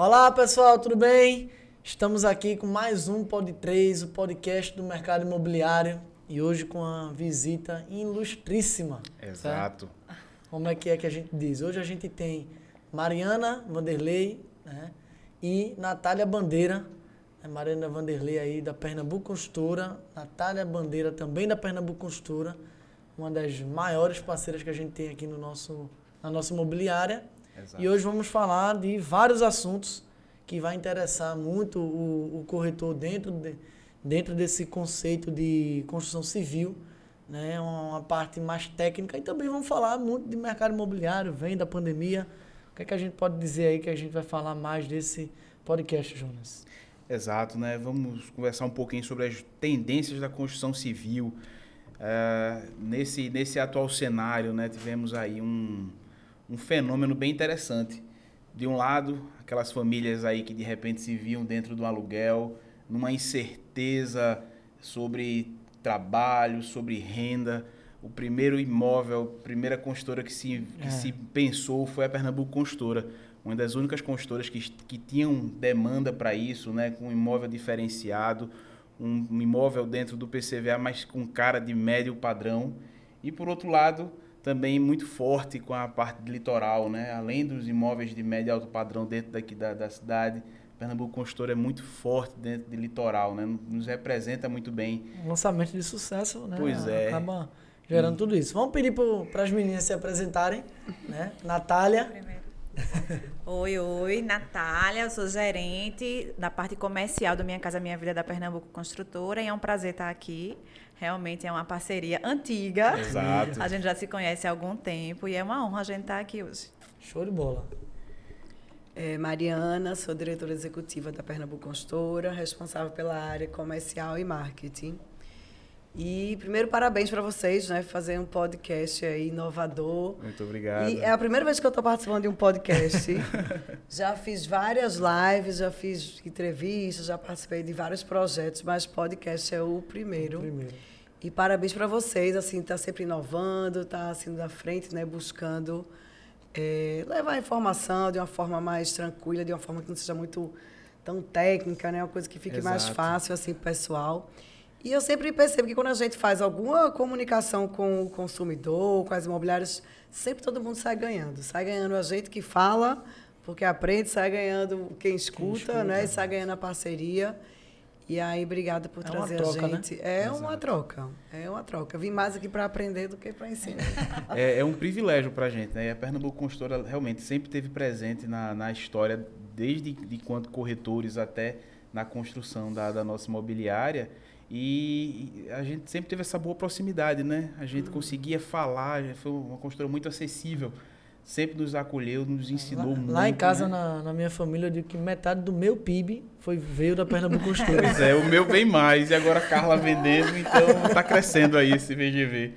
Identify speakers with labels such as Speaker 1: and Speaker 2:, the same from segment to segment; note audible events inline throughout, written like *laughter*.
Speaker 1: Olá pessoal, tudo bem? Estamos aqui com mais um Pod 3, o podcast do mercado imobiliário e hoje com uma visita ilustríssima.
Speaker 2: Exato.
Speaker 1: Certo? Como é que é que a gente diz? Hoje a gente tem Mariana Vanderlei né, e Natália Bandeira. É Mariana Vanderlei aí da Pernambuco Construtora, Natália Bandeira também da Pernambuco Construtora, uma das maiores parceiras que a gente tem aqui no nosso, na nossa imobiliária. Exato. E hoje vamos falar de vários assuntos que vai interessar muito o, o corretor dentro, de, dentro desse conceito de construção civil, né? Uma, uma, parte mais técnica e também vamos falar muito de mercado imobiliário, vem da pandemia. O que é que a gente pode dizer aí que a gente vai falar mais desse podcast, Jonas?
Speaker 2: Exato, né? Vamos conversar um pouquinho sobre as tendências da construção civil. Uh, nesse, nesse atual cenário, né, tivemos aí um, um fenômeno bem interessante. De um lado, aquelas famílias aí que de repente se viam dentro do aluguel, numa incerteza sobre trabalho, sobre renda. O primeiro imóvel, a primeira construtora que se, que é. se pensou foi a Pernambuco Construtora, uma das únicas construtoras que, que tinham demanda para isso, né, com um imóvel diferenciado, um, um imóvel dentro do PCVA, mas com cara de médio padrão. E por outro lado, também muito forte com a parte de litoral, né? Além dos imóveis de médio e alto padrão dentro daqui da, da cidade, Pernambuco Construtor é muito forte dentro de litoral, né? Nos representa muito bem.
Speaker 1: Um lançamento de sucesso, né?
Speaker 2: Pois é.
Speaker 1: Acaba gerando tudo isso. Vamos pedir para as meninas se apresentarem, né? Natália. Primeiro.
Speaker 3: oi, oi, Natália, eu sou gerente da parte comercial do Minha Casa Minha Vida da Pernambuco Construtora e é um prazer estar aqui Realmente é uma parceria antiga.
Speaker 2: Exato.
Speaker 3: A gente já se conhece há algum tempo e é uma honra a gente estar aqui hoje.
Speaker 1: Show de bola.
Speaker 4: É, Mariana, sou diretora executiva da Pernambuco Consultora, responsável pela área comercial e marketing. E primeiro parabéns para vocês, né, fazer um podcast aí inovador.
Speaker 2: Muito obrigado.
Speaker 4: E é a primeira vez que eu estou participando de um podcast. *laughs* já fiz várias lives, já fiz entrevistas, já participei de vários projetos, mas podcast é o primeiro. O primeiro. E parabéns para vocês, assim, tá sempre inovando, tá assim da frente, né, buscando é, levar a informação de uma forma mais tranquila, de uma forma que não seja muito tão técnica, né, uma coisa que fique Exato. mais fácil assim pro pessoal. E eu sempre percebo que quando a gente faz alguma comunicação com o consumidor, com as imobiliárias, sempre todo mundo sai ganhando. Sai ganhando a gente que fala, porque aprende, sai ganhando quem escuta, quem escuta. né? E sai ganhando a parceria. E aí, obrigada por é trazer troca, a né? gente. Né? É Exato. uma troca. É uma troca. Vim mais aqui para aprender do que para ensinar. *laughs*
Speaker 2: É, é, um privilégio para a gente, né? E a Pernambuco Consultora realmente sempre teve presente na, na história, desde de quanto corretores até na construção da, da nossa imobiliária. E a gente sempre teve essa boa proximidade, né? A gente uhum. conseguia falar, foi uma construtora muito acessível. Sempre nos acolheu, nos ensinou
Speaker 1: lá,
Speaker 2: muito.
Speaker 1: Lá em casa, né? na, na, minha família, eu digo que metade do meu PIB foi, veio da Pernambuco *laughs* Construtora.
Speaker 2: pois é, o meu bem mais. E agora a Carla vendendo, então está crescendo aí esse VGV.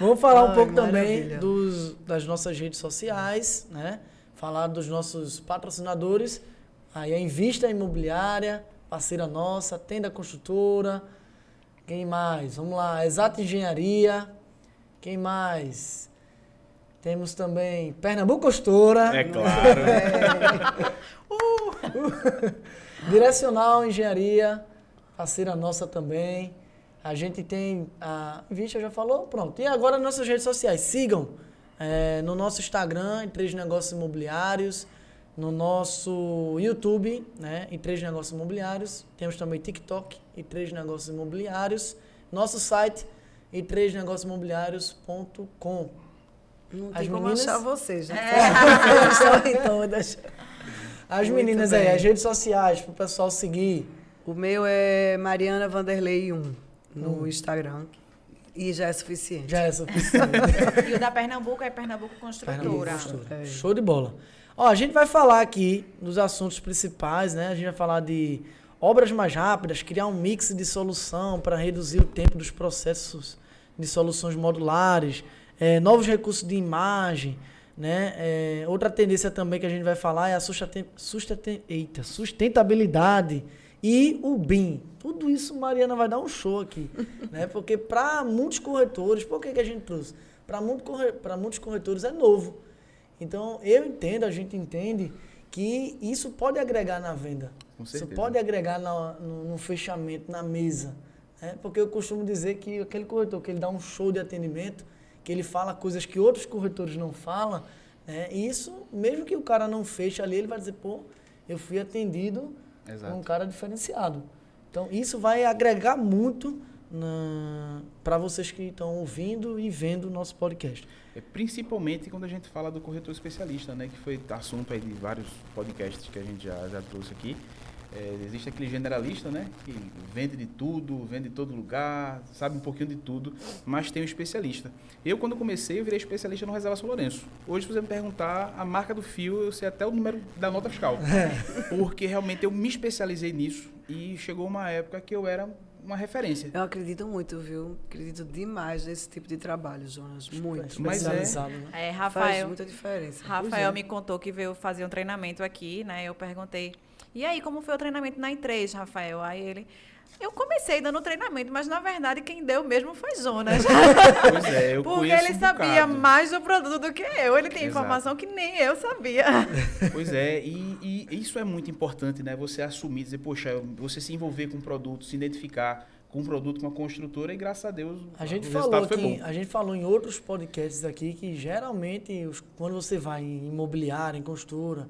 Speaker 1: Vamos falar Ai, um pouco também dos, das nossas redes sociais, né? Falar dos nossos patrocinadores. Aí a Invista Imobiliária, parceira nossa, Tenda Construtora, quem mais? Vamos lá. Exata Engenharia. Quem mais? Temos também Pernambuco Costura.
Speaker 2: É claro.
Speaker 1: É. *laughs* Uh, uh. Direcional Engenharia, parceira nossa também. A gente tem a Vista já falou, pronto. E agora nossas redes sociais, sigam é, no nosso Instagram, Três Negócios Imobiliários, no nosso YouTube, né, em Três Negócios Imobiliários. Temos também TikTok e Três Negócios Imobiliários. Nosso site e três negócios imobiliários.com.
Speaker 4: Não as tem como meninas... achar vocês, né?
Speaker 1: É. *laughs* Estão em todas. As Muito meninas bem. aí, as redes sociais, para o pessoal seguir.
Speaker 4: O meu é Mariana Vanderlei 1 no hum. Instagram. E já é suficiente.
Speaker 1: Já é suficiente. *laughs*
Speaker 3: e o da Pernambuco é Pernambuco Construtora. Pernambuco Construtora.
Speaker 1: É. Show de bola. Ó, a gente vai falar aqui dos assuntos principais, né? A gente vai falar de obras mais rápidas, criar um mix de solução para reduzir o tempo dos processos de soluções modulares, é, novos recursos de imagem, né? É, outra tendência também que a gente vai falar é a sustentabilidade e o BIM. Tudo isso Mariana vai dar um show aqui, *laughs* né? Porque para muitos corretores, por que, que a gente trouxe? Para muito, muitos corretores é novo. Então, eu entendo, a gente entende que isso pode agregar na venda. Isso pode agregar na- no, no fechamento, na mesa. né? Porque eu costumo dizer que aquele corretor que ele dá um show de atendimento, que ele fala coisas que outros corretores não falam, né? e isso, mesmo que o cara não feche ali, ele vai dizer, pô, eu fui atendido
Speaker 2: Exato.
Speaker 1: por um cara diferenciado. Então, isso vai agregar muito para vocês que estão ouvindo e vendo o nosso podcast.
Speaker 2: É, principalmente quando a gente fala do corretor especialista, né? Que foi assunto aí de vários podcasts que a gente já, já trouxe aqui. É, existe aquele generalista, né? Que vende de tudo, vende de todo lugar, sabe um pouquinho de tudo, mas tem o especialista. Eu, quando comecei, eu virei especialista no Reserva São Lourenço. Hoje, se você me perguntar a marca do fio, eu sei até o número da nota fiscal. *laughs* Porque realmente eu me especializei nisso e chegou uma época que eu era uma referência.
Speaker 4: Eu acredito muito, viu? Acredito demais nesse tipo de trabalho, Jonas. Muito.
Speaker 2: Mas é-
Speaker 1: né?
Speaker 3: É,
Speaker 4: Faz
Speaker 3: Rafael,
Speaker 4: muita diferença.
Speaker 3: Rafael
Speaker 1: é.
Speaker 3: me contou que veio fazer um treinamento aqui, né? Eu perguntei, e aí, como foi o treinamento na I3, Rafael? Aí ele, eu comecei dando treinamento, mas na verdade quem deu mesmo foi Jonas.
Speaker 2: Pois é, eu *laughs*
Speaker 3: Porque ele
Speaker 2: um
Speaker 3: sabia
Speaker 2: bocado.
Speaker 3: mais do produto do que eu. Ele tem
Speaker 2: Exato.
Speaker 3: informação que nem eu sabia. *laughs*
Speaker 2: Pois é, e, e isso é muito importante, né? Você assumir, dizer, poxa, você se envolver com o produto, se identificar com o produto, com a construtora, e graças a Deus
Speaker 1: A gente
Speaker 2: o
Speaker 1: falou
Speaker 2: resultado foi
Speaker 1: aqui,
Speaker 2: bom.
Speaker 1: a gente falou em outros podcasts aqui que geralmente os- quando você vai em imobiliária, em construtora,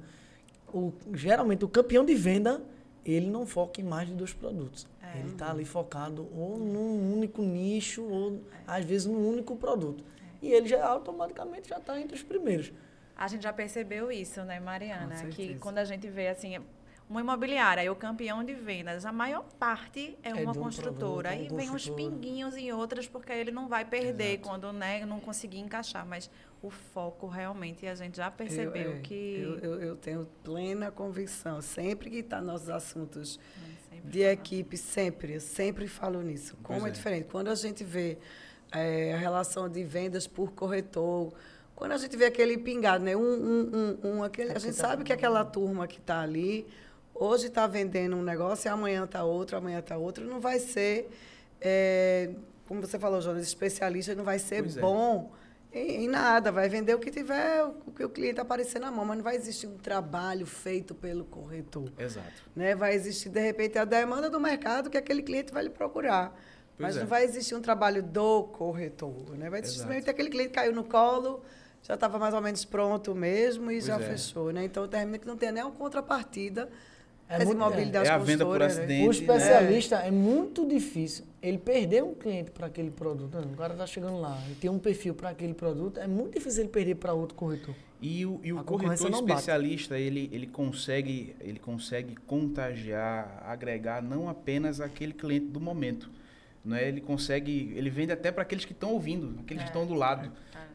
Speaker 1: o, geralmente o campeão de venda ele não foca em mais de dois produtos.
Speaker 3: É.
Speaker 1: Ele está ali focado ou num único nicho ou às vezes num único produto. E ele já automaticamente já está entre os primeiros.
Speaker 3: A gente já percebeu isso, né, Mariana?
Speaker 4: Com
Speaker 3: Que quando a gente vê assim, uma imobiliária e o campeão de vendas, a maior parte é,
Speaker 1: É
Speaker 3: uma
Speaker 1: um
Speaker 3: construtora.
Speaker 1: produto,
Speaker 3: Aí
Speaker 1: uma
Speaker 3: vem uns pinguinhos em outras, porque ele não vai perder
Speaker 2: Exato.
Speaker 3: quando né, não conseguir encaixar. Mas o foco realmente a gente já percebeu
Speaker 4: eu, é,
Speaker 3: que.
Speaker 4: Eu, eu, eu tenho plena convicção. Sempre que está nossos assuntos
Speaker 3: Sempre
Speaker 4: de equipe, sempre, eu sempre falo nisso. Como é.
Speaker 2: é.
Speaker 4: diferente. Quando a gente vê eh, a relação de vendas por corretor, quando a gente vê aquele pingado, né? Um, um, um, um, aquele, a gente sabe que aquela turma que está ali, hoje está vendendo um negócio e amanhã está outro, amanhã está outro, não vai ser, eh, como você falou, Jonas, especialista, não vai ser
Speaker 2: Pois é.
Speaker 4: Em, em nada, vai vender o que tiver, o que o cliente aparecer na mão, mas não vai existir um trabalho feito pelo corretor
Speaker 2: Exato.
Speaker 4: né? Vai existir, de repente, a demanda do mercado que aquele cliente vai lhe procurar.
Speaker 2: Pois
Speaker 4: Mas
Speaker 2: é.
Speaker 4: não vai existir um trabalho do corretor, né? Vai existir simplesmente aquele cliente caiu no colo, já estava mais ou menos pronto mesmo e
Speaker 2: Pois
Speaker 4: já
Speaker 2: é.
Speaker 4: fechou, né? Então termina que não tem nenhuma contrapartida
Speaker 1: É
Speaker 4: as
Speaker 1: muito-
Speaker 4: imobiliárias
Speaker 2: é a venda por
Speaker 4: né?
Speaker 2: acidente.
Speaker 1: O especialista é muito difícil ele perder um cliente para aquele produto. Não, o cara está chegando lá, ele tem um perfil para aquele produto, é muito difícil ele perder para outro corretor.
Speaker 2: E o, e o corretor especialista, ele, ele, consegue, ele consegue contagiar, agregar não apenas aquele cliente do momento. Né? Ele consegue, ele vende até para aqueles que estão ouvindo, aqueles que estão do lado.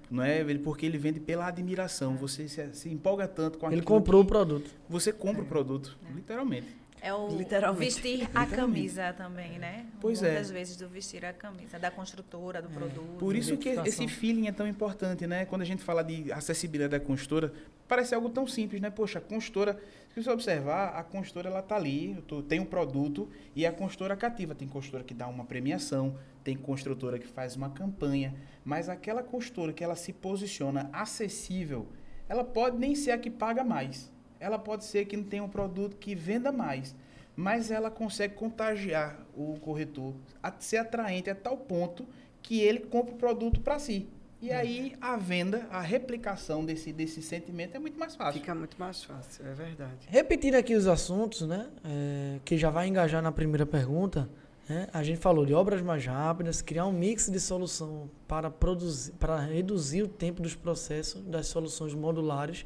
Speaker 2: Não é? Ele, porque ele vende pela admiração. Você se, se empolga tanto com
Speaker 1: Ele
Speaker 2: aquilo
Speaker 1: comprou o produto.
Speaker 2: Você compra o produto, literalmente.
Speaker 3: É o
Speaker 4: Literalmente.
Speaker 3: vestir a camisa também, né?
Speaker 2: Pois é.
Speaker 3: Muitas vezes do vestir a camisa, da construtora, do produto.
Speaker 2: Por isso que esse feeling é tão importante, né? Quando a gente fala de acessibilidade da consultora, parece algo tão simples, né? Poxa, a consultora, se você observar, a consultora ela tá ali, eu tô- tem um produto e a consultora cativa. Tem consultora que dá uma premiação, tem construtora que faz uma campanha, mas aquela consultora que ela se posiciona acessível, ela pode nem ser a que paga mais. Ela pode ser que não tenha um produto que venda mais, mas ela consegue contagiar o corretor a ser atraente a tal ponto que ele compra o produto para si. E aí a venda, a replicação desse, desse sentimento é muito mais fácil.
Speaker 4: Fica muito mais fácil, é verdade.
Speaker 1: Repetindo aqui os assuntos, né? é, que já vai engajar na primeira pergunta. né, a gente falou de obras mais rápidas, criar um mix de solução para, produzir, para reduzir o tempo dos processos das soluções modulares,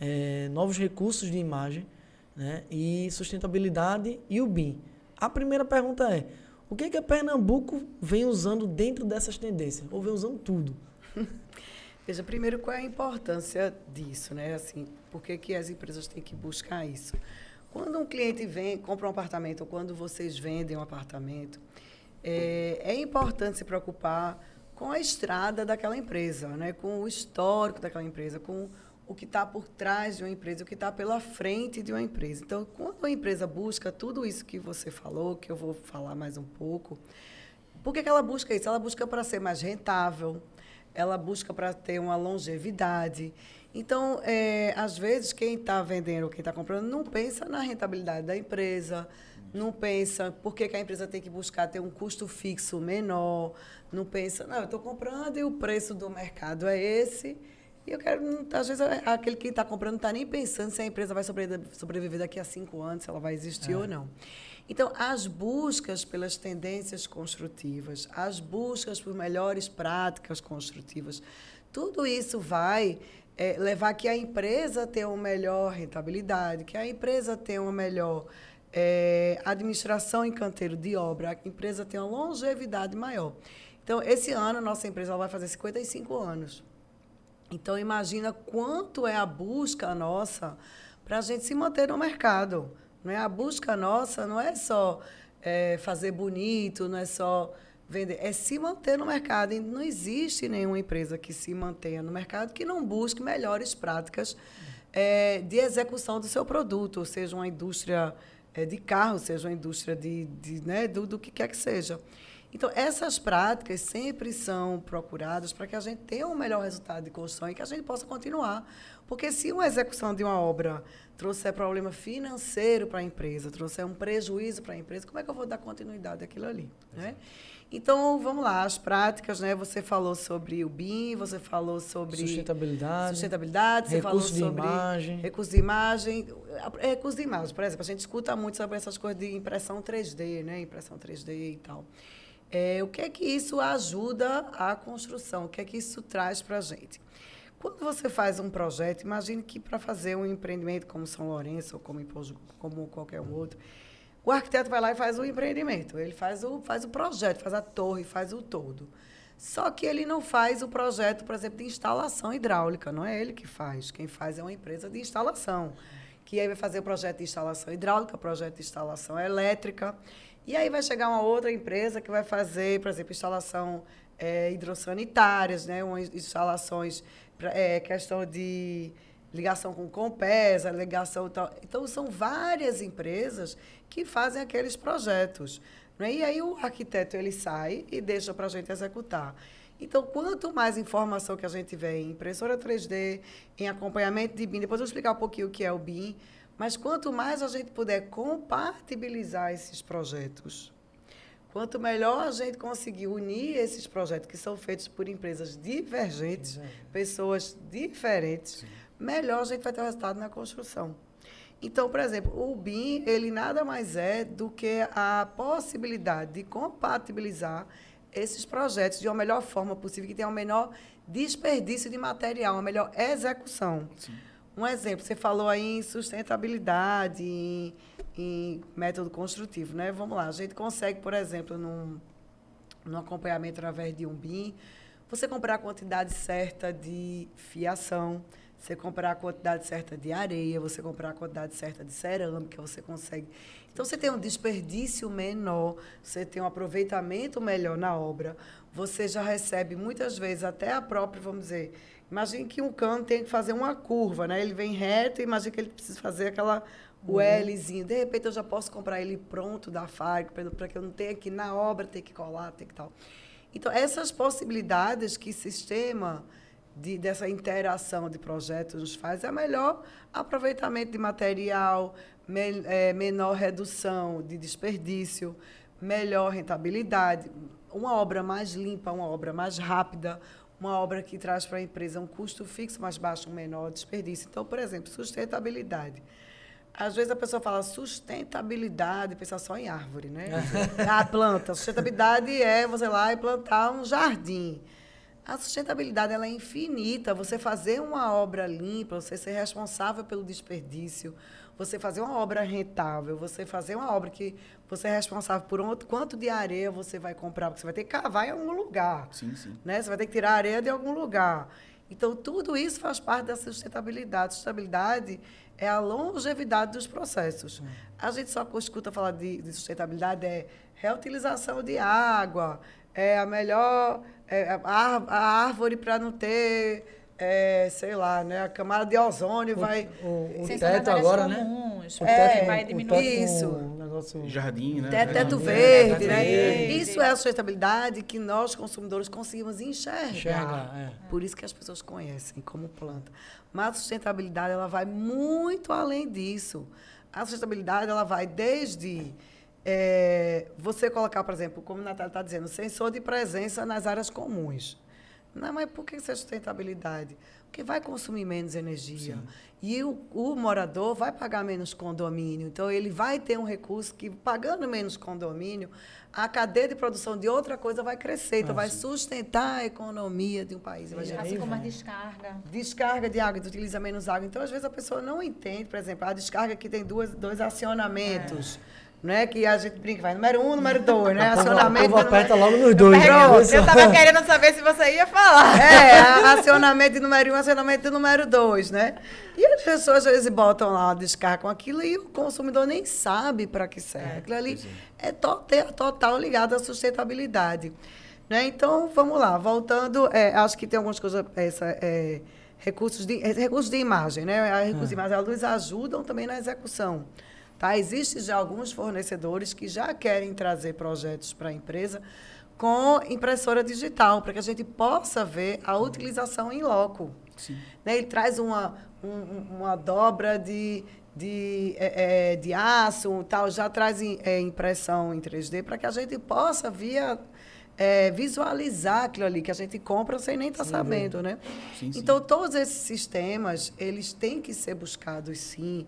Speaker 1: é, novos recursos de imagem né, e sustentabilidade e o BIM. A primeira pergunta é: o que, que a Pernambuco vem usando dentro dessas tendências? Ou vem usando tudo? *laughs*
Speaker 4: Veja, primeiro, qual é a importância disso, né? Assim, por que, que as empresas têm que buscar isso? Quando um cliente vem, compra um apartamento, ou quando vocês vendem um apartamento, é, é importante se preocupar com a estrada daquela empresa, né? com o histórico daquela empresa, com o que está por trás de uma empresa, o que está pela frente de uma empresa. Então, quando a empresa busca tudo isso que você falou, que eu vou falar mais um pouco, por que, que ela busca isso? Ela busca para ser mais rentável, ela busca para ter uma longevidade. Então, é, às vezes, quem está vendendo, quem está comprando, não pensa na rentabilidade da empresa, não pensa por que, que a empresa tem que buscar ter um custo fixo menor, não pensa, não, eu estou comprando e o preço do mercado é esse, e eu quero, às vezes, aquele que está comprando não está nem pensando se a empresa vai sobreviver daqui a cinco anos, se ela vai existir é. ou não. Então, as buscas pelas tendências construtivas, as buscas por melhores práticas construtivas, tudo isso vai é, levar que a empresa tenha uma melhor rentabilidade, que a empresa tenha uma melhor é, administração em canteiro de obra, a empresa tenha uma longevidade maior. Então, esse ano, nossa empresa vai fazer 55 anos. Então, imagina quanto é a busca nossa para a gente se manter no mercado. Não é? A busca nossa não é só é, fazer bonito, não é só vender, é se manter no mercado. E não existe nenhuma empresa que se mantenha no mercado que não busque melhores práticas é, de execução do seu produto, seja uma indústria é, de carro, seja uma indústria de, de né, do, do que quer que seja. Então, essas práticas sempre são procuradas para que a gente tenha um melhor resultado de construção e que a gente possa continuar. Porque se uma execução de uma obra trouxer problema financeiro para a empresa, trouxer um prejuízo para a empresa, como é que eu vou dar continuidade àquilo ali? Né? Então, vamos lá, as práticas, né? Você falou sobre o BIM, você falou sobre...
Speaker 1: Sustentabilidade.
Speaker 4: Sustentabilidade, você
Speaker 1: falou
Speaker 4: sobre...
Speaker 1: Imagem.
Speaker 4: Recursos de imagem. Recursos de imagem, por exemplo, a gente escuta muito sobre essas coisas de impressão 3D, né? Impressão 3D e tal. É, o que é que isso ajuda à construção? O que é que isso traz para a gente? Quando você faz um projeto, imagine que para fazer um empreendimento como São Lourenço ou como, como qualquer outro, o arquiteto vai lá e faz o empreendimento. Ele faz o, faz o projeto, faz a torre, faz o todo. Só que ele não faz o projeto, por exemplo, de instalação hidráulica. Não é ele que faz. Quem faz é uma empresa de instalação. Que aí vai fazer o projeto de instalação hidráulica, projeto de instalação elétrica. E aí vai chegar uma outra empresa que vai fazer, por exemplo, instalação é, hidrossanitárias, né? Umas instalações, é, questão de ligação com Compesa, ligação tal. Então, são várias empresas que fazem aqueles projetos. Né? E aí o arquiteto ele sai e deixa para a gente executar. Então, quanto mais informação que a gente tiver em impressora 3D, em acompanhamento de BIM, depois eu vou explicar um pouquinho o que é o BIM, mas quanto mais a gente puder compatibilizar esses projetos, quanto melhor a gente conseguir unir esses projetos que são feitos por empresas divergentes, pessoas diferentes, Sim. melhor a gente vai ter resultado na construção. Então, por exemplo, o BIM, ele nada mais é do que a possibilidade de compatibilizar esses projetos de uma melhor forma possível, que tenha um menor desperdício de material, uma melhor execução. Sim. Um exemplo, você falou aí em sustentabilidade, em, em, método construtivo, né? Vamos lá, a gente consegue, por exemplo, num, num acompanhamento através de um BIM, você comprar a quantidade certa de fiação, você comprar a quantidade certa de areia, você comprar a quantidade certa de cerâmica, você consegue. Então você tem um desperdício menor, você tem um aproveitamento melhor na obra, você já recebe muitas vezes até a própria, vamos dizer, Imagine que um cano tem que fazer uma curva, né? Ele vem reto, imagine que ele precisa fazer aquela o uhum. Lzinho. De repente eu já posso comprar ele pronto da fábrica, para que eu não tenha que na obra ter que colar, ter que tal. Então, essas possibilidades que o sistema de, dessa interação de projetos nos faz é melhor aproveitamento de material, me, é, menor redução de desperdício, melhor rentabilidade, uma obra mais limpa, uma obra mais rápida, uma obra que traz para a empresa um custo fixo mais baixo, um menor desperdício. Então, por exemplo, sustentabilidade. Às vezes a pessoa fala sustentabilidade, pensa só em árvore, né? a *laughs* planta. Sustentabilidade é você lá e plantar um jardim. A sustentabilidade ela é infinita. Você fazer uma obra limpa, você ser responsável pelo desperdício, você fazer uma obra rentável, você fazer uma obra que você é responsável por um, quanto de areia você vai comprar, porque você vai ter que cavar em algum lugar.
Speaker 2: Sim, sim.
Speaker 4: Né? Você vai ter que tirar areia de algum lugar. Então, tudo isso faz parte da sustentabilidade. Sustentabilidade é a longevidade dos processos. A gente só escuta falar de, de sustentabilidade, é reutilização de água, é a melhor é a, a árvore para não ter é, sei lá, né? A camada de ozônio
Speaker 1: o,
Speaker 4: vai.
Speaker 1: O, o teto agora,
Speaker 3: comuns,
Speaker 1: né? O teto,
Speaker 3: é, vai diminuir
Speaker 4: isso.
Speaker 1: Negócio...
Speaker 2: Jardim, né?
Speaker 4: Teto, teto verde,
Speaker 1: teto
Speaker 4: né?
Speaker 3: verde.
Speaker 4: Isso é a sustentabilidade que nós, consumidores, conseguimos enxergar.
Speaker 1: Enxerga, é.
Speaker 4: Por isso que as pessoas conhecem como planta. Mas a sustentabilidade ela vai muito além disso. A sustentabilidade ela vai desde eh, você colocar, por exemplo, como a Natália está dizendo, sensor de presença nas áreas comuns. Não, mas por que isso é sustentabilidade? Porque vai consumir menos energia. E o, o morador vai pagar menos condomínio. Então, ele vai ter um recurso que, pagando menos condomínio, a cadeia de produção de outra coisa vai crescer. Então, vai sustentar a economia de um país. Vai gerar
Speaker 3: Assim como a descarga.
Speaker 4: descarga de água, utiliza menos água. Então, às vezes, a pessoa não entende, por exemplo, a descarga que tem duas, dois acionamentos. Né? Que a gente brinca, vai número um, número dois, né?
Speaker 1: Povo-
Speaker 4: Acionamento.
Speaker 1: Povo
Speaker 4: número-
Speaker 1: aperta logo nos dois.
Speaker 4: Pronto.
Speaker 1: né?
Speaker 3: Eu tava *laughs* querendo saber se você ia falar.
Speaker 4: É, *laughs* a- acionamento de número um, acionamento de número dois, né? E as pessoas às vezes botam lá a descarga com aquilo e o consumidor nem sabe para que serve. Aquilo ali é, to- te- total ligado à sustentabilidade. Né? Então, vamos lá, voltando, é, acho que tem algumas coisas, essa, é, recursos, de, é, recursos de imagem, né? A recursos de imagem, elas nos ajudam também na execução. Tá? Existem já alguns fornecedores que já querem trazer projetos para a empresa com impressora digital, para que a gente possa ver a utilização em loco. Né? Ele traz uma, um- um- uma dobra de, de, é, é, de aço, tal, já traz é, impressão em 3D para que a gente possa via, é, visualizar aquilo ali que a gente compra sem nem estar sabendo, né?
Speaker 2: Sim, sim.
Speaker 4: Então, todos esses sistemas, eles têm que ser buscados, sim,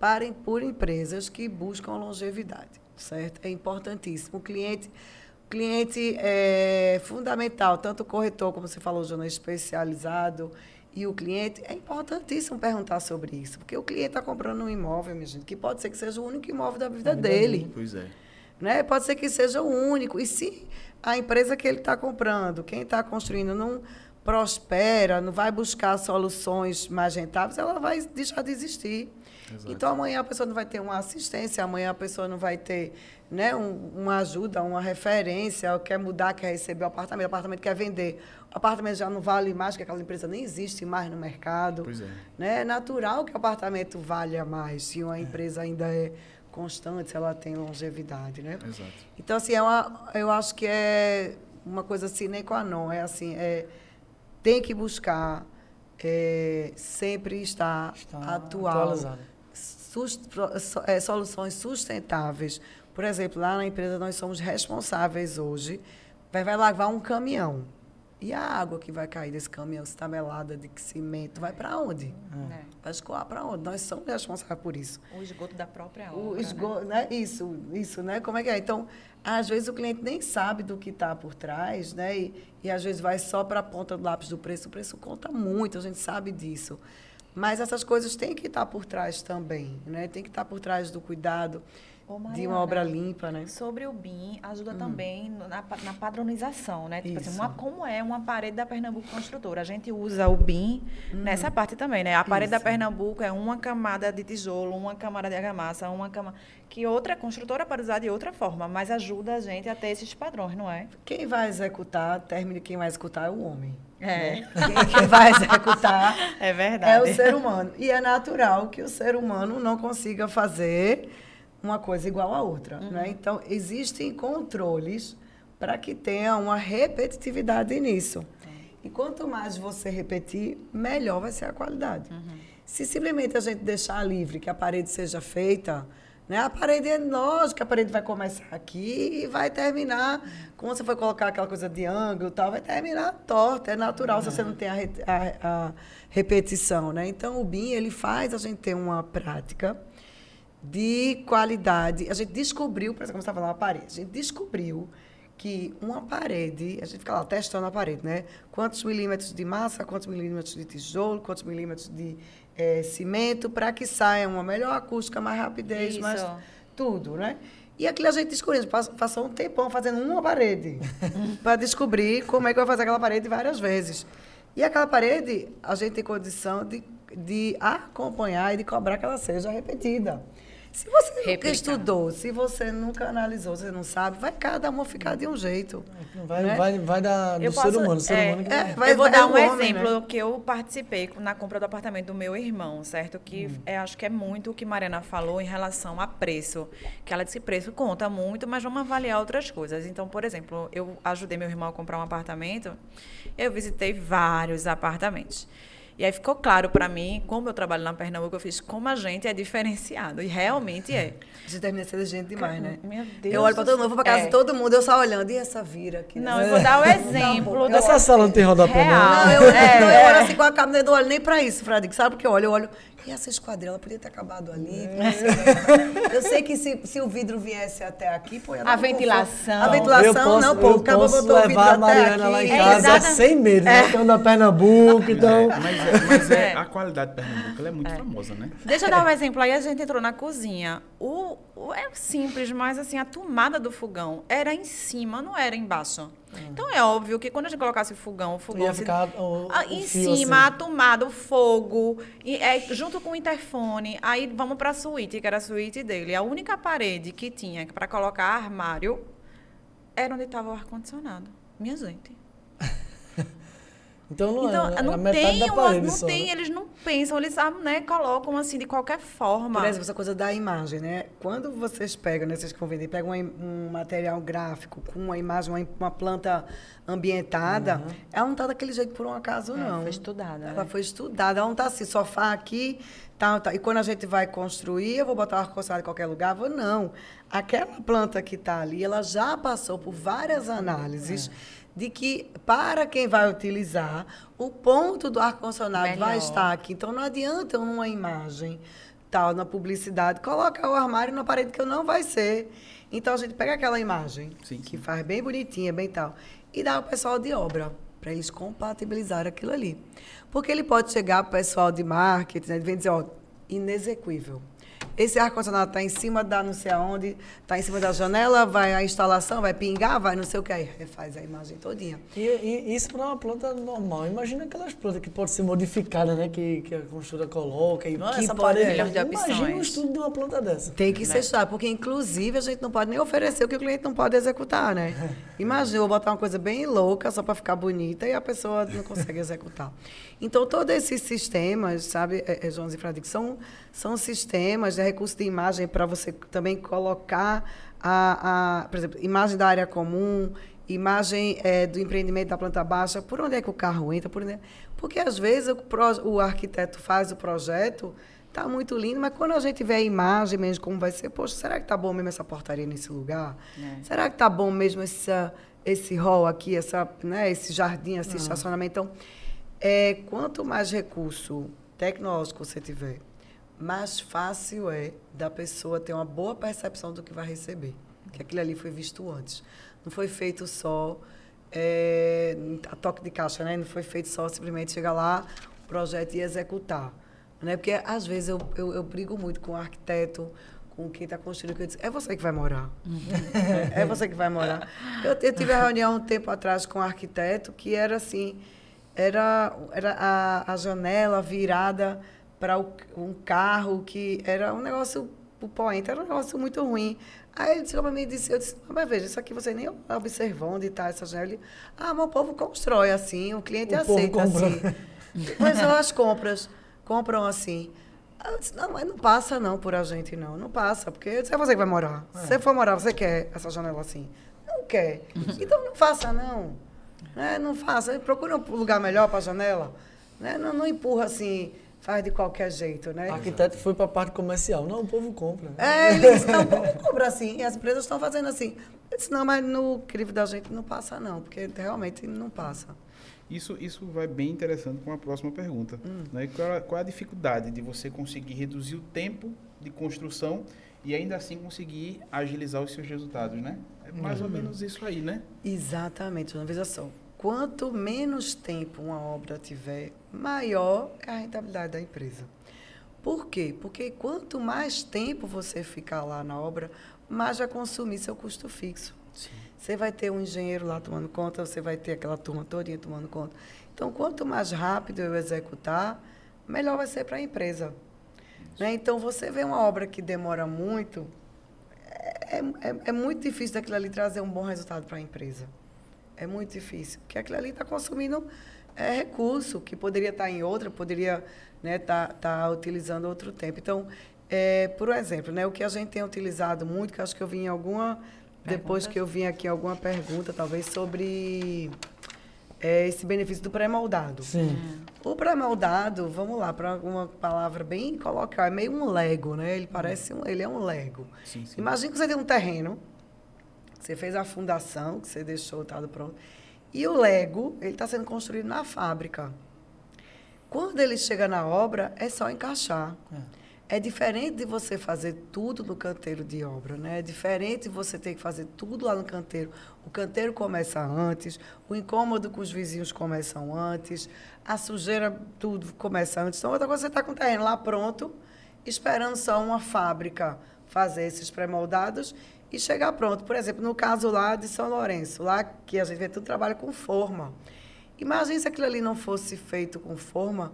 Speaker 4: para, por empresas que buscam longevidade, certo? É importantíssimo. O cliente, o cliente é fundamental, tanto o corretor, como você falou, jornalista especializado, e o cliente, é importantíssimo perguntar sobre isso, porque o cliente está comprando um imóvel, minha gente, que pode ser que seja o único imóvel da vida dele
Speaker 2: Pois é.
Speaker 4: né? Pode ser que seja o único. E se a empresa que ele está comprando, quem está construindo, não prospera, não vai buscar soluções mais rentáveis, ela vai deixar de existir.
Speaker 2: Exato.
Speaker 4: Então, amanhã a pessoa não vai ter uma assistência, amanhã a pessoa não vai ter né, um- uma ajuda, uma referência, quer mudar, quer receber o apartamento, o apartamento quer vender. O apartamento já não vale mais, porque aquela empresa nem existe mais no mercado.
Speaker 2: Pois é.
Speaker 4: Né? É natural que o apartamento valha mais, se uma empresa ainda é constante, se ela tem longevidade, né?
Speaker 2: Exato.
Speaker 4: Então, assim, é uma, eu acho que é uma coisa sine qua non. É assim, é, tem que buscar é, sempre estar
Speaker 1: Está
Speaker 4: atual.
Speaker 1: atualizado.
Speaker 4: Sus- pro- so- é, soluções sustentáveis. Por exemplo, lá na empresa nós somos responsáveis hoje, vai, vai lavar um caminhão. E a água que vai cair desse caminhão, se está melada de cimento, vai para onde?
Speaker 3: É.
Speaker 4: Vai escoar para onde? Nós somos responsáveis por isso.
Speaker 3: O esgoto da própria
Speaker 4: O
Speaker 3: obra. né?
Speaker 4: esgoto, né? Isso, isso, né? Como é que é? Então, às vezes o cliente nem sabe do que está por trás, né? E, e às vezes vai só para a ponta do lápis do preço. O preço conta muito, a gente sabe disso. Mas essas coisas têm que estar por trás também, né? Tem que estar por trás do cuidado
Speaker 3: Ô,
Speaker 4: de
Speaker 3: Mariana,
Speaker 4: uma obra limpa, né?
Speaker 3: Sobre o BIM, ajuda também no- na, na padronização, né? Tipo assim, uma- como é uma parede da Pernambuco Construtora? A gente usa o BIM nessa parte também, né? A parede da
Speaker 4: Isso.
Speaker 3: Pernambuco é uma camada de tijolo, uma camada de argamassa, uma camada... Que outra construtora pode usar de outra forma, mas ajuda a gente a ter esses padrões, não é?
Speaker 4: Quem vai executar, término de quem vai executar é o homem.
Speaker 3: É.
Speaker 4: Quem, quem vai executar *laughs*
Speaker 3: É verdade.
Speaker 4: é o ser humano. E é natural que o ser humano não consiga fazer uma coisa igual a outra. Né? Então, existem controles para que tenha uma repetitividade nisso. E quanto mais você repetir, melhor vai ser a qualidade. Se simplesmente a gente deixar livre que a parede seja feita, né? a parede é lógico que a parede vai começar aqui e vai terminar, como você for colocar aquela coisa de ângulo e tal, vai terminar torta, é natural se você não tem a, a- a repetição. Né? Então, o BIM ele faz a gente ter uma prática de qualidade. A gente descobriu, por exemplo, como você estava falando, a parede, a gente descobriu que uma parede, a gente fica lá testando a parede, né? Quantos milímetros de massa, quantos milímetros de tijolo, quantos milímetros de eh, cimento, para que saia uma melhor acústica, mais rapidez,
Speaker 3: Isso.
Speaker 4: mais tudo, né? E aquilo a gente descobriu, pass- passou um tempão fazendo uma parede *laughs* para descobrir como é que vai fazer aquela parede várias vezes. E aquela parede, a gente tem condição de, de acompanhar e de cobrar que ela seja repetida. Se você nunca
Speaker 3: Replicar.
Speaker 4: estudou, se você nunca analisou, você não sabe, vai cada uma ficar de um jeito.
Speaker 1: Vai,
Speaker 4: né?
Speaker 1: vai, vai da, do
Speaker 3: Eu
Speaker 1: ser
Speaker 3: posso-
Speaker 1: humano, o ser
Speaker 3: é,
Speaker 1: humano que
Speaker 4: é,
Speaker 1: vai.
Speaker 3: eu vou
Speaker 4: vai
Speaker 3: dar um
Speaker 4: homem,
Speaker 3: exemplo que eu participei na compra do apartamento do meu irmão, certo? Que
Speaker 1: Hum.
Speaker 3: é, acho que é muito o que Mariana falou em relação a preço. Que ela disse preço conta muito, mas vamos avaliar outras coisas. Então, por exemplo, eu ajudei meu irmão a comprar um apartamento, eu visitei vários apartamentos. E aí ficou claro para mim, como eu trabalho na Pernambuco, eu fiz como a gente é diferenciado. E realmente é.
Speaker 4: Você termina sendo gente demais, né?
Speaker 3: Meu Deus.
Speaker 4: eu olho pra todo mundo, vou pra casa
Speaker 3: É.
Speaker 4: de todo mundo, eu só olhando, e essa vira aqui?
Speaker 3: Não,
Speaker 4: né?
Speaker 3: eu vou dar o exemplo. do-
Speaker 1: Essa sala não tem rodapé,
Speaker 3: Real.
Speaker 1: não.
Speaker 4: Não, eu,
Speaker 3: É,
Speaker 4: não, eu
Speaker 3: é.
Speaker 4: olho assim com a câmera, eu não olho nem pra isso, Fradique. Sabe porque eu olho? Eu olho, e essa esquadrilha, ela podia ter acabado ali. ser- *laughs* Eu sei que se, se o vidro viesse até aqui, pô, ia dar
Speaker 3: A
Speaker 4: um conforto.
Speaker 3: ventilação.
Speaker 4: A ventilação,
Speaker 1: posso,
Speaker 4: não, pô,
Speaker 1: eu
Speaker 4: botou o vidro
Speaker 1: levar a
Speaker 4: até
Speaker 1: Mariana
Speaker 4: aqui.
Speaker 1: lá em
Speaker 3: É,
Speaker 1: casa
Speaker 3: exatamente.
Speaker 1: sem medo, né? Eu ando da Pernambuco, então...
Speaker 2: É, mas é, mas é-
Speaker 3: É.
Speaker 2: a qualidade de Pernambuco ela é muito famosa, né?
Speaker 3: Deixa eu dar um exemplo aí. A gente entrou na cozinha. O, o- é simples, mas assim, a tomada do fogão era em cima, não era embaixo. Então é óbvio que quando a gente colocasse o fogão, o fogão.
Speaker 1: Ia
Speaker 3: se-
Speaker 1: ficar o,
Speaker 3: Ah,
Speaker 1: o
Speaker 3: em cima,
Speaker 1: assim.
Speaker 3: a tomada, o fogo, e, é, junto com o interfone. Aí vamos para a suíte, que era a suíte dele. A única parede que tinha para colocar armário era onde estava o ar-condicionado. Minha gente. *laughs*
Speaker 1: Então não
Speaker 3: Então,
Speaker 1: é,
Speaker 3: não
Speaker 1: metade
Speaker 3: tem,
Speaker 1: da
Speaker 3: uma-
Speaker 1: parede
Speaker 3: não
Speaker 1: só,
Speaker 3: tem,
Speaker 1: né?
Speaker 3: eles não pensam, eles ah, né, colocam assim de qualquer forma.
Speaker 4: Por exemplo, essa coisa da imagem, né? Quando vocês pegam, né, vocês que vão vender, pegam im- um material gráfico com uma imagem, uma, uma planta ambientada, ela não está daquele jeito por um acaso,
Speaker 3: É,
Speaker 4: não.
Speaker 3: foi estudada,
Speaker 4: Ela
Speaker 3: né?
Speaker 4: foi estudada, ela não está assim, sofá aqui, tá, tá. E quando a gente vai construir, eu vou botar o ar-condicionado em qualquer lugar? Vou, não. Aquela planta que está ali, ela já passou por várias análises de que, para quem vai utilizar, o ponto do ar-condicionado vai estar aqui. Então, não adianta eu, numa imagem, tal, na publicidade, colocar o armário na parede que eu não vai ser. Então, a gente pega aquela imagem,
Speaker 2: Sim,
Speaker 4: que
Speaker 2: sim.
Speaker 4: faz bem bonitinha, bem tal, e dá ao pessoal de obra, para eles compatibilizar aquilo ali. Porque ele pode chegar para o pessoal de marketing né, e vem dizer, ó, inexequível. Esse ar-condicionado está em cima da não sei aonde, está em cima da janela, vai a instalação, vai pingar, vai não sei o que, aí refaz a imagem todinha.
Speaker 1: E, e isso para uma planta normal. Imagina aquelas plantas que podem ser modificadas, né? Que, que a construtora coloca. E, ah,
Speaker 4: Que
Speaker 1: essa
Speaker 4: pode-
Speaker 1: parede.
Speaker 3: de
Speaker 1: Imagina o estudo de uma planta dessa.
Speaker 4: Tem que ser estudado, porque inclusive a gente não pode nem oferecer o que o cliente não pode executar, né? *laughs* Imagina, eu vou botar uma coisa bem louca só para ficar bonita e a pessoa não consegue executar. Então, todos esses sistemas, sabe, é, é, João e Fradique, são, são sistemas de recurso de imagem para você também colocar a, a, por exemplo, imagem da área comum, imagem é, do empreendimento da planta baixa, por onde é que o carro entra, por onde é- porque às vezes o, pro- o arquiteto faz o projeto, tá muito lindo, mas quando a gente vê a imagem mesmo como vai ser, poxa, será que tá bom mesmo essa portaria nesse lugar?
Speaker 3: É.
Speaker 4: Será que tá bom mesmo essa, esse hall aqui, essa, né, esse jardim, esse estacionamento? Então, é, quanto mais recurso tecnológico você tiver, mais fácil é da pessoa ter uma boa percepção do que vai receber. Que aquilo ali foi visto antes. Não foi feito só é, a toque de caixa, né? Não foi feito só simplesmente chegar lá, o projeto e executar. Né? Porque, às vezes, eu, eu, eu brigo muito com o arquiteto, com quem está construindo, que eu disse, é você que vai morar. É, *laughs* é você que vai morar. Eu, eu tive a reunião um tempo atrás com um arquiteto que era assim, era, era a, a janela virada para um carro que era um negócio, o poente era um negócio muito ruim. Aí ele chegou para mim e disse, eu disse, mas veja, isso aqui você nem observou onde está essa janela. Ele, ah, mas o povo constrói assim, o cliente
Speaker 1: O
Speaker 4: aceita assim. Mas *laughs* são as compras, compram assim. Eu disse, não, mas não passa não por a gente, não. Não passa, porque disse, é você que vai morar. Se você for morar, você quer essa janela assim? Não quer. Então não faça, não. Né? Não faça. Procura um lugar melhor para a janela. Né? Não, não empurra assim, faz de qualquer jeito, né?
Speaker 1: O arquiteto foi para a parte comercial. Não, o povo compra.
Speaker 4: É, ele disse, não, vamos cobrar assim. E as empresas estão fazendo assim. Eu disse, não, mas no crivo da gente não passa, não, porque realmente não passa.
Speaker 2: Isso, isso vai bem interessante com a próxima pergunta. Né? Qual, a- qual a dificuldade de você conseguir reduzir o tempo de construção e ainda assim conseguir agilizar os seus resultados, né? É mais ou menos isso aí, né?
Speaker 4: Exatamente, Joana. Veja só. Quanto menos tempo uma obra tiver, maior é a rentabilidade da empresa. Por quê? Porque quanto mais tempo você ficar lá na obra, mais vai consumir seu custo fixo. Você vai ter um engenheiro lá tomando conta, você vai ter aquela turma todinha tomando conta. Então, quanto mais rápido eu executar, melhor vai ser para a empresa. Né? Então, você vê uma obra que demora muito, é, é, é muito difícil daquilo ali trazer um bom resultado para a empresa. É muito difícil, porque aquilo ali está consumindo é, recurso que poderia estar tá em outra, poderia estar né, tá, tá utilizando outro tempo. Então, é, por exemplo, né, o que a gente tem utilizado muito, que acho que eu vi em alguma. Depois que eu vim aqui, alguma pergunta, talvez, sobre é, esse benefício do pré-moldado.
Speaker 1: Sim.
Speaker 4: O pré-moldado, vamos lá, para uma palavra bem colocar, é meio um Lego, né? Ele parece um, ele é um Lego.
Speaker 2: Sim, sim.
Speaker 4: Imagina que você tem um terreno, você fez a fundação, que você deixou tá pronto, e o Lego, ele está sendo construído na fábrica. Quando ele chega na obra, é só encaixar. É. É diferente de você fazer tudo no canteiro de obra, né? É diferente de você ter que fazer tudo lá no canteiro. O canteiro começa antes, o incômodo com os vizinhos começam antes, a sujeira, tudo começa antes. Então, outra coisa, você está com o terreno lá pronto, esperando só uma fábrica fazer esses pré-moldados e chegar pronto. Por exemplo, no caso lá de São Lourenço, lá que a gente vê tudo trabalha com forma. Imagina se aquilo ali não fosse feito com forma,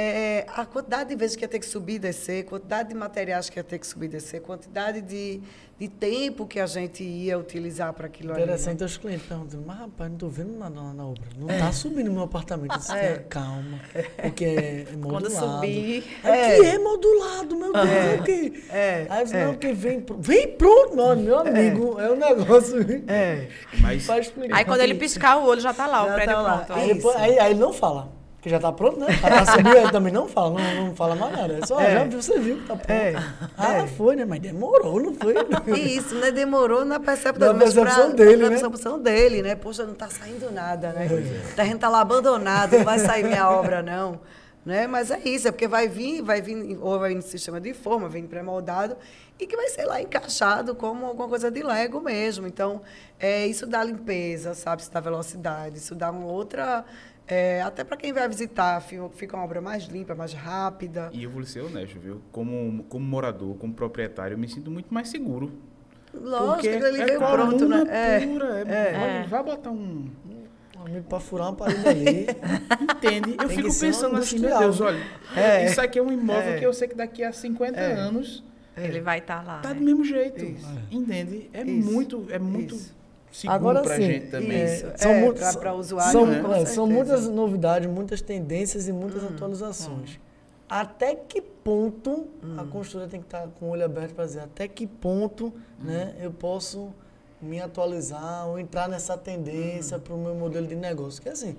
Speaker 4: é, a quantidade de vezes que ia ter que subir e descer, quantidade de materiais que ia ter que subir e descer, quantidade de, de tempo que a gente ia utilizar para aquilo ali.
Speaker 1: Interessante, né? os clientes perguntam, mas rapaz, não estou vendo nada na, na, obra. Não está é. subindo meu apartamento. Eu disse, é. calma, porque é, é modulado.
Speaker 3: Quando subir...
Speaker 1: É. é modulado, meu Deus, é, o quê? É. Aí eu não, que vem, vem pronto, meu amigo, é, um negócio...
Speaker 4: É. *laughs*
Speaker 3: Mas... Aí quando ele piscar o olho, já está lá, já o prédio tá pronto.
Speaker 1: Aí, depois, aí, aí ele não fala. Que já tá pronto, né? A subiu, ele também não fala, não, não fala mais nada. É só, é. já você viu que tá pronto. É. Ah, é. foi, né? Mas demorou, não foi? *laughs*
Speaker 4: Isso, né? Demorou na percepção,
Speaker 1: na percepção pra, dele,
Speaker 4: na
Speaker 1: né?
Speaker 4: percepção dele, né? Poxa, não tá saindo nada, né? É. A gente tá lá abandonado, não vai sair minha obra, não. Né? Mas é isso, é porque vai vir, vai vir, ou vai vir no sistema de forma, vem pré-moldado, e que vai ser lá encaixado como alguma coisa de Lego mesmo. Então, é, isso dá limpeza, sabe? Isso dá velocidade, isso dá uma outra é, até para quem vai visitar, fica uma obra mais limpa, mais rápida.
Speaker 2: E eu vou ser honesto, viu? Como, como morador, como proprietário, eu me sinto muito mais seguro.
Speaker 4: Lógico, ele é veio pronto, né?
Speaker 2: É, pura, é, é. vai botar um,
Speaker 1: um amigo para furar uma parede ali. *laughs*
Speaker 2: Entende? Eu Tem fico pensando assim, meu Deus, olha, é. isso aqui é um imóvel é. que eu sei que daqui a 50 é. anos
Speaker 3: ele vai estar tá lá.
Speaker 2: Tá do mesmo jeito. Isso. Entende? É isso. muito, é muito
Speaker 1: isso seguro Agora,
Speaker 2: pra
Speaker 1: sim,
Speaker 2: gente também.
Speaker 1: Isso. São, é, para usuário, são, né? é, são muitas novidades, muitas tendências e muitas hum, atualizações. Hum. Até que ponto hum. a construtora tem que estar com o olho aberto para dizer até que ponto hum. né, eu posso me atualizar ou entrar nessa tendência hum. para o meu modelo de negócio. Porque assim,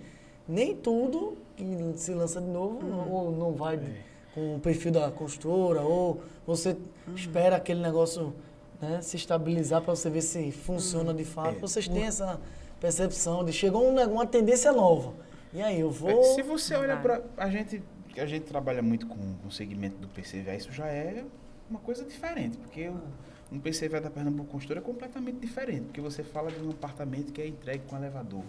Speaker 1: nem tudo que se lança de novo hum. ou não vai é. com o perfil da construtora ou você espera aquele negócio né, se estabilizar para você ver se funciona de fato. É. Vocês têm essa percepção de chegou uma, uma tendência nova. E aí, eu vou.
Speaker 2: Se você olha para. A gente, a gente trabalha muito com, o segmento do PCVA, isso já é uma coisa diferente, porque o, um PCVA da Pernambuco Construtora é completamente diferente, porque você fala de um apartamento que é entregue com elevador.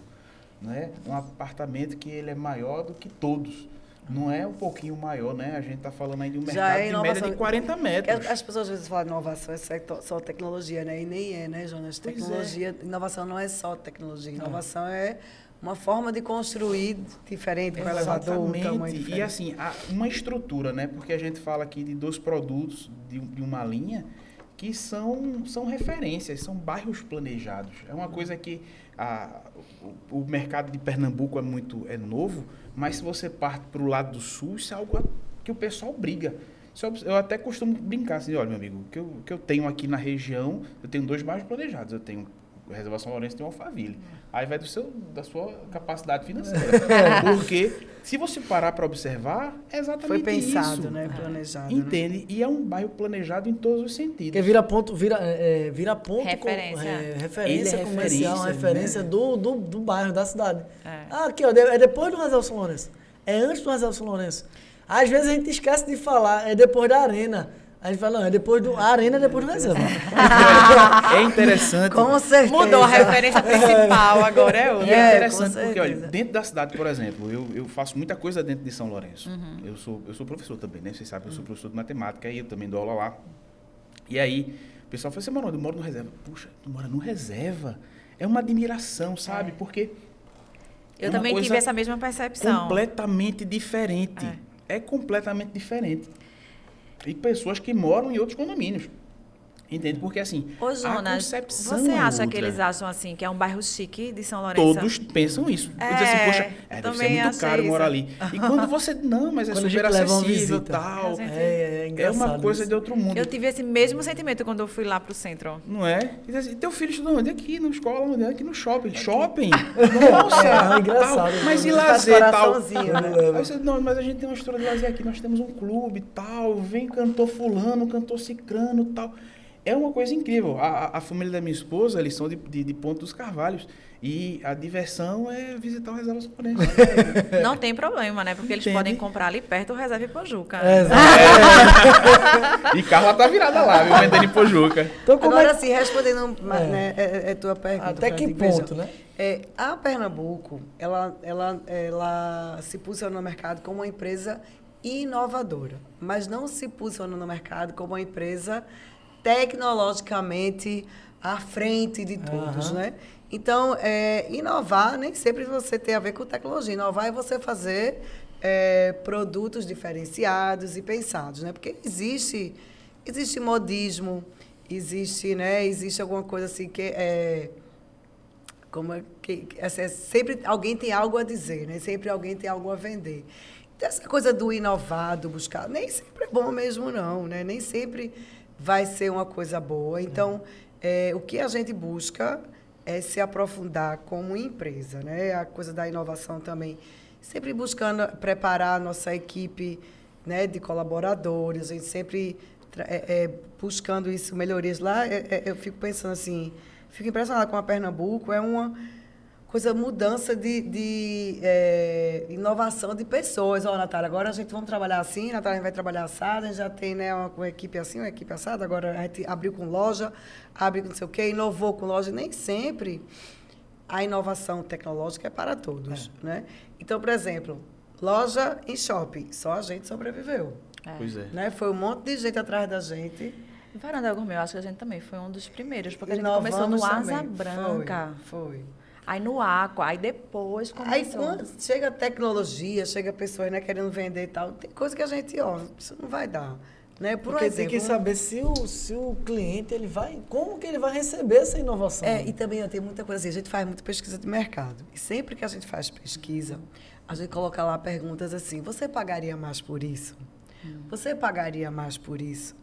Speaker 2: Né? Um apartamento que ele é maior do que todos. Não é um pouquinho maior, né? A gente está falando aí de um mercado é de média de 40 metros.
Speaker 4: As pessoas às vezes falam inovação é só tecnologia, né? E nem é, né, Jonas? É. Tecnologia, é. inovação não é só tecnologia. Inovação é uma forma de construir diferente, com elevador, um tamanho diferente.
Speaker 2: E assim, uma estrutura, né? Porque a gente fala aqui de dois produtos de, de uma linha que são, são referências, são bairros planejados. É uma coisa que a, o, o mercado de Pernambuco é muito é novo, mas se você parte para o lado do sul, isso é algo que o pessoal briga. Eu até costumo brincar assim, olha, meu amigo, o que eu, que eu tenho aqui na região, eu tenho dois bairros planejados. Eu tenho Reservação Lourenço tem um Alphaville. Aí vai do seu, da sua capacidade financeira. *laughs* Porque se você parar para observar, é exatamente
Speaker 4: Foi pensado,
Speaker 2: isso.
Speaker 4: né? Planejado.
Speaker 2: Entende? Né? E é um bairro planejado em todos os sentidos.
Speaker 1: Porque vira ponto, vira, é, é vira ponto
Speaker 3: referência,
Speaker 1: com, é, referência é comercial, referência, referência né? do, do, do bairro, da cidade. É. Ah, aqui, ó, é depois do Reserva São Lourenço. É antes do Reserva São Lourenço. Às vezes a gente esquece de falar, é depois da arena. A gente fala, não, é depois do. A arena é depois do reserva. *laughs*
Speaker 2: é interessante.
Speaker 4: Com certeza.
Speaker 3: Mudou a referência principal, agora é outra.
Speaker 2: E é, interessante porque, olha, dentro da cidade, por exemplo, eu, eu faço muita coisa dentro de São Lourenço. Uhum. Eu, sou, eu sou professor também, né? Vocês sabem, eu sou professor de matemática e eu também dou aula lá. E aí, o pessoal fala assim, mano, eu moro no reserva. Puxa, tu mora no reserva? É uma admiração, sabe? É. Porque.
Speaker 3: Eu é também tive essa mesma percepção.
Speaker 2: Completamente diferente. É, é completamente diferente. E pessoas que moram em outros condomínios. Entende? Porque assim,
Speaker 3: Ô,
Speaker 2: a
Speaker 3: Jonas,
Speaker 2: concepção
Speaker 3: você
Speaker 2: é
Speaker 3: acha que
Speaker 2: outra.
Speaker 3: eles acham assim que é um bairro chique de São Lourenço?
Speaker 2: Todos pensam isso.
Speaker 3: É,
Speaker 2: É, diz assim, poxa, é, deve ser muito caro
Speaker 3: isso.
Speaker 2: morar ali. *laughs* E quando você, não, mas é
Speaker 1: Quando a
Speaker 2: super acessível e tal.
Speaker 3: A gente-
Speaker 1: É, é
Speaker 2: É
Speaker 1: engraçado.
Speaker 2: uma coisa
Speaker 1: isso.
Speaker 2: de outro mundo.
Speaker 3: Eu tive esse mesmo sentimento quando eu fui lá pro centro.
Speaker 2: Não é? E assim, teu filho estuda onde? Aqui na escola, onde? Aqui no shopping. Shopping? *laughs*
Speaker 1: É,
Speaker 2: Nossa!
Speaker 1: é engraçado,
Speaker 2: tal. Mas e
Speaker 1: né?
Speaker 2: Lazer tal?
Speaker 4: né?
Speaker 2: Aí você, não, mas a gente tem uma estrutura de lazer aqui, nós temos um clube e tal, vem cantor fulano, cantor cicrano e tal. É uma coisa incrível. A, a- a família da minha esposa, eles são de, de, de Ponto dos Carvalhos. E a diversão é visitar o Reserva Sonorense. *laughs*
Speaker 3: Não tem problema, né? Porque eles
Speaker 2: Entende?
Speaker 3: podem comprar ali perto o Reserva Pojuca.
Speaker 1: É, exato. *laughs*
Speaker 2: e Carla tá virada lá, viu? Vendendo em Pojuca.
Speaker 1: Então, como
Speaker 4: Agora
Speaker 1: é...
Speaker 4: sim, respondendo mas,
Speaker 1: É.
Speaker 4: né, é, é tua pergunta.
Speaker 1: Até que ponto, né?
Speaker 4: É, a Pernambuco, ela, ela, ela se posiciona no mercado como uma empresa inovadora, mas não se posiciona no mercado como uma empresa tecnologicamente à frente de todos,
Speaker 1: Aham.
Speaker 4: né? Então, é, inovar nem sempre você tem a ver com tecnologia. Inovar é você fazer é, produtos diferenciados e pensados, né? Porque existe, existe modismo, existe, né? Existe alguma coisa assim que é como é que assim, é sempre alguém tem algo a dizer, né? Sempre alguém tem algo a vender. Então, essa coisa do inovar, do buscar, nem sempre é bom mesmo, não, né? Nem sempre vai ser uma coisa boa. Então, é, o que a gente busca é se aprofundar como empresa, né? A coisa da inovação também, sempre buscando preparar a nossa equipe, né, de colaboradores, a gente sempre é, é, buscando isso, melhorias lá. é, é, eu fico pensando assim, fico impressionada com a Pernambuco, é uma coisa, mudança de, de é, inovação de pessoas. Ó, Natália, agora a gente vamos trabalhar assim, Natália a gente vai trabalhar assada, a gente já tem né, uma, uma equipe assim, uma equipe assada, agora a gente abriu com loja, abre com não sei o quê, inovou com loja, nem sempre a inovação tecnológica é para todos, né? Então, por exemplo, loja em shopping, só a gente sobreviveu,
Speaker 3: É.
Speaker 2: Pois é.
Speaker 4: né? Foi um monte de gente atrás da gente.
Speaker 3: Varanda Gourmet, eu acho que a gente também foi um dos primeiros, porque a gente
Speaker 4: Inovamos
Speaker 3: começou no Asa
Speaker 4: também.
Speaker 3: Branca,
Speaker 4: Foi, foi.
Speaker 3: Aí no Aqua, aí depois
Speaker 4: Aí
Speaker 3: começou.
Speaker 4: quando chega a tecnologia, chega pessoas né, querendo vender e tal, tem coisa que a gente, ó, isso não vai dar. Né? Por
Speaker 1: Porque
Speaker 4: exemplo,
Speaker 1: tem que saber se o, se o cliente ele vai. Como que ele vai receber essa inovação?
Speaker 4: É, e também tem muita coisa assim, a gente faz muita pesquisa de mercado. E sempre que a gente faz pesquisa, a gente coloca lá perguntas assim: você pagaria mais por isso? Você pagaria mais por isso?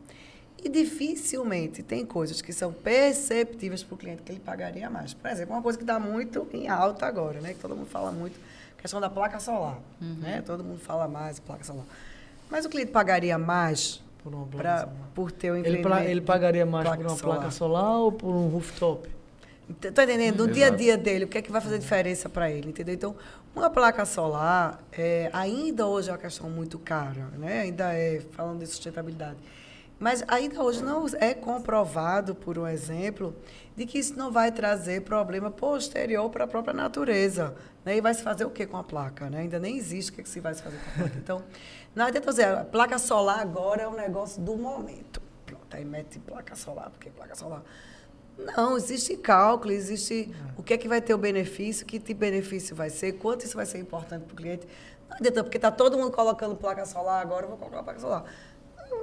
Speaker 4: E dificilmente tem coisas que são perceptíveis para o cliente que ele pagaria mais. Por exemplo, uma coisa que está muito em alta agora, né? Que todo mundo fala muito, questão da placa solar. Né? Todo mundo fala mais placa solar. Mas o cliente pagaria mais
Speaker 1: Por uma placa
Speaker 4: pra,
Speaker 1: solar.
Speaker 4: por ter um
Speaker 1: ele, pra- ele pagaria mais
Speaker 4: placa
Speaker 1: por uma
Speaker 4: solar?
Speaker 1: placa solar ou por um rooftop?
Speaker 4: Estou entendendo? No
Speaker 2: Exato.
Speaker 4: dia a dia dele, o que é que vai fazer diferença para ele, entendeu? Então, uma placa solar é, ainda hoje é uma questão muito cara, né? Ainda é, falando de sustentabilidade. Mas ainda hoje não é comprovado, por um exemplo, de que isso não vai trazer problema posterior para a própria natureza. Né? E vai se fazer o que com a placa? Né? Ainda nem existe o que, é que se vai se fazer com a placa. Então, não adianta dizer, a placa solar agora é um negócio do momento. Pronto, aí mete placa solar, porque placa solar. Não, existe cálculo, existe o que é que vai ter o benefício, que tipo de benefício vai ser, quanto isso vai ser importante para o cliente. Não adianta, porque está todo mundo colocando placa solar, agora eu vou colocar placa solar.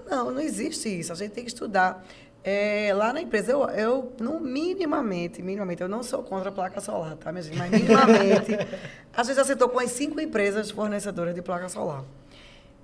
Speaker 4: Não, não existe isso. A gente tem que estudar. É, lá na empresa, eu, eu não, minimamente, minimamente, eu não sou contra a placa solar, tá, minha gente? Mas minimamente, *laughs* a gente já sentou com as cinco empresas fornecedoras de placa solar.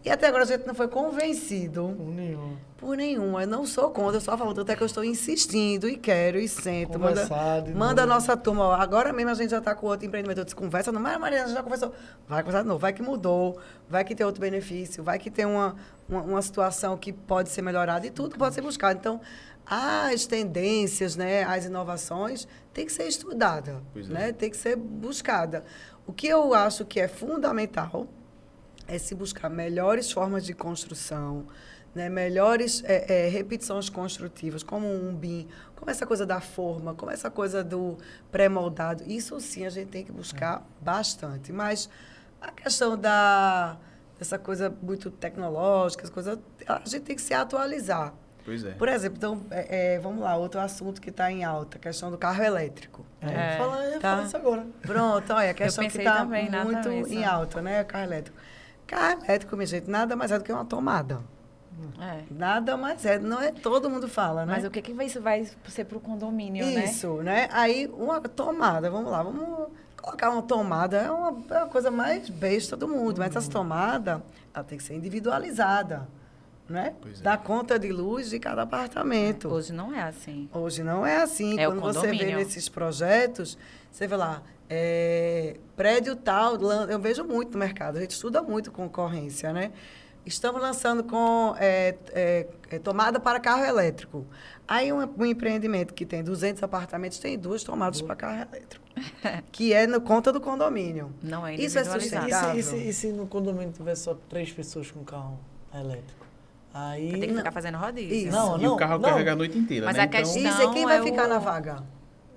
Speaker 4: E até agora a gente não foi convencido
Speaker 1: Um nenhum.
Speaker 4: por nenhuma. Eu não sou contra, eu sou a favor. Tanto é que eu estou insistindo e quero e sento. Manda,
Speaker 1: Conversar
Speaker 4: manda a nossa turma. ó, Agora mesmo a gente já está com outro empreendimento. Eu disse, conversa, não, mas Mariana, a gente já conversou. Vai conversar de novo. Vai que mudou, vai que tem outro benefício, vai que tem uma, uma, uma situação que pode ser melhorada e tudo pode ser buscado. Então, as tendências, né, as inovações, tem que ser estudada,
Speaker 2: é.
Speaker 4: né? tem que ser buscada. O que eu acho que é fundamental é se buscar melhores formas de construção, né? melhores é, é, repetições construtivas, como um BIM, como essa coisa da forma, como essa coisa do pré-moldado. Isso sim a gente tem que buscar bastante. Mas a questão da, dessa coisa muito tecnológica, essa coisa, a gente tem que se atualizar.
Speaker 2: Pois é.
Speaker 4: Por exemplo, então, é, é, vamos lá, outro assunto que está em alta, a questão do carro elétrico.
Speaker 1: É. Fala, eu
Speaker 4: Tá.
Speaker 1: falar isso agora.
Speaker 4: Pronto, olha, a questão que está muito
Speaker 3: nisso.
Speaker 4: em alta, né? Carro elétrico. Carro elétrico, minha gente, nada mais é do que uma tomada.
Speaker 3: É.
Speaker 4: Nada mais é. Não é todo mundo fala, né?
Speaker 3: Mas o que que vai- isso vai ser pro condomínio, né?
Speaker 4: Isso, né? Aí, uma tomada, vamos lá, vamos colocar uma tomada, é uma, é a coisa mais besta do mundo, mas essa tomada, ela tem que ser individualizada, né?
Speaker 2: É.
Speaker 4: Da conta de luz de cada apartamento.
Speaker 3: Hoje não é assim.
Speaker 4: Hoje não é assim.
Speaker 3: É o
Speaker 4: Quando você vê nesses projetos, você vê lá, é, prédio tal, eu vejo muito no mercado, a gente estuda muito concorrência, né? Estamos lançando com é, é, é, tomada para carro elétrico. Aí um, um empreendimento que tem 200 apartamentos tem duas tomadas para carro elétrico, *laughs* que é no conta do condomínio.
Speaker 3: Não é
Speaker 4: Isso é
Speaker 3: individualizado.
Speaker 1: E se,
Speaker 4: sustentável.
Speaker 1: e, se, e se no condomínio tiver só três pessoas com carro elétrico? Aí.
Speaker 3: Tem que ficar fazendo rodízio.
Speaker 4: Isso.
Speaker 1: Não,
Speaker 2: e o carro
Speaker 1: não.
Speaker 2: carrega a noite inteira,
Speaker 3: Mas
Speaker 2: né?
Speaker 3: a
Speaker 2: então,
Speaker 3: questão-
Speaker 4: Isso, e quem vai
Speaker 3: é
Speaker 4: ficar
Speaker 3: o-
Speaker 4: na vaga?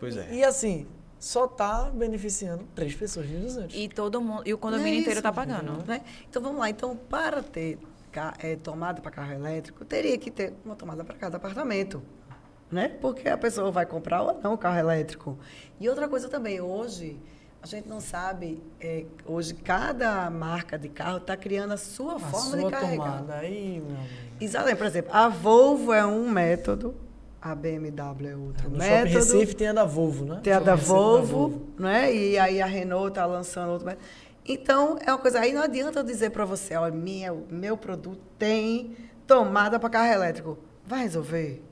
Speaker 2: pois é.
Speaker 1: E assim, só tá beneficiando três pessoas de 200.
Speaker 3: E todo mundo, e o condomínio
Speaker 4: Não é
Speaker 3: inteiro
Speaker 4: isso,
Speaker 3: tá pagando.
Speaker 4: né? Então vamos lá. Então, para ter eh, tomada para carro elétrico, teria que ter uma tomada para cada apartamento. Né? Porque a pessoa vai comprar ou não o carro elétrico. E outra coisa também, hoje, a gente não sabe, eh, hoje cada marca de carro está criando a sua
Speaker 1: a
Speaker 4: forma
Speaker 1: sua
Speaker 4: de carregar.
Speaker 1: tomada. Aí, meu.
Speaker 4: Exatamente. Por exemplo, a Volvo é um método, a BMW é outro
Speaker 1: No Shopping
Speaker 4: método.
Speaker 1: Recife tem a da Volvo, né?
Speaker 4: Tem a
Speaker 1: Shopping
Speaker 4: da
Speaker 1: Recife
Speaker 4: Volvo, né? E aí a Renault está lançando outro. método. Então, é uma coisa. Aí não adianta eu dizer para você, olha, minha, meu produto tem tomada para carro elétrico. Vai resolver.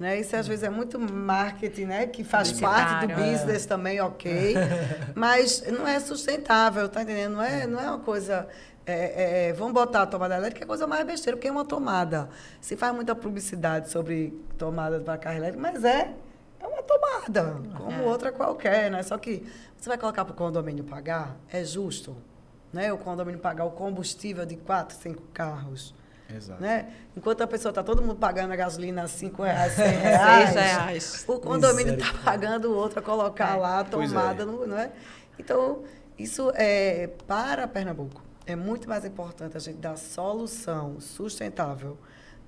Speaker 4: Né? Isso às vezes é muito marketing, né? Que faz parte do
Speaker 3: Publicitário.
Speaker 4: business também, ok. *laughs* Mas não é sustentável, tá entendendo? Não é, não é uma coisa. é, é, vamos botar a tomada elétrica, é a coisa mais besteira, porque é uma tomada. Se faz muita publicidade sobre tomada para carro elétrico, mas é, é uma tomada, como
Speaker 3: É.
Speaker 4: outra qualquer, né? Só que você vai colocar para o condomínio pagar, é justo. Né? O condomínio pagar o combustível de quatro, cinco carros.
Speaker 2: Exato.
Speaker 4: Né? Enquanto a pessoa está todo mundo pagando a gasolina a 5 reais, 100 *laughs* reais,
Speaker 3: reais.
Speaker 4: o condomínio está pagando o outro a colocar
Speaker 3: É.
Speaker 4: lá a
Speaker 2: Pois
Speaker 4: tomada,
Speaker 2: é.
Speaker 4: no, não é? Então, isso é para Pernambuco. É muito mais importante a gente dar solução sustentável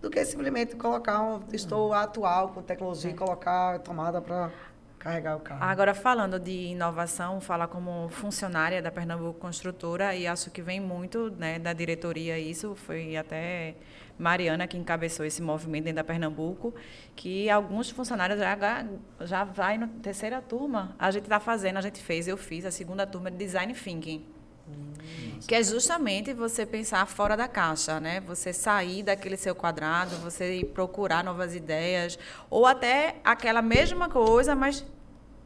Speaker 4: do que simplesmente colocar um estou atual com tecnologia e colocar a tomada para carregar o carro.
Speaker 3: Agora, falando de inovação, falar como funcionária da Pernambuco Construtora, e acho que vem muito né, da diretoria isso, foi até Mariana que encabeçou esse movimento dentro da Pernambuco, que alguns funcionários já, já vai na terceira turma. A gente está fazendo, a gente fez, eu fiz a segunda turma de Design Thinking. Que é justamente você pensar fora da caixa, né? Você sair daquele seu quadrado, você procurar novas ideias, ou até aquela mesma coisa, mas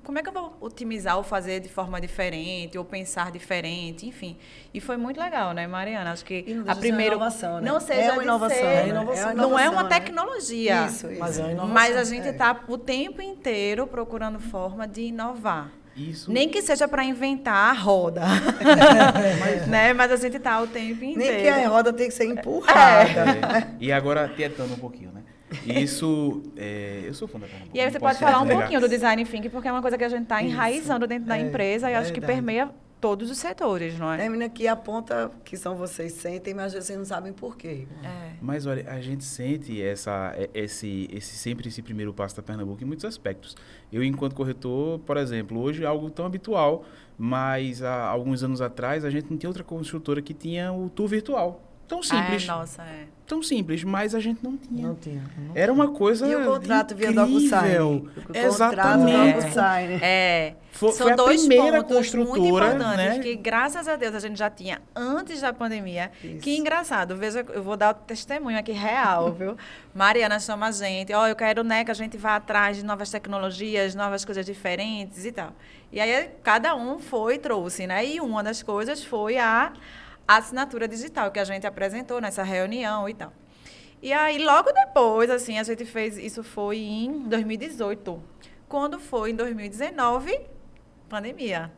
Speaker 3: como é que eu vou otimizar ou fazer de forma diferente, ou pensar diferente, enfim. E foi muito legal, né, Mariana? Acho que
Speaker 4: não
Speaker 3: a
Speaker 4: deixa de ser
Speaker 3: primeira
Speaker 4: não
Speaker 3: não
Speaker 4: seja
Speaker 3: seja
Speaker 4: uma inovação,
Speaker 3: ser-
Speaker 4: né?
Speaker 1: É inovação.
Speaker 3: não é uma
Speaker 4: né?
Speaker 3: tecnologia.
Speaker 4: Isso, isso.
Speaker 1: Mas é uma inovação.
Speaker 3: Mas a gente
Speaker 4: É.
Speaker 3: está o tempo inteiro procurando forma de inovar.
Speaker 2: Isso.
Speaker 3: Nem que seja para inventar a roda. *laughs* né? Mas a gente tá o tempo inteiro.
Speaker 4: Nem que a roda tem que ser empurrada.
Speaker 2: É. E agora, tietando um pouquinho, né? E Isso, é, eu sou fã da Pernambuco.
Speaker 3: E aí você pode falar um pouquinho do design thinking, porque é uma coisa que a gente está enraizando dentro da
Speaker 4: É,
Speaker 3: empresa e acho que
Speaker 4: verdade.
Speaker 3: permeia todos os setores, não é?
Speaker 4: Termina que aponta que são vocês sentem, mas às vezes vocês não sabem por quê.
Speaker 3: É.
Speaker 2: Mas olha, a gente sente essa, é- esse, esse sempre esse primeiro passo da Pernambuco em muitos aspectos. Eu, enquanto corretor, por exemplo, hoje é algo tão habitual, mas há alguns anos atrás a gente não tinha outra construtora que tinha o tour virtual. Tão simples,
Speaker 3: É, nossa, é.
Speaker 2: tão simples, mas a gente não tinha.
Speaker 1: Não tinha. não
Speaker 2: Era uma coisa
Speaker 4: E o contrato via
Speaker 2: incrível.
Speaker 4: DocuSign? O contrato
Speaker 2: Exatamente.
Speaker 4: DocuSign.
Speaker 3: É,
Speaker 2: Foi-
Speaker 3: são
Speaker 2: foi a
Speaker 3: dois
Speaker 2: primeira
Speaker 3: pontos muito
Speaker 2: construtora,
Speaker 3: importantes
Speaker 2: né?
Speaker 3: que, graças a Deus, a gente já tinha antes da pandemia.
Speaker 4: Isso.
Speaker 3: Que engraçado, veja, eu vou dar o testemunho aqui real, *laughs* viu? Mariana chama a gente, ó, eu quero né, que a gente vá atrás de novas tecnologias, novas coisas diferentes e tal. E aí cada um foi e trouxe, né? E uma das coisas foi a assinatura digital que a gente apresentou nessa reunião e tal. E aí, logo depois, assim, a gente fez. Isso foi em 2018. Quando foi em 2019, pandemia.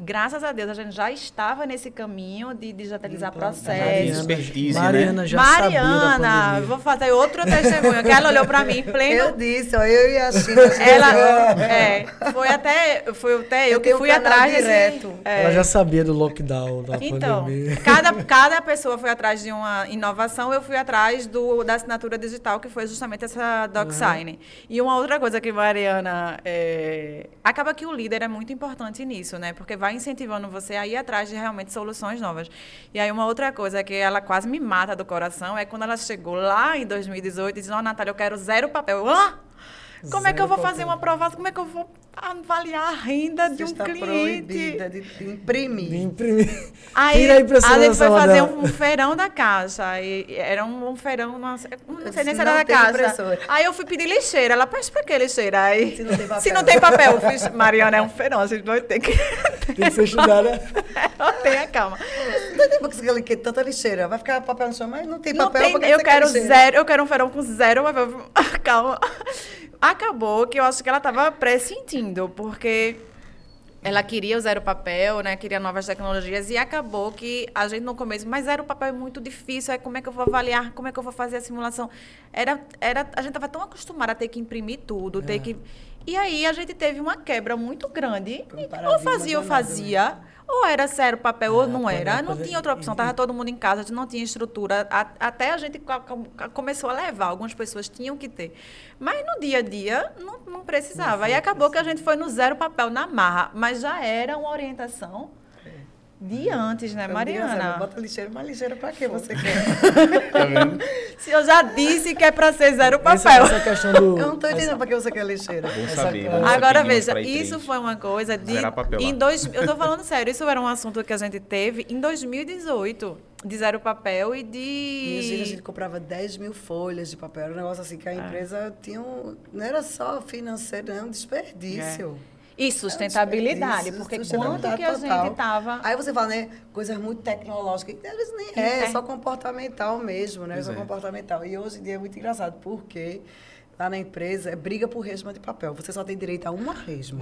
Speaker 3: Graças a Deus, a gente já estava nesse caminho de digitalizar
Speaker 4: Então,
Speaker 3: processos.
Speaker 2: expertise,
Speaker 1: Mariana
Speaker 2: né?
Speaker 1: já sabia da
Speaker 3: Mariana, vou fazer outro testemunho, que ela olhou para mim em pleno
Speaker 4: Eu disse, ó, eu e a China.
Speaker 3: ela é, foi até foi até eu,
Speaker 4: Eu
Speaker 3: que fui atrás desse-
Speaker 4: direto.
Speaker 3: é.
Speaker 1: Ela já sabia do lockdown, da
Speaker 3: Então,
Speaker 1: pandemia.
Speaker 3: cada, *laughs* cada pessoa foi atrás de uma inovação, eu fui atrás do, da assinatura digital, que foi justamente essa DocSign. E uma outra coisa que Mariana. é, acaba que o líder é muito importante nisso, né? Porque vai vai incentivando você a ir atrás de realmente soluções novas. E aí uma outra coisa que ela quase me mata do coração é quando ela chegou lá em 2018 e disse, ó, oh, Natália, eu quero zero papel. Hã? Como Zero é que eu vou fazer uma prova? Como é que eu vou avaliar a renda Você de um está cliente? proibida
Speaker 4: de imprimir. De
Speaker 1: imprimir.
Speaker 3: Aí, Tira a impressão a gente foi fazer dela. um feirão da caixa. E era um, um feirão, não sei nem se era da caixa. Impressora. Aí eu fui pedir lixeira. Ela, mas pra que lixeira? Aí, se não tem papel. Se não tem papel, eu fiz, Mariana, é um feirão, a gente vai ter que...
Speaker 1: Tem que ser estudada. *laughs*
Speaker 3: Tenha calma.
Speaker 4: Não tem porque você quer tanta lixeira. Vai ficar papel no chão, mas não tem papel. Não tem,
Speaker 3: eu quero zero, eu quero um feirão com zero papel. *laughs* Calma. Acabou que eu acho que ela estava pressentindo, porque ela queria o zero papel, né? Queria novas tecnologias e acabou que a gente no começo, mas zero papel é muito difícil, é como é que eu vou avaliar, como é que eu vou fazer a simulação? Era, era a gente estava tão acostumada a ter que imprimir tudo, é. ter que e aí a gente teve uma quebra muito grande. Um ou fazia ou fazia. Né? Ou era sério papel ou não era. Não tinha outra opção. Tava todo mundo em casa, a gente não tinha estrutura. até a gente começou a levar. Algumas pessoas tinham que ter. Mas no dia a dia não, não precisava. e acabou que a gente foi no zero papel na marra. Mas já era uma orientação de antes, né, Mariana?
Speaker 4: Bota lixeira, mas lixeira pra quê você quer? *laughs*
Speaker 3: tá vendo? Se eu já disse que é pra ser zero papel.
Speaker 4: Essa, essa questão do... Eu não tô entendendo essa... pra que você quer lixeira.
Speaker 2: Bom saber,
Speaker 3: Agora veja, isso foi uma coisa de... Zerar papel em dois, eu tô falando sério, isso era um assunto que a gente teve em 2018 de zero papel e de.
Speaker 4: Filhas, a gente comprava 10 mil folhas de papel. Era um negócio assim que a é. empresa tinha um. Não era só financeiro, não, um desperdício.
Speaker 3: É. E sustentabilidade, porque quanto que a total. gente estava...
Speaker 4: Aí você fala, né, coisas muito tecnológicas, que às vezes nem é, é, é só comportamental mesmo, né, pois só é. comportamental. E hoje em dia é muito engraçado, porque lá na empresa é briga por resma de papel. Você só tem direito a uma resma.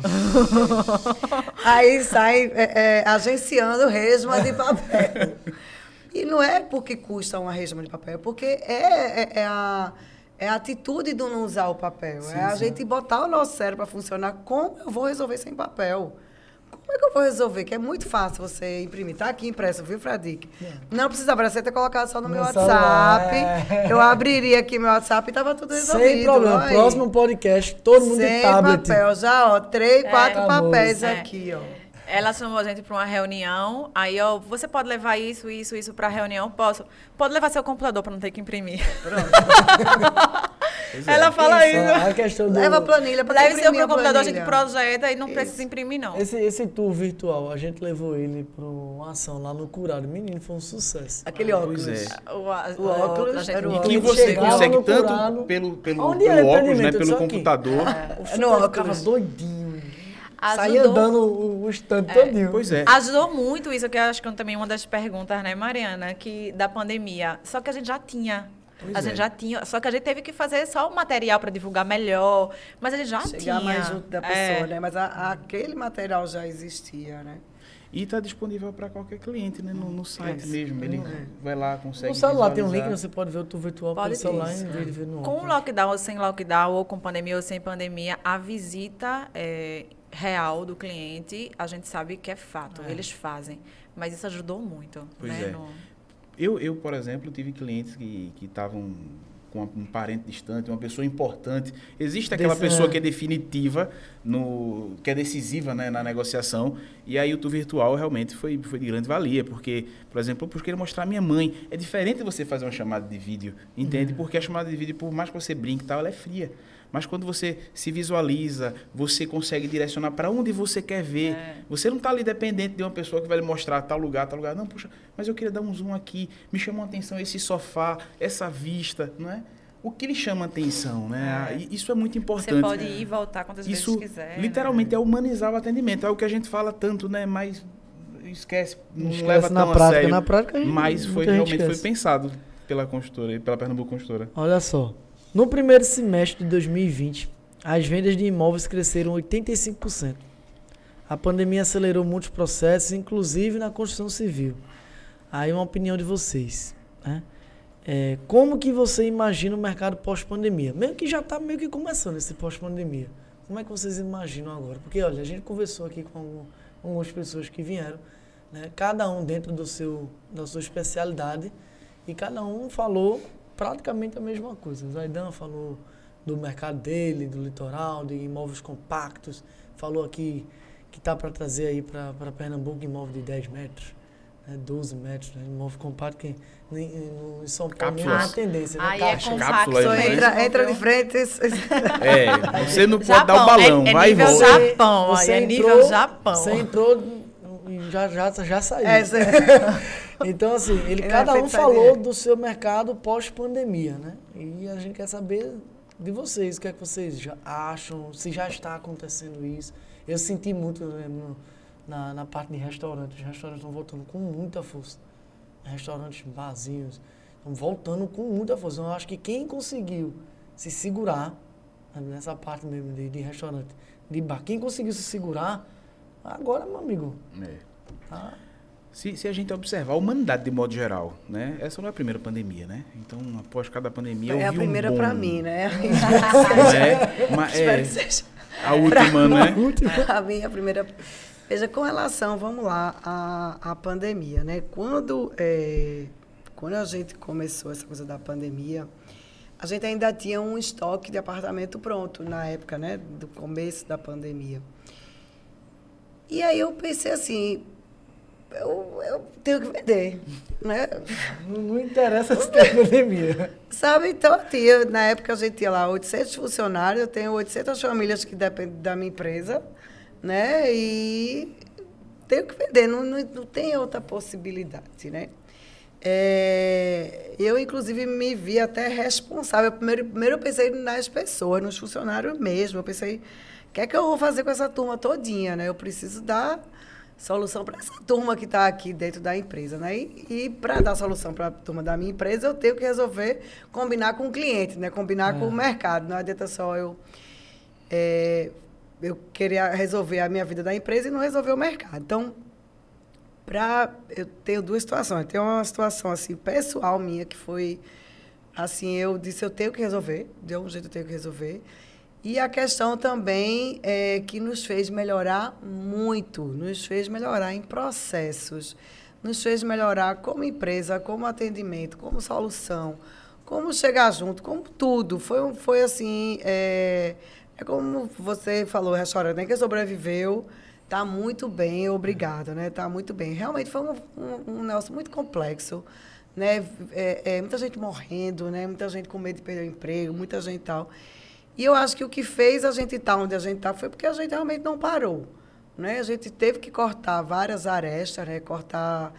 Speaker 4: *laughs* Aí sai é, é, agenciando resma de papel. *laughs* E não é porque custa uma resma de papel, é porque é, é, é a é a atitude do não usar o papel. Sim, é a sim. gente botar o nosso cérebro para funcionar. Como eu vou resolver sem papel? Como é que eu vou resolver? Que é muito fácil você imprimir. Tá aqui impresso, viu, Fradique? É. Não precisava você ter colocado só no meu, meu WhatsApp. É. Eu abriria aqui meu WhatsApp e tava tudo resolvido.
Speaker 1: Sem problema. Aí. Próximo podcast, todo mundo
Speaker 4: sem
Speaker 1: de tablet.
Speaker 4: papel. Já, ó, três, é. quatro papéis é. aqui, ó.
Speaker 3: Ela chamou a gente para uma reunião. Aí, ó, você pode levar isso, isso, isso para a reunião? Posso. Pode levar seu computador para não ter que imprimir. Pronto. *laughs* Ela fala isso. isso.
Speaker 1: A questão do...
Speaker 4: Leva a planilha para
Speaker 3: Leve seu computador, a gente projeta e não isso. precisa imprimir, não.
Speaker 1: Esse, esse tour virtual, a gente levou ele para uma ação lá no Curado. Menino, foi um sucesso.
Speaker 4: Aquele ah, óculos.
Speaker 2: É.
Speaker 3: O, o, o, óculos.
Speaker 2: Gente... E que você consegue tanto curado. pelo, pelo, pelo óculos, né? Pelo computador.
Speaker 1: É, no óculos. ficava doidinho. Ajudou, Saía andando o, o stand é, todinho.
Speaker 2: Pois é.
Speaker 3: Ajudou muito isso, que eu acho que é também uma das perguntas, né, Mariana, que da pandemia. Só que a gente já tinha. Pois a é. gente já tinha, só que a gente teve que fazer só o material para divulgar melhor, mas a gente já
Speaker 4: Chegar
Speaker 3: tinha.
Speaker 4: Chegar mais junto da pessoa, é. né? Mas a, aquele material já existia, né?
Speaker 2: E está disponível para qualquer cliente, né? No, no site é, mesmo. Ele é. vai lá, consegue.
Speaker 1: No celular tem um link, você pode ver o tour virtual pode pelo celular em vez de ver no
Speaker 3: Com lockdown ou sem lockdown, ou com pandemia ou sem pandemia, a visita é, real do cliente, a gente sabe que é fato, é. eles fazem. Mas isso ajudou muito.
Speaker 2: Pois
Speaker 3: né?
Speaker 2: é. No... Eu, eu, por exemplo, tive clientes que estavam com um parente distante, uma pessoa importante. Existe aquela Desse, pessoa que é definitiva, no, que é decisiva né, na negociação. E aí o tour virtual realmente foi, foi de grande valia, porque, por exemplo, eu queria mostrar a minha mãe. É diferente você fazer uma chamada de vídeo, entende? Uhum. Porque a chamada de vídeo, por mais que você brinque e tal, ela é fria. Mas quando você se visualiza, você consegue direcionar para onde você quer ver. É. Você não está ali dependente de uma pessoa que vai lhe mostrar tal lugar, tal lugar. Não, puxa, mas eu queria dar um zoom aqui. Me chamou a atenção esse sofá, essa vista, não é? O que lhe chama a atenção, né? É. Isso é muito importante. Você
Speaker 3: pode ir e voltar quantas
Speaker 2: Isso,
Speaker 3: vezes quiser.
Speaker 2: Literalmente né? é humanizar o atendimento. É o que a gente fala tanto, né? Mas esquece, não
Speaker 1: esquece
Speaker 2: leva
Speaker 1: na
Speaker 2: tão
Speaker 1: prática,
Speaker 2: a sério.
Speaker 1: Na prática,
Speaker 2: mas foi realmente foi pensado pela construtora, pela Pernambuco Construtora.
Speaker 1: Olha só. No primeiro semestre de 2020, as vendas de imóveis cresceram 85%. A pandemia acelerou muitos processos, inclusive na construção civil. Aí uma opinião de vocês. Né? É, como que você imagina o mercado pós-pandemia? Meio que já está meio que começando esse pós-pandemia. Como é que vocês imaginam agora? Porque, olha, a gente conversou aqui com algumas pessoas que vieram, né? cada um dentro do seu, da sua especialidade, e cada um falou praticamente a mesma coisa. O Zaidan falou do mercado dele, do litoral, de imóveis compactos. Falou aqui que tá para trazer aí para Pernambuco imóvel de 10 metros, né, 12 metros, né, imóvel compacto que em, em São Paulo não é uma
Speaker 2: Cápsulas.
Speaker 1: tendência, né?
Speaker 3: Aí é
Speaker 1: Caixa.
Speaker 3: compacto
Speaker 2: Cápsula,
Speaker 4: Só
Speaker 2: né?
Speaker 4: entra, entra de frente.
Speaker 2: É, você não pode
Speaker 3: Japão,
Speaker 2: dar o balão,
Speaker 3: é- é
Speaker 2: vai e
Speaker 3: nível
Speaker 2: volta.
Speaker 3: Japão, aí é nível Japão.
Speaker 1: Você entrou e já, já, já saiu.
Speaker 4: É, você- *laughs*
Speaker 1: Então, assim, ele,
Speaker 4: Ele
Speaker 1: cada
Speaker 4: é
Speaker 1: um
Speaker 4: feito
Speaker 1: falou do seu mercado pós-pandemia, né? E a gente quer saber de vocês, o que é que vocês já acham, se já está acontecendo isso. Eu senti muito na, na parte de restaurantes. Os restaurantes estão voltando com muita força. Restaurantes vazios estão voltando com muita força. Eu acho que quem conseguiu se segurar né, nessa parte mesmo de, de restaurante, de bar, quem conseguiu se segurar, agora, meu amigo,
Speaker 2: É.
Speaker 1: tá
Speaker 2: Se, se a gente observar a humanidade de modo geral, né? Essa não é a primeira pandemia, né? Então, após cada pandemia, eu
Speaker 4: É a
Speaker 2: um
Speaker 4: primeira
Speaker 2: boom,
Speaker 4: para mim, né? *laughs*
Speaker 2: Né? Mas, é,
Speaker 4: que seja.
Speaker 2: a última, né?
Speaker 4: A minha primeira. Veja, com relação, vamos lá, à, à pandemia, né? Quando, é, quando a gente começou essa coisa da pandemia, a gente ainda tinha um estoque de apartamento pronto na época, né? Do começo da pandemia. E aí eu pensei assim, eu, eu tenho que vender, né?
Speaker 1: Não, não interessa se tem pandemia.
Speaker 4: Sabe, então, eu tinha, na época a gente tinha lá 800 funcionários, eu tenho 800 famílias que dependem da minha empresa, né? E tenho que vender, não, não, não tem outra possibilidade, né? É, eu, inclusive, me vi até responsável. Primeiro, primeiro eu pensei nas pessoas, nos funcionários mesmo. Eu pensei, o que é que eu vou fazer com essa turma todinha, né? Eu preciso dar solução para essa turma que está aqui dentro da empresa, né? E, e para dar solução para a turma da minha empresa, eu tenho que resolver combinar com o cliente, né? Combinar com o mercado. Não adianta só eu é, eu queria resolver a minha vida da empresa e não resolver o mercado. Então, pra, eu tenho duas situações. Tem uma situação assim pessoal minha que foi assim, eu disse eu tenho que resolver, de algum jeito eu tenho que resolver. E a questão também é que nos fez melhorar muito, nos fez melhorar em processos, nos fez melhorar como empresa, como atendimento, como solução, como chegar junto, como tudo. Foi, foi assim, é, é como você falou, restaurante, né, que sobreviveu, está muito bem, obrigada, né? Está muito bem. Realmente foi um, um, um negócio muito complexo, né? É, é, muita gente morrendo, né? Muita gente com medo de perder o emprego, muita gente tal. E eu acho que o que fez a gente estar onde a gente está foi porque a gente realmente não parou. Né? A gente teve que cortar várias arestas, né? cortar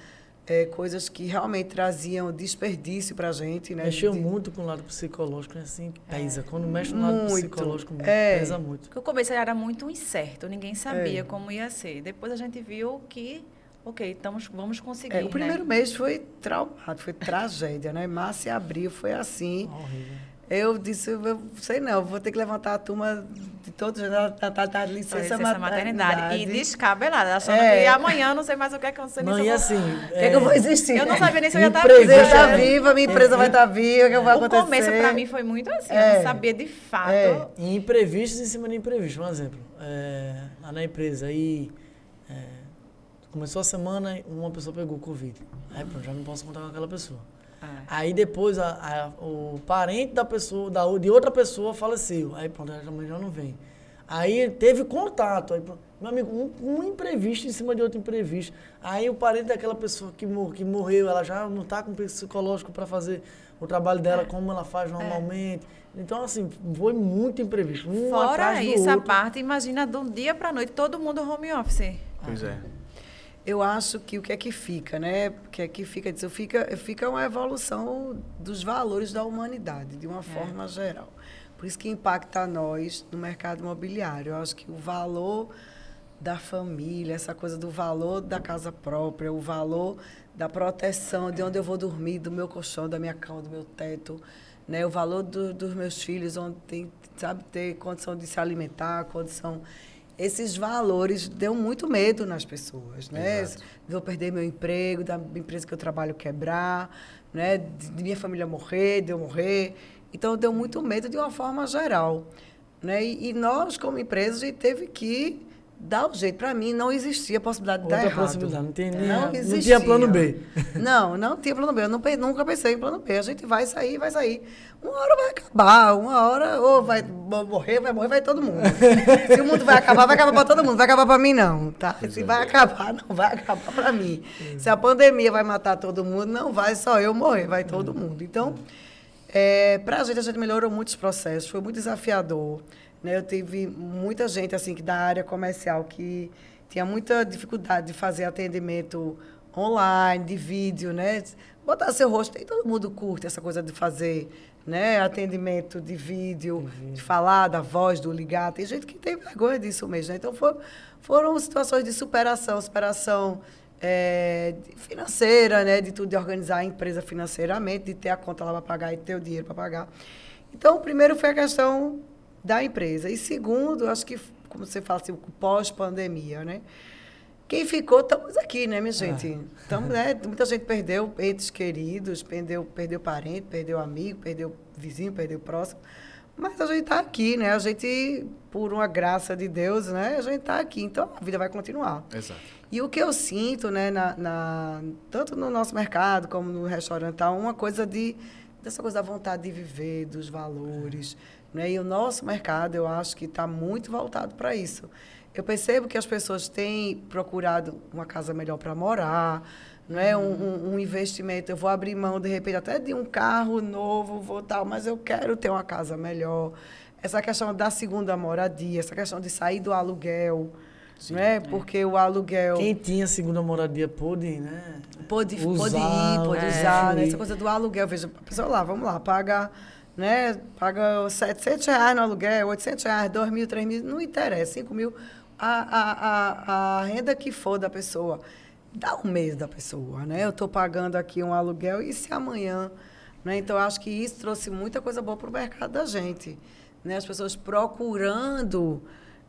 Speaker 4: é, coisas que realmente traziam desperdício para a gente. Né?
Speaker 1: Mexeu
Speaker 4: De-
Speaker 1: muito com o lado psicológico, assim, pesa. Quando mexe no lado
Speaker 4: Muito.
Speaker 1: psicológico,
Speaker 4: É.
Speaker 1: pesa muito.
Speaker 3: Porque o começo era muito incerto, ninguém sabia
Speaker 4: É.
Speaker 3: como ia ser. Depois a gente viu que, ok, estamos, vamos conseguir.
Speaker 4: É, o
Speaker 3: né?
Speaker 4: primeiro mês foi traumático, foi tragédia, né? Março e abril foi assim.
Speaker 1: Horrível.
Speaker 4: Eu disse, eu sei não, vou ter que levantar a turma de todos os da, da, da licença,
Speaker 3: licença
Speaker 4: maternidade.
Speaker 3: maternidade. E descabelada, achando
Speaker 4: É.
Speaker 3: que amanhã não sei mais o que é que eu não sei
Speaker 1: e assim...
Speaker 4: O que, é que eu vou existir?
Speaker 3: Eu não sabia nem se eu ia estar
Speaker 1: Imprevisto.
Speaker 4: Você
Speaker 3: viva.
Speaker 4: está
Speaker 1: É.
Speaker 4: viva, minha empresa vai estar viva, o que vai
Speaker 3: O
Speaker 4: acontecer?
Speaker 3: começo pra mim foi muito assim, eu
Speaker 4: É.
Speaker 3: não sabia de fato.
Speaker 4: É.
Speaker 1: E imprevistos em cima de imprevistos. Um exemplo, é, lá na empresa, aí é, começou a semana, uma pessoa pegou Covid. Aí, pronto, já não posso contar com aquela pessoa.
Speaker 3: É.
Speaker 1: Aí depois a- a- o parente da pessoa, da, de outra pessoa faleceu. Aí pronto, ela também já não vem. Aí teve contato. Aí, meu amigo, um, um imprevisto em cima de outro imprevisto. Aí o parente daquela pessoa que, mor que morreu, ela já não está com psicológico para fazer o trabalho dela como ela faz normalmente. Então, assim, foi muito imprevisto. Um
Speaker 3: Fora
Speaker 1: atrás do
Speaker 3: isso, a parte, imagina, de um dia pra noite, todo mundo home office.
Speaker 2: Pois é.
Speaker 4: Eu acho que o que é que fica, né? O que é que fica disso? Fica, fica uma evolução dos valores da humanidade, de uma forma geral. Por isso que impacta a nós no mercado imobiliário. Eu acho que o valor da família, essa coisa do valor da casa própria, o valor da proteção, de onde eu vou dormir, do meu colchão, da minha cama, do meu teto, né? O valor do- dos meus filhos, onde tem, sabe, ter condição de se alimentar, condição esses valores deu muito medo nas pessoas, né?
Speaker 2: Exato.
Speaker 4: Eu perder meu emprego, da empresa que eu trabalho quebrar, né? De, de minha família morrer, de eu morrer. Então, deu muito medo de uma forma geral, né? E, e nós, como empresa, a gente teve que dá o jeito. Para mim, não existia a possibilidade de
Speaker 1: Outra
Speaker 4: dar errado.
Speaker 1: possibilidade, não, nem,
Speaker 4: Não
Speaker 1: não
Speaker 4: existia.
Speaker 1: tinha plano B.
Speaker 4: Não, não tinha plano B. Eu não nunca pensei em plano B. A gente vai sair, vai sair. Uma hora vai acabar, uma hora ou vai mo- morrer, vai morrer, vai todo mundo. *laughs* Se o mundo vai acabar, vai acabar para todo mundo. Vai acabar para mim, não, tá? Se vai acabar, não vai acabar para mim. Se a pandemia vai matar todo mundo, não vai só eu morrer, vai todo mundo. Então, é, para a gente, a gente melhorou muitos processos, foi muito desafiador. Né? Eu tive muita gente assim que da área comercial que tinha muita dificuldade de fazer atendimento online, de vídeo, né? Botar seu rosto, e todo mundo curte essa coisa de fazer né? atendimento de vídeo, de falar da voz, do ligar. Tem gente que tem vergonha disso mesmo. Né? Então, for- foram situações de superação, superação é, financeira, né? De tudo, de organizar a empresa financeiramente, de ter a conta lá para pagar e ter o dinheiro para pagar. Então, primeiro foi a questão da empresa. E segundo, acho que, como você fala assim, pós-pandemia, né? Quem ficou, estamos aqui, né, minha gente? Tamo, né? Muita gente perdeu entes queridos, perdeu, perdeu parente, perdeu amigo, perdeu vizinho, perdeu próximo. Mas a gente está aqui, né? A gente, por uma graça de Deus, né? A gente está aqui. Então, a vida vai continuar.
Speaker 2: Exato.
Speaker 4: E o que eu sinto, né, na, na- tanto no nosso mercado como no restaurante, tá uma coisa de dessa coisa da vontade de viver, dos valores, né? E o nosso mercado, eu acho que está muito voltado para isso. Eu percebo que as pessoas têm procurado uma casa melhor para morar, não é um, um- um investimento. Eu vou abrir mão de repente até de um carro novo, vou tal, mas eu quero ter uma casa melhor. Essa questão da segunda moradia, essa questão de sair do aluguel, não é? Porque o aluguel
Speaker 1: Quem tinha segunda moradia pôde, né?
Speaker 4: Pode,
Speaker 1: Usar,
Speaker 4: pode ir, pode
Speaker 1: é,
Speaker 4: usar, né?
Speaker 1: fluir.
Speaker 4: Essa coisa do aluguel. Veja, a pessoa lá, vamos lá, paga, né? Paga 700 reais no aluguel, 800 reais, 2 mil, 3 mil, não interessa, 5 mil. A, a, a, a renda que for da pessoa, dá um mês da pessoa, né? Eu estou pagando aqui um aluguel e se amanhã... Né? Então, acho que isso trouxe muita coisa boa para o mercado da gente. Né? As pessoas procurando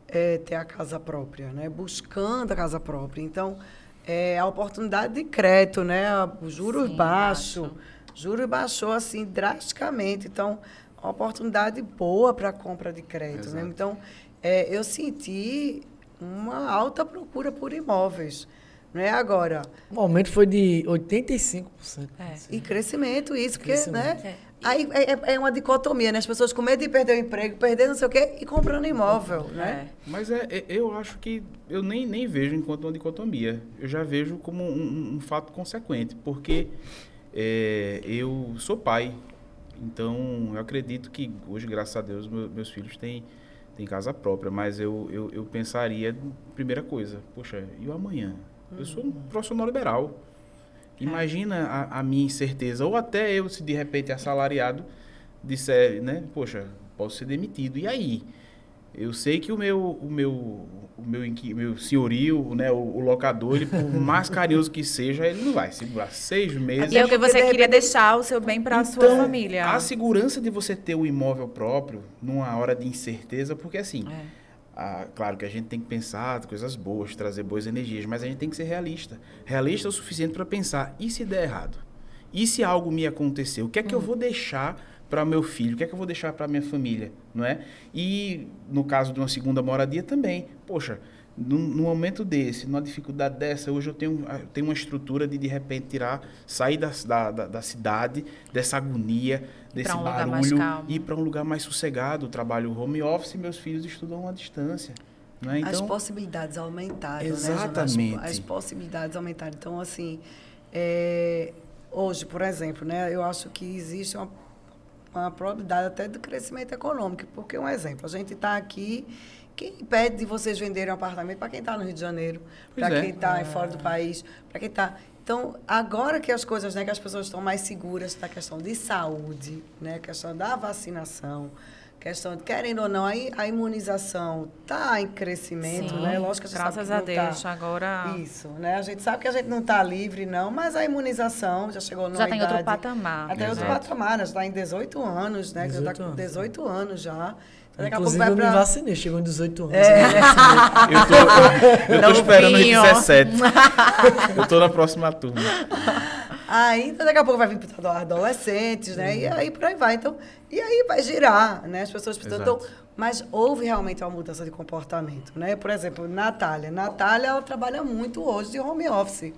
Speaker 4: eh, ter a casa própria, né? buscando a casa própria. Então, é, a oportunidade de crédito, né? os juros baixos,
Speaker 3: baixo.
Speaker 4: Juros baixou assim drasticamente. Então, uma oportunidade boa para compra de crédito. Né? Então, é, eu senti uma alta procura por imóveis. Não é agora.
Speaker 1: O aumento foi de 85%.
Speaker 3: É.
Speaker 4: E crescimento, isso, porque,
Speaker 1: Crescimento.
Speaker 4: né?
Speaker 3: É.
Speaker 4: Aí é, é- é uma dicotomia, né? As pessoas com medo de perder o emprego, perder não sei o quê, e comprando imóvel, né?
Speaker 2: Mas é, é- eu acho que eu nem, nem vejo enquanto uma dicotomia. Eu já vejo como um- um fato consequente, porque é, eu sou pai. Então, eu acredito que hoje, graças a Deus, meu- meus filhos têm, têm casa própria. Mas eu, eu, eu pensaria, primeira coisa, poxa, e o amanhã? Eu sou um profissional liberal. Imagina a, a minha incerteza. Ou até eu, se de repente assalariado, disser, né? Poxa, posso ser demitido. E aí? Eu sei que o meu, o meu, o meu, meu senhorio, né, o, o locador, ele, por mais carinhoso que seja, ele não vai segurar seis meses.
Speaker 3: E é o que você queria deixar o seu bem para a sua
Speaker 2: Então,
Speaker 3: família.
Speaker 2: A segurança de você ter o imóvel próprio numa hora de incerteza, porque assim,
Speaker 3: É.
Speaker 2: ah, claro que a gente tem que pensar coisas boas, trazer boas energias, mas a gente tem que ser realista. Realista o suficiente para pensar, e se der errado? E se algo me acontecer? O que é que eu vou deixar para meu filho? O que é que eu vou deixar para minha família? Não é? E no caso de uma segunda moradia também. Poxa, num, num momento desse, numa dificuldade dessa, hoje eu tenho, eu tenho uma estrutura de de repente tirar, sair da, da, da- da cidade, dessa agonia, desse
Speaker 3: um
Speaker 2: barulho, e para um lugar mais sossegado. Eu trabalho home office e meus filhos estudam à distância. É?
Speaker 4: As
Speaker 2: Então,
Speaker 4: possibilidades aumentaram, né?
Speaker 2: Exatamente.
Speaker 4: As, as possibilidades aumentaram. Então, assim, é, hoje, por exemplo, né, eu acho que existe uma, uma probabilidade até do crescimento econômico. Porque, um exemplo, a gente está aqui, quem impede de vocês venderem um apartamento para quem está no Rio de Janeiro, para
Speaker 2: é.
Speaker 4: quem está fora do país, para quem está... Então, agora que as coisas, né, que as pessoas estão mais seguras da questão de saúde, né, questão da vacinação, questão de, querendo ou não, a, imunização está em crescimento,
Speaker 3: Sim,
Speaker 4: né? Lógico que a gente
Speaker 3: graças
Speaker 4: sabe que
Speaker 3: a
Speaker 4: não
Speaker 3: Deus.
Speaker 4: Tá,
Speaker 3: Agora
Speaker 4: Isso, né? A gente sabe que a gente não está livre, não, mas a imunização já chegou numa
Speaker 3: já tem outro patamar.
Speaker 4: Até outro
Speaker 2: Exato.
Speaker 4: patamar, né? Já está em 18 anos, né? Já
Speaker 1: 18
Speaker 4: está com
Speaker 1: anos.
Speaker 4: 18 anos já. Daqui
Speaker 1: Inclusive, eu me
Speaker 4: pra...
Speaker 1: vacinei, chegou em 18 anos.
Speaker 4: É,
Speaker 1: né?
Speaker 2: eu tô, eu tô esperando os
Speaker 3: Novinho.
Speaker 2: 17. eu tô na próxima turma. *laughs*
Speaker 4: Aí, então, daqui a pouco vai vir para adolescentes, né? E aí por aí vai. Então, e aí vai girar, né? As pessoas precisam. Então. Mas houve realmente uma mudança de comportamento, né? Por exemplo, Natália. Natália, ela trabalha muito hoje de home office.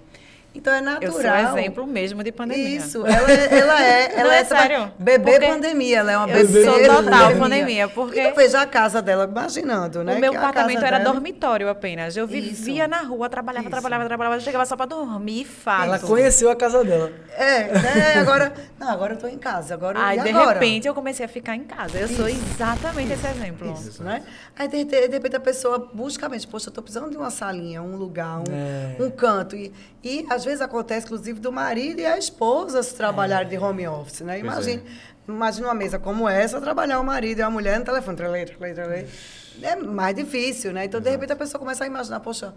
Speaker 4: Então é natural.
Speaker 3: Eu sou exemplo mesmo de pandemia.
Speaker 4: Isso, ela, é- ela é. *laughs* Ela
Speaker 3: Não, é
Speaker 4: é traba-
Speaker 3: sério.
Speaker 4: Bebê
Speaker 3: Porque
Speaker 4: pandemia, ela é uma
Speaker 3: eu
Speaker 4: bebê.
Speaker 3: sou total pandemia, porque-
Speaker 4: Então veja a casa dela, imaginando, né?
Speaker 3: O meu
Speaker 4: a
Speaker 3: apartamento era
Speaker 4: dela-
Speaker 3: dormitório apenas. Eu vivia
Speaker 4: Isso.
Speaker 3: na rua, trabalhava,
Speaker 4: Isso.
Speaker 3: trabalhava, trabalhava, chegava só pra dormir e fato.
Speaker 1: Ela conheceu a casa dela.
Speaker 4: É, né? Agora. Não, agora eu tô em casa. Agora,
Speaker 3: Aí,
Speaker 4: e
Speaker 3: de
Speaker 4: agora?
Speaker 3: repente, eu comecei a ficar em casa. Eu sou exatamente esse exemplo.
Speaker 4: Isso, né? Aí, de, de- de repente, a pessoa busca mesmo, poxa, eu tô precisando de uma salinha, um lugar, um,
Speaker 1: É.
Speaker 4: um canto. E, e, às vezes, acontece, inclusive, do marido e a esposa se trabalharem de home office, né?
Speaker 2: Pois
Speaker 4: Imagine, imagine uma mesa como essa, trabalhar o marido e a mulher no telefone, trelei, trelei, trelei. É mais difícil, né? Então, de repente, a pessoa começa a imaginar, poxa...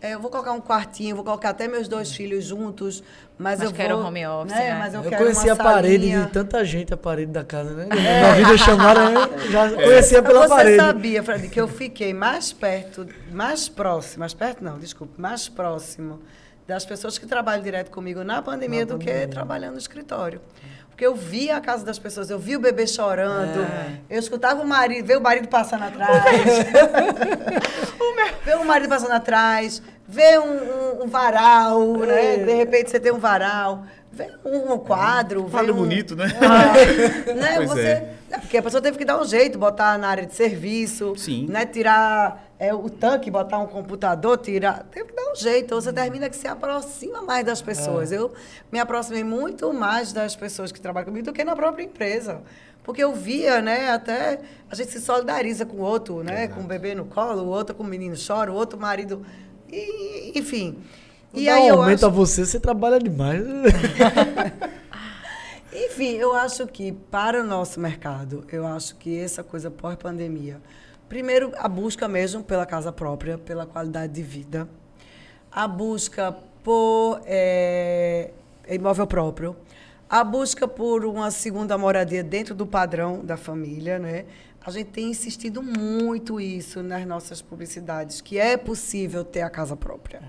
Speaker 4: é, eu vou colocar um quartinho, vou colocar até meus dois filhos juntos, mas,
Speaker 3: Mas
Speaker 4: eu
Speaker 3: quero
Speaker 4: vou...
Speaker 3: home office,
Speaker 4: né?
Speaker 3: né?
Speaker 4: Mas eu,
Speaker 1: Eu,
Speaker 4: quero
Speaker 1: conhecia a parede de tanta gente, a parede da casa, né? Na videochamada, eu já conhecia pela
Speaker 4: Você
Speaker 1: parede.
Speaker 4: sabia, Fred, que eu fiquei mais perto, mais próximo, mais perto não, desculpe, mais próximo das pessoas que trabalham direto comigo na pandemia
Speaker 1: Na
Speaker 4: do
Speaker 1: pandemia.
Speaker 4: que trabalhando no escritório. Porque eu via a casa das pessoas, eu via o bebê chorando,
Speaker 1: É.
Speaker 4: eu escutava o marido, ver o marido passando atrás. *laughs* ver o marido passando atrás, ver um, um- um varal, né?
Speaker 1: É.
Speaker 4: De repente você tem um varal, ver um, um quadro. ver
Speaker 2: Quadro
Speaker 4: um-
Speaker 2: bonito, né?
Speaker 4: Ah, né? *laughs*
Speaker 2: Pois
Speaker 4: Você,
Speaker 2: é.
Speaker 4: é, Porque a pessoa teve que dar um jeito, botar na área de serviço,
Speaker 2: Sim.
Speaker 4: né? tirar é, o tanque, botar um computador, tirar. Teve que dar um jeito. Então você termina que se aproxima mais das pessoas. Eu me aproximei muito mais das pessoas que trabalham comigo do que na própria empresa. Porque eu via, né, até a gente se solidariza com o outro, né? Com o bebê no colo, o outro com o menino chora, o outro marido. E, enfim.
Speaker 1: E
Speaker 4: E aí eu
Speaker 1: aumento
Speaker 4: acho...
Speaker 1: você, você trabalha demais. *laughs*
Speaker 4: Enfim, eu acho que para o nosso mercado, eu acho que essa coisa pós-pandemia, primeiro a busca mesmo pela casa própria, pela qualidade de vida, a busca por eh, imóvel próprio, a busca por uma segunda moradia dentro do padrão da família, né? A gente tem insistido muito isso nas nossas publicidades, que é possível ter a casa própria.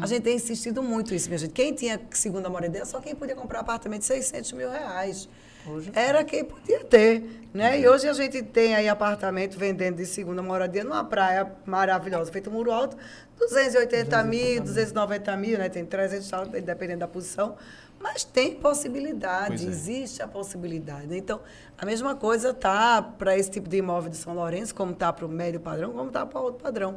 Speaker 4: A gente tem insistido muito isso, minha gente. Quem tinha segunda moradia, só quem podia comprar apartamento de 600 mil reais. Era quem podia ter, né? E hoje a gente tem aí apartamento vendendo de segunda moradia numa praia maravilhosa, feito um muro alto, 280 mil, 290 mil, né? Tem 300, tal, dependendo da posição. Mas tem possibilidade,
Speaker 2: é.
Speaker 4: existe a possibilidade. Então, a mesma coisa tá para esse tipo de imóvel de São Lourenço, como tá para o médio padrão, como tá para outro padrão.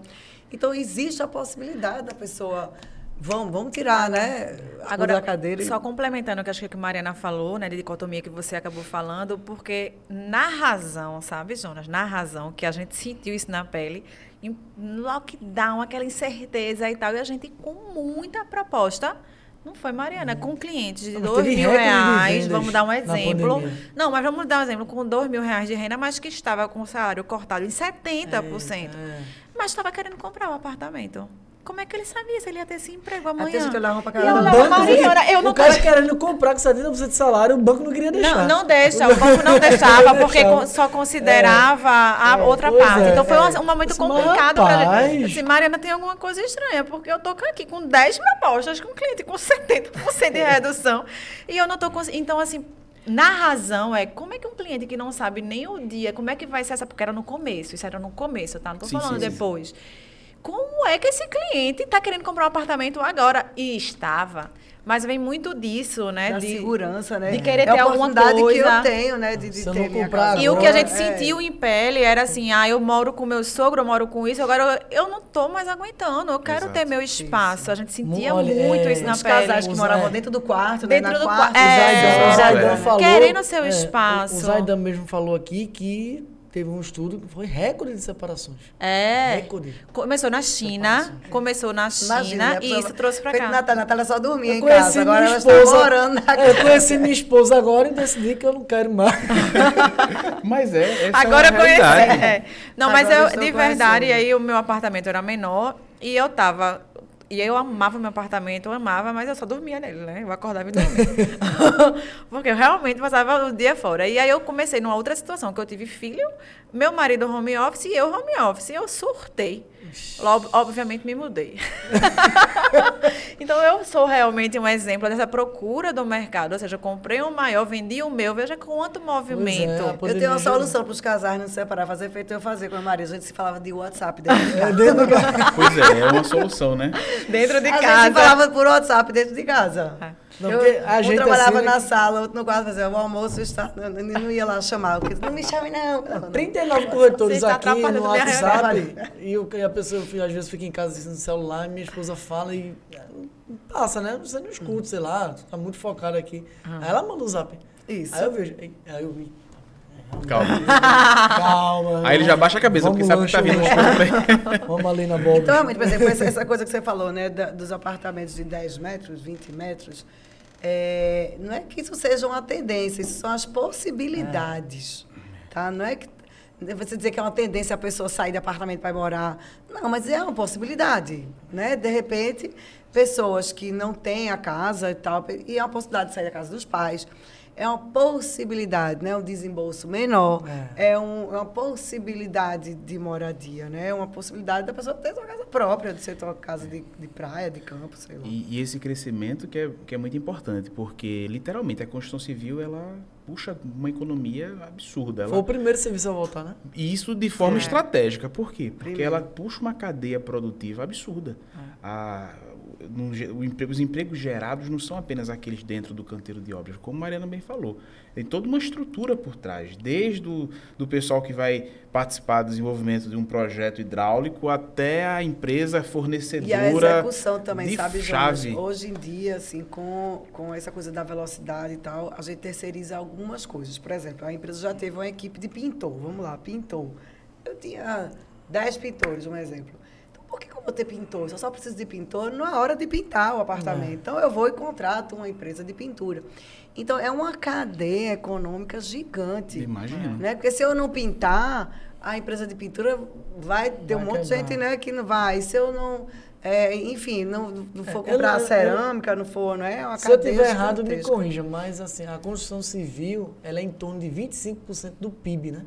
Speaker 4: Então, existe a possibilidade da pessoa. Vamos, vamos tirar, né?
Speaker 3: Agora,
Speaker 4: da cadeira.
Speaker 3: só complementando o que acho que a Mariana falou, né, de dicotomia que você acabou falando, porque na razão, sabe, Jonas, na razão que a gente sentiu isso na pele, em lockdown, aquela incerteza e tal, e a gente com muita proposta, não foi, Mariana, com clientes de
Speaker 1: Mas
Speaker 3: dois
Speaker 1: teve
Speaker 3: mil reais, vamos dar um exemplo. Não, mas vamos dar um exemplo, com dois mil reais de renda, mas que estava com o salário cortado em 70%.
Speaker 1: É.
Speaker 3: Mas estava querendo comprar o apartamento. Como é que ele sabia se ele ia ter esse emprego amanhã?
Speaker 4: Até gente olhava pra cara
Speaker 3: eu
Speaker 4: do banco,
Speaker 3: Mariana, eu não
Speaker 1: o cara querendo comprar com 70% de salário, o banco não queria deixar.
Speaker 3: Não, não deixa, o banco não *laughs* deixava, porque
Speaker 1: deixava.
Speaker 3: só considerava a
Speaker 1: É,
Speaker 3: outra parte.
Speaker 1: é,
Speaker 3: então foi
Speaker 1: é.
Speaker 3: um, um momento complicado
Speaker 1: rapaz.
Speaker 3: gente. Disse, Mariana, tem alguma coisa estranha, porque eu tô aqui com 10 propostas com cliente com 70% de redução. E eu não tô conseguindo. Então, assim. Na razão é como é que um cliente que não sabe nem o dia, como é que vai ser essa. Porque era no começo, isso era no começo, tá? Não tô
Speaker 2: Sim,
Speaker 3: falando
Speaker 2: sim, sim.
Speaker 3: Como é que esse cliente está querendo comprar um apartamento agora? E estava. Mas vem muito disso, né?
Speaker 4: da
Speaker 3: de-
Speaker 4: segurança, né?
Speaker 3: de querer
Speaker 4: é
Speaker 3: ter
Speaker 4: a
Speaker 3: alguma
Speaker 4: oportunidade que
Speaker 3: coisa.
Speaker 4: eu tenho, né? De, de ter
Speaker 1: não
Speaker 4: minha
Speaker 1: comprar
Speaker 3: E o que a gente
Speaker 4: é.
Speaker 3: sentiu em pele era assim, ah, eu moro com meu sogro, eu moro com isso, agora eu, eu não tô mais aguentando, eu quero
Speaker 2: Exato.
Speaker 3: ter meu espaço. A gente sentia
Speaker 1: Olha,
Speaker 3: muito
Speaker 1: é,
Speaker 3: isso na
Speaker 4: Os
Speaker 3: pele.
Speaker 4: casais que
Speaker 1: Os-
Speaker 4: moravam
Speaker 1: é.
Speaker 4: dentro do quarto, né?
Speaker 3: Dentro
Speaker 4: na
Speaker 3: do
Speaker 4: quarta,
Speaker 3: qua- é.
Speaker 1: O Zaidan, o Zaidan
Speaker 2: É.
Speaker 1: falou.
Speaker 3: Querendo seu espaço.
Speaker 1: O Zaidan mesmo falou aqui que teve um estudo que foi recorde de separações.
Speaker 3: É.
Speaker 1: Recorde.
Speaker 3: Começou na China, começou na China
Speaker 4: Imagina,
Speaker 3: e isso trouxe pra cá.
Speaker 4: Natália, Natália só dormia
Speaker 1: Eu
Speaker 4: em
Speaker 1: conheci
Speaker 4: casa, agora
Speaker 1: minha
Speaker 4: ela está
Speaker 1: esposa.
Speaker 4: morando na
Speaker 1: É, Eu conheci minha esposa agora e decidi que eu não quero mais. *laughs*
Speaker 2: Mas é, essa
Speaker 3: Agora
Speaker 2: é
Speaker 3: eu conheci. é. Não, mas
Speaker 4: Agora eu
Speaker 3: eu, de verdade,
Speaker 4: conhecendo.
Speaker 3: aí o meu apartamento era menor e eu tava E eu amava meu apartamento, eu amava, mas eu só dormia nele, né? Eu acordava e dormia. *laughs* Porque eu realmente passava o dia fora. E aí eu comecei numa outra situação, que eu tive filho, meu marido home office e eu home office. E eu surtei. Logo, obviamente me mudei. *laughs* então eu sou realmente um exemplo dessa procura do mercado. Ou seja, eu comprei um maior, vendi o meu, veja quanto movimento.
Speaker 1: é, a
Speaker 4: Eu tenho uma solução para os casais não se separar, fazer feito eu fazer com a Maria. A gente se falava de WhatsApp dentro de
Speaker 1: É *laughs*
Speaker 4: casa.
Speaker 1: dentro
Speaker 2: Pois é, é uma solução, né?
Speaker 3: Dentro de
Speaker 4: a
Speaker 3: casa.
Speaker 4: gente falava por WhatsApp dentro de casa.
Speaker 1: Não,
Speaker 4: eu,
Speaker 1: a
Speaker 4: um
Speaker 1: gente
Speaker 4: trabalhava
Speaker 1: assim,
Speaker 4: na sala, outro no quarto, fazia o almoço, está, não, não não ia lá chamar. porque, Não me chame, não. não, não.
Speaker 1: 39 corretores
Speaker 3: está
Speaker 1: aqui no WhatsApp e, o- e a pessoa às vezes fica em casa assim, no celular e minha esposa fala e é, passa, né? Você não escuta, sei lá, tá muito focado aqui. Aí ela manda o zap.
Speaker 4: Isso.
Speaker 1: Aí eu vejo, aí eu vi.
Speaker 2: Calma. *laughs*
Speaker 1: Calma.
Speaker 2: Aí ele já baixa a cabeça, porque sabe que tá vindo.
Speaker 1: vindo. Vamos ali na bola.
Speaker 4: Então, realmente, por exemplo, essa, essa coisa que você falou, né, da- dos apartamentos de 10 metros, 20 metros, é, não é que isso seja uma tendência, isso são as possibilidades, tá? Não é que você dizer que é uma tendência a pessoa sair do apartamento para morar, não, mas é uma possibilidade, né? De repente, pessoas que não têm a casa e tal, e é uma possibilidade de sair da casa dos pais, é uma possibilidade, né? Um desembolso menor,
Speaker 1: É.
Speaker 4: é, um- é uma possibilidade de moradia, né? É uma possibilidade da pessoa ter sua casa própria, de ser sua casa de, de praia, de campo, sei lá.
Speaker 2: E, e esse crescimento que é, que é muito importante, porque literalmente a construção civil ela puxa uma economia absurda. Ela,
Speaker 1: Foi o primeiro serviço a voltar, né?
Speaker 2: E isso de forma
Speaker 3: É.
Speaker 2: estratégica. Por quê? Porque
Speaker 4: Primeiro.
Speaker 2: ela puxa uma cadeia produtiva absurda. A- no emprego- os empregos gerados não são apenas aqueles dentro do canteiro de obras, como a Mariana bem falou. Tem toda uma estrutura por trás, desde o do pessoal que vai participar do desenvolvimento de um projeto hidráulico até a empresa
Speaker 4: E a
Speaker 2: fornecedora
Speaker 4: execução também, sabe, Jonas?
Speaker 2: chave.
Speaker 4: Hoje em dia, assim, com, com essa coisa da velocidade e tal, a gente terceiriza algumas coisas. Por exemplo, a empresa já teve uma equipe de pintor. Vamos lá, pintor. Eu tinha 10 pintores, um exemplo. Por que, que eu vou ter pintor? Se eu só preciso de pintor na hora de pintar o apartamento. Então, eu vou e contrato uma empresa de pintura. Então, é uma cadeia econômica gigante.
Speaker 2: Imagina.
Speaker 4: Né? Porque se eu não pintar, a empresa de pintura vai ter um
Speaker 1: Vai
Speaker 4: monte de gente né, que não vai. Se eu não. é, enfim, não, não for
Speaker 1: É, eu
Speaker 4: comprar
Speaker 1: não- eu-
Speaker 4: cerâmica, não for, não é? É uma
Speaker 1: Se eu
Speaker 4: cadeia
Speaker 1: tiver errado, me corrija, mas assim, a construção civil, ela é em torno de 25% do PIB, né?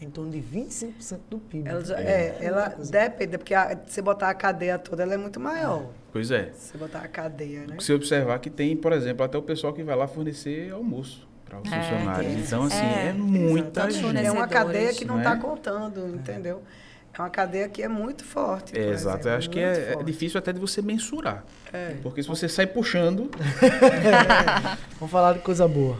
Speaker 1: É em torno de 25% do PIB.
Speaker 4: Ela, já-
Speaker 1: É
Speaker 4: é, ela depende, porque a, se você botar a cadeia toda, ela é muito maior.
Speaker 2: Pois é.
Speaker 4: Se você botar a cadeia, né?
Speaker 2: Se observar que tem, por exemplo, até o pessoal que vai lá fornecer almoço para os
Speaker 3: É,
Speaker 2: funcionários.
Speaker 3: tem.
Speaker 2: Então, assim,
Speaker 3: É,
Speaker 2: é, muita gente.
Speaker 4: É uma cadeia que não está
Speaker 2: é?
Speaker 4: contando, entendeu? É uma cadeia que é muito forte.
Speaker 2: É, exato.
Speaker 4: exemplo,
Speaker 2: Eu acho que é, é difícil até de você mensurar.
Speaker 4: É.
Speaker 2: Porque se você sai puxando. *laughs*
Speaker 1: Vamos falar de coisa boa.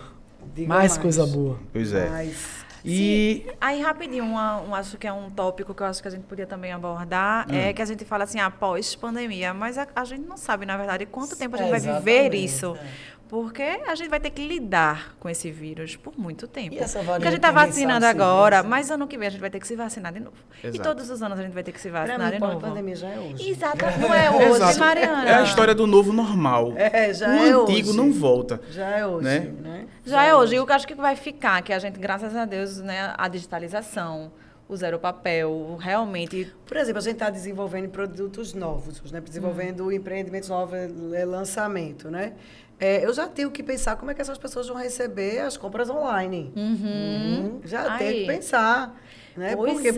Speaker 4: Diga
Speaker 1: mais, coisa boa.
Speaker 2: Pois é.
Speaker 4: Mais.
Speaker 2: E.
Speaker 3: Aí, rapidinho, uma, um, acho que é um tópico que eu acho que a gente podia também abordar, é que a gente fala assim, após pandemia, mas a, a gente não sabe, na verdade, quanto tempo a gente
Speaker 1: É,
Speaker 3: vai viver isso.
Speaker 1: é.
Speaker 3: Porque a gente vai ter que lidar com esse vírus por muito tempo.
Speaker 1: E essa
Speaker 3: Porque a gente está vacinando agora, mas ano que vem a gente vai ter que se vacinar de novo. E
Speaker 2: Exato.
Speaker 3: todos os anos a gente vai ter que se vacinar
Speaker 4: mim,
Speaker 3: de novo.
Speaker 4: pandemia já é hoje.
Speaker 3: Exato, não é hoje,
Speaker 2: Exato.
Speaker 3: Mariana.
Speaker 2: É a história do novo normal. *laughs*
Speaker 4: É, já
Speaker 2: o
Speaker 4: é
Speaker 2: antigo
Speaker 4: hoje.
Speaker 2: não volta.
Speaker 4: Já é hoje,
Speaker 2: Né?
Speaker 4: né?
Speaker 3: Já é hoje. E o que eu acho que vai ficar, que a gente, graças a Deus, né, a digitalização, o zero papel, realmente
Speaker 4: Por exemplo, a gente está desenvolvendo produtos novos, né? desenvolvendo empreendimentos novos, é, lançamento, né? É, eu já tenho que pensar como é que essas pessoas vão receber as compras online.
Speaker 3: Uhum.
Speaker 4: Já
Speaker 3: Aí.
Speaker 4: tenho que pensar. Né?
Speaker 3: Pois
Speaker 4: Por quê?
Speaker 3: é.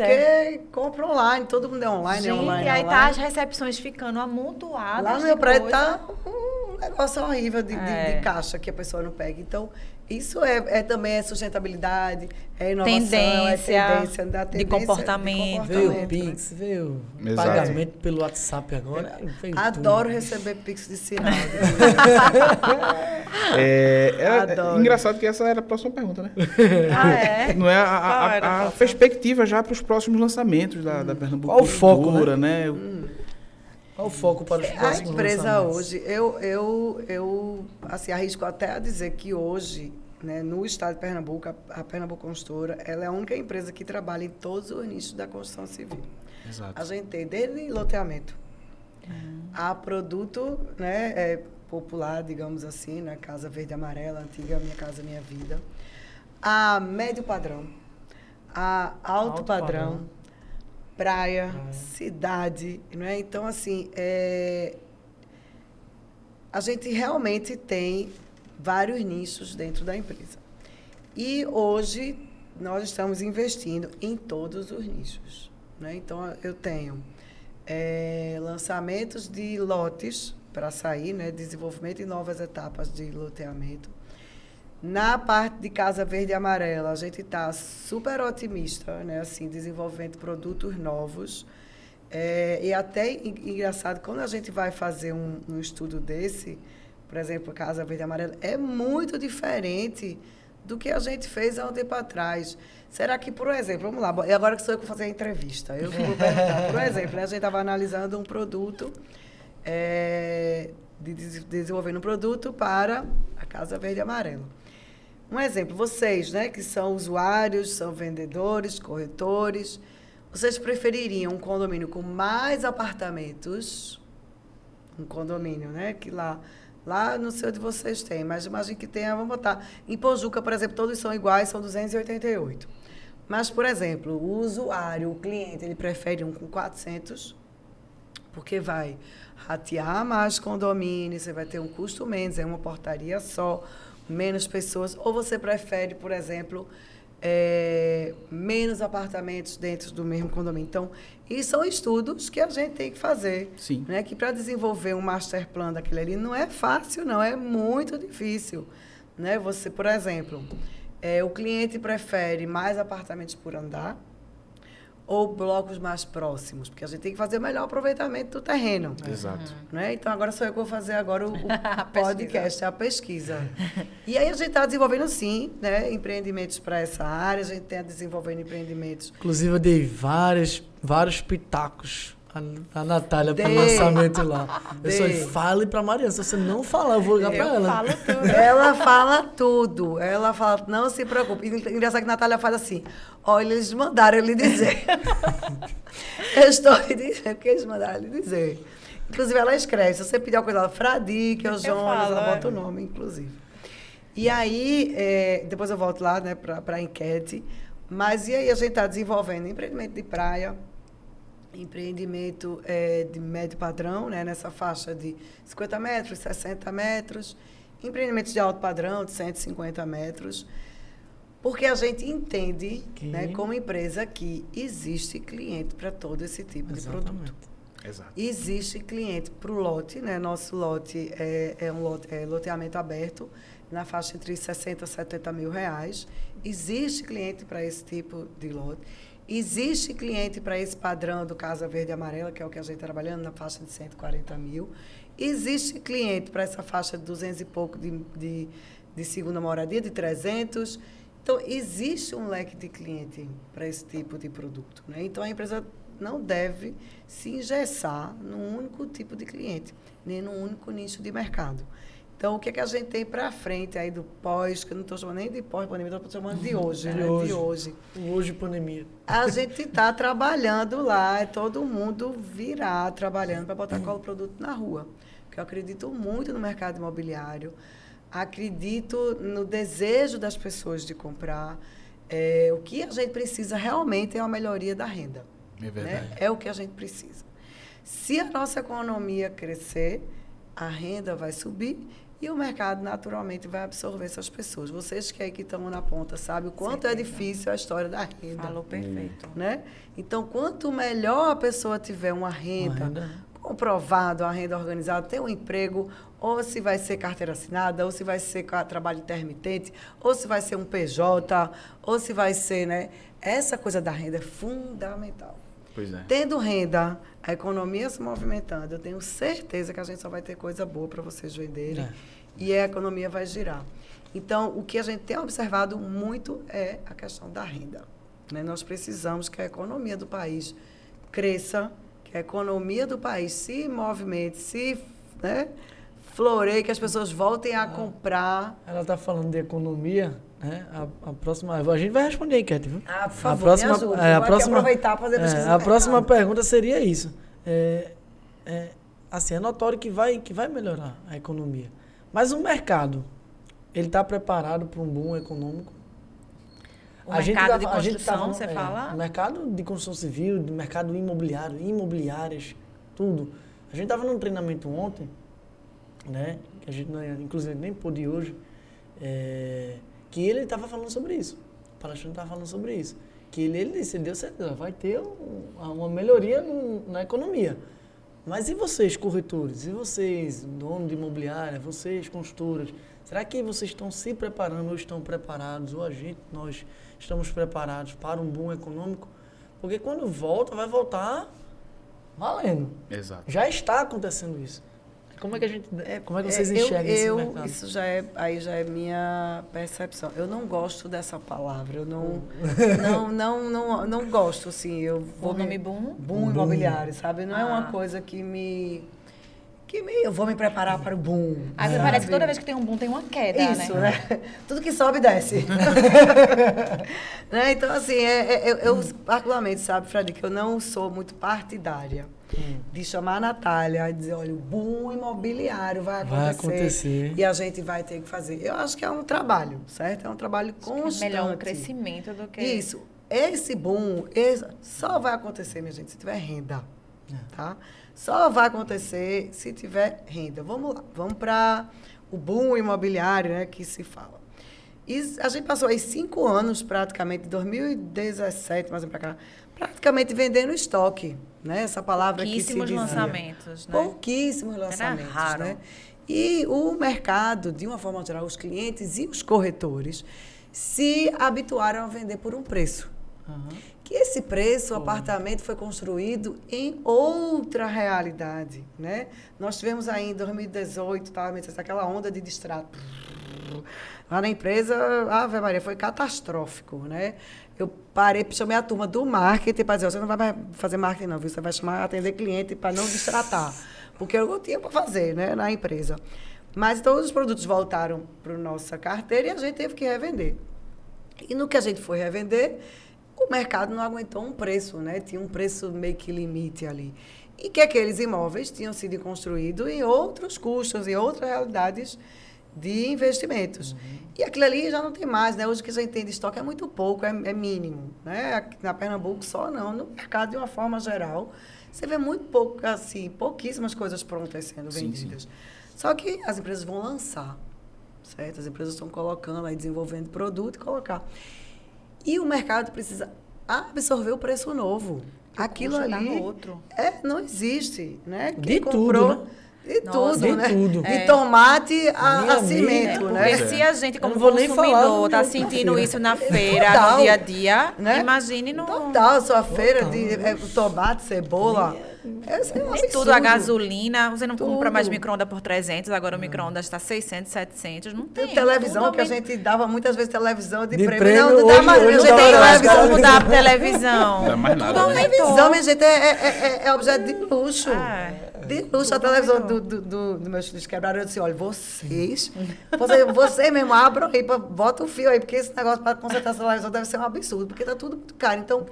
Speaker 4: Porque compra online, todo mundo é online,
Speaker 3: Gente,
Speaker 4: é online.
Speaker 3: aí
Speaker 4: é
Speaker 3: tá
Speaker 4: online.
Speaker 3: as recepções ficando amontoadas.
Speaker 4: Lá no
Speaker 3: de
Speaker 4: meu prédio
Speaker 3: coisa.
Speaker 4: tá um negócio horrível de, de-
Speaker 3: É.
Speaker 4: de caixa que a pessoa não pega. Então, isso é, é também é sustentabilidade, é inovação,
Speaker 3: Tendência,
Speaker 4: é tendência da
Speaker 3: de
Speaker 4: tendência
Speaker 3: comportamento.
Speaker 1: Veio o
Speaker 4: né?
Speaker 1: Pix, veio o
Speaker 2: Exato.
Speaker 1: pagamento pelo WhatsApp agora.
Speaker 4: Adoro
Speaker 1: tudo.
Speaker 4: receber Pix de sinal. *laughs*
Speaker 2: É, era- engraçado que essa era a próxima pergunta, né?
Speaker 3: Ah, é? *laughs*
Speaker 2: Não é a, a-
Speaker 3: a
Speaker 2: a- perspectiva já para os próximos lançamentos da, da Pernambuco
Speaker 1: Qual o foco,
Speaker 2: Cultura, né?
Speaker 1: Qual o foco para os
Speaker 4: A
Speaker 1: próximos
Speaker 4: empresa
Speaker 1: lançamentos?
Speaker 4: hoje, eu, eu, eu assim, arrisco até a dizer que hoje, né, no estado de Pernambuco, a, a Pernambuco Construtora, ela é a única empresa que trabalha em todos os nichos da construção civil.
Speaker 2: Exato.
Speaker 4: A gente tem desde loteamento a produto né, é, popular, digamos assim, né, Casa Verde e Amarela, antiga Minha Casa Minha Vida, a médio padrão, a alto,
Speaker 1: Alto
Speaker 4: padrão,
Speaker 1: padrão.
Speaker 4: Praia,
Speaker 1: Praia.
Speaker 4: cidade, né? Então, assim, é, a gente realmente tem vários nichos dentro da empresa. E hoje nós estamos investindo em todos os nichos. Né? Então, eu tenho é, lançamentos de lotes para sair, né? desenvolvimento de novas etapas de loteamento. Na parte de Casa Verde e Amarela, a gente está super otimista, né? assim, desenvolvendo produtos novos. É, e até engraçado, quando a gente vai fazer um, um estudo desse, por exemplo, Casa Verde e Amarela, é muito diferente do que a gente fez há um tempo atrás. Será que, por exemplo, vamos lá, e agora que sou eu que vou fazer a entrevista, eu vou perguntar. Por exemplo, né, a gente estava analisando um produto, é, de, desenvolvendo um produto para a Casa Verde e Amarela. Um exemplo, vocês, né, que são usuários, são vendedores, corretores, vocês prefeririam um condomínio com mais apartamentos, um condomínio, né, que lá Lá no seu de vocês tem, mas imagine que tenha, vamos botar. Em Pojuca, por exemplo, todos são iguais, são 288. Mas, por exemplo, o usuário, o cliente, ele prefere um com 400, porque vai ratear mais condomínios, você vai ter um custo menos, é uma portaria só, menos pessoas. Ou você prefere, por exemplo, é, menos apartamentos dentro do mesmo condomínio. Então, e são estudos que a gente tem que fazer.
Speaker 2: Sim.
Speaker 4: Né? Que para desenvolver um master plan daquele ali não é fácil, não, é muito difícil. Né? Você, por exemplo, é, o cliente prefere mais apartamentos por andar ou blocos mais próximos, porque a gente tem que fazer o melhor aproveitamento do terreno.
Speaker 2: Exato.
Speaker 4: Né? Então, agora sou eu que vou fazer agora o, o *laughs* podcast, a pesquisa. E aí a gente está desenvolvendo, sim, né, empreendimentos para essa área, a gente está desenvolvendo empreendimentos.
Speaker 1: Inclusive, eu dei vários, vários pitacos a, a Natália para o lançamento lá. *laughs* Eu só fale para Mariana. Se você não falar, eu vou ligar para ela.
Speaker 3: Falo tudo. *laughs*
Speaker 4: Ela fala tudo. Ela fala, não se preocupe. Engraçado que a Natália faz assim. Olha, eles mandaram lhe dizer. *laughs* eu estou lhe dizendo porque eles mandaram lhe dizer. Inclusive, ela escreve. Se você pedir alguma coisa, ela, Fradi, que é o Jonas, ela bota o nome, inclusive. E aí, é, depois eu volto lá né, para a enquete. Mas e aí a gente está desenvolvendo empreendimento de praia, empreendimento é, de médio padrão, né, nessa faixa de 50 metros, 60 metros, empreendimentos de alto padrão, de 150 metros, porque a gente entende, que... né, como empresa, que existe cliente para todo esse tipo Exatamente. de produto.
Speaker 2: Exato.
Speaker 4: Existe cliente para o lote, né? Nosso lote é, é um lote, é loteamento aberto, na faixa entre 60 e 70 mil reais. Existe cliente para esse tipo de lote. Existe cliente para esse padrão do Casa Verde e Amarela, que é o que a gente está trabalhando, na faixa de 140 mil. Existe cliente para essa faixa de 200 e pouco de, de, de segunda moradia, de 300. Então, existe um leque de cliente para esse tipo de produto. Né? Então, a empresa não deve se engessar num único tipo de cliente, nem num único nicho de mercado. Então, o que, é que a gente tem para frente aí do pós, que eu não estou chamando nem de pós-pandemia, estou chamando de hoje,
Speaker 1: de
Speaker 4: né?
Speaker 1: Hoje.
Speaker 4: De hoje.
Speaker 1: Hoje, pandemia.
Speaker 4: A gente está trabalhando lá, é todo mundo virá trabalhando para botar qual produto na rua. Porque eu acredito muito no mercado imobiliário, acredito no desejo das pessoas de comprar. É, o que a gente precisa realmente é uma melhoria da renda.
Speaker 2: É né? verdade. Né?
Speaker 4: É o que a gente precisa. Se a nossa economia crescer, a renda vai subir e o mercado naturalmente vai absorver essas pessoas. Vocês que aí que estão na ponta sabem o quanto é difícil a história da renda.
Speaker 3: Falou perfeito.
Speaker 4: Né? Então, quanto melhor a pessoa tiver uma renda, uma renda. comprovado, a renda organizada, ter um emprego, ou se vai ser carteira assinada, ou se vai ser trabalho intermitente, ou se vai ser um PJ, ou se vai ser, né? Essa coisa da renda é fundamental.
Speaker 2: Pois é.
Speaker 4: Tendo renda, a economia se movimentando, eu tenho certeza que a gente só vai ter coisa boa para vocês venderem é. e a economia vai girar. Então, o que a gente tem observado muito é a questão da renda. Né? Nós precisamos que a economia do país cresça, que a economia do país se movimente, se né, floreie, que as pessoas voltem a comprar.
Speaker 1: Ela está falando de economia, né? A, a, próxima, a gente vai responder a enquete, viu?
Speaker 4: Ah, por favor,
Speaker 1: a próxima,
Speaker 4: ajuda.
Speaker 1: É, a próxima,
Speaker 4: aproveitar para fazer
Speaker 1: é, A próxima pergunta seria isso. É, é, assim, é notório que vai, que vai melhorar a economia. Mas o mercado, ele está preparado para um boom econômico?
Speaker 3: O a mercado gente tá, de construção, tá, você é, fala?
Speaker 1: mercado de construção civil, de mercado imobiliário, imobiliárias, tudo. A gente estava num treinamento ontem né? Que a gente inclusive nem pôde hoje, é, que ele estava falando sobre isso. O palestrante estava falando sobre isso. Que ele, ele disse, deu certeza, vai ter um, uma melhoria no, na economia. Mas e vocês, corretores? E vocês, dono de imobiliária? Vocês, construtoras? Será que vocês estão se preparando ou estão preparados? Ou a gente, nós estamos preparados para um boom econômico? Porque quando volta, vai voltar valendo.
Speaker 2: Exato.
Speaker 1: Já está acontecendo isso. Como é que a gente, como é que vocês
Speaker 4: eu,
Speaker 1: enxergam
Speaker 4: eu,
Speaker 1: esse mercado?
Speaker 4: Isso já é, aí já é minha percepção. Eu não gosto dessa palavra. Eu não, não, *laughs* não, não, não gosto assim. Eu vou
Speaker 3: O
Speaker 4: me-
Speaker 3: nome boom?
Speaker 4: boom imobiliário, sabe? Não é uma
Speaker 3: Ah.
Speaker 4: coisa que me que me, eu vou me preparar para o boom.
Speaker 3: Aí
Speaker 4: sabe?
Speaker 3: parece que toda vez que tem um boom tem uma queda,
Speaker 4: Isso,
Speaker 3: né?
Speaker 4: né? *laughs* Tudo que sobe, desce. *laughs* né? Então, assim, é, é- eu, eu, particularmente, sabe, Fred, que eu não sou muito partidária de chamar a Natália e dizer, olha, o boom imobiliário vai acontecer,
Speaker 1: Vai acontecer.
Speaker 4: e a gente vai ter que fazer. Eu acho que é um trabalho, certo? É um trabalho constante.
Speaker 3: Melhor um crescimento do que...
Speaker 4: Isso. Esse boom esse- só vai acontecer, minha gente, se tiver renda. Tá? Só vai acontecer se tiver renda. Vamos lá, vamos para o boom imobiliário, né, que se fala. E a gente passou aí cinco anos, praticamente, de 2017, mais ou menos para cá, praticamente vendendo estoque. Né? Essa palavra que se
Speaker 3: Pouquíssimos
Speaker 4: dizia.
Speaker 3: lançamentos, né?
Speaker 4: Pouquíssimos lançamentos.
Speaker 3: raro.
Speaker 4: Né? E o mercado, de uma forma geral, os clientes e os corretores se habituaram a vender por um preço. Que esse preço, o apartamento foi construído em outra realidade, né? Nós tivemos aí em 2018, tá, aquela onda de distrato. Lá na empresa, Ave Maria, foi catastrófico, né? Eu parei, chamei a turma do marketing para dizer, você não vai fazer marketing não, viu? Você vai chamar, atender cliente para não distratar. Porque eu não tinha para fazer, né, na empresa. Mas todos os produtos voltaram para nossa carteira e a gente teve que revender. E no que a gente foi revender, o mercado não aguentou um preço, né? Tinha um preço meio que limite ali. E que aqueles imóveis tinham sido construídos em outros custos, em outras realidades de investimentos. E aquilo ali já não tem mais, né? Hoje o que a gente tem de estoque é muito pouco, é, é mínimo, né? Aqui na Pernambuco só não, no mercado de uma forma geral, você vê muito pouco, assim, pouquíssimas coisas prontas sendo
Speaker 2: Sim,
Speaker 4: vendidas. Só que as empresas vão lançar, certo? As empresas estão colocando aí, desenvolvendo produto e colocar. E o mercado precisa absorver o preço novo. Aquilo ali
Speaker 3: no outro.
Speaker 4: É, não existe, né?
Speaker 1: De tudo, né?
Speaker 4: De
Speaker 3: Nossa,
Speaker 4: tudo,
Speaker 1: de
Speaker 4: né?
Speaker 1: tudo.
Speaker 4: De
Speaker 3: É.
Speaker 4: tomate a, a
Speaker 1: amiga,
Speaker 4: cimento,
Speaker 3: É,
Speaker 4: né?
Speaker 3: porque se a gente, como consumidor, tá
Speaker 1: na
Speaker 3: sentindo
Speaker 1: feira.
Speaker 3: isso na feira,
Speaker 4: Total.
Speaker 3: no dia a dia,
Speaker 4: Né?
Speaker 3: imagine no...
Speaker 4: Total, sua feira de é, tomate, cebola. Esse é um
Speaker 3: E tudo, a gasolina, você não compra mais
Speaker 4: Tudo.
Speaker 3: micro-ondas por 300, agora o micro-ondas está 600, 700, não tem.
Speaker 4: Tem televisão
Speaker 3: tudo
Speaker 4: que a gente dava muitas vezes televisão de,
Speaker 1: De
Speaker 4: prêmio.
Speaker 1: prêmio,
Speaker 4: não, não dá
Speaker 1: hoje-
Speaker 4: mais.
Speaker 1: dá
Speaker 4: tem
Speaker 1: pra
Speaker 3: mais
Speaker 1: gastar.
Speaker 3: como dar televisão.
Speaker 2: Não dá mais nada,
Speaker 3: Tudo
Speaker 2: né?
Speaker 4: Televisão, minha gente, é, é, é- é objeto de luxo.
Speaker 3: É.
Speaker 4: De luxo. A televisão do, do, do, do meus filhos quebraram. Eu disse, olha, vocês, você, você mesmo abram aí, bota o fio aí, porque esse negócio para consertar essa televisão deve ser um absurdo, porque está tudo muito caro. Então,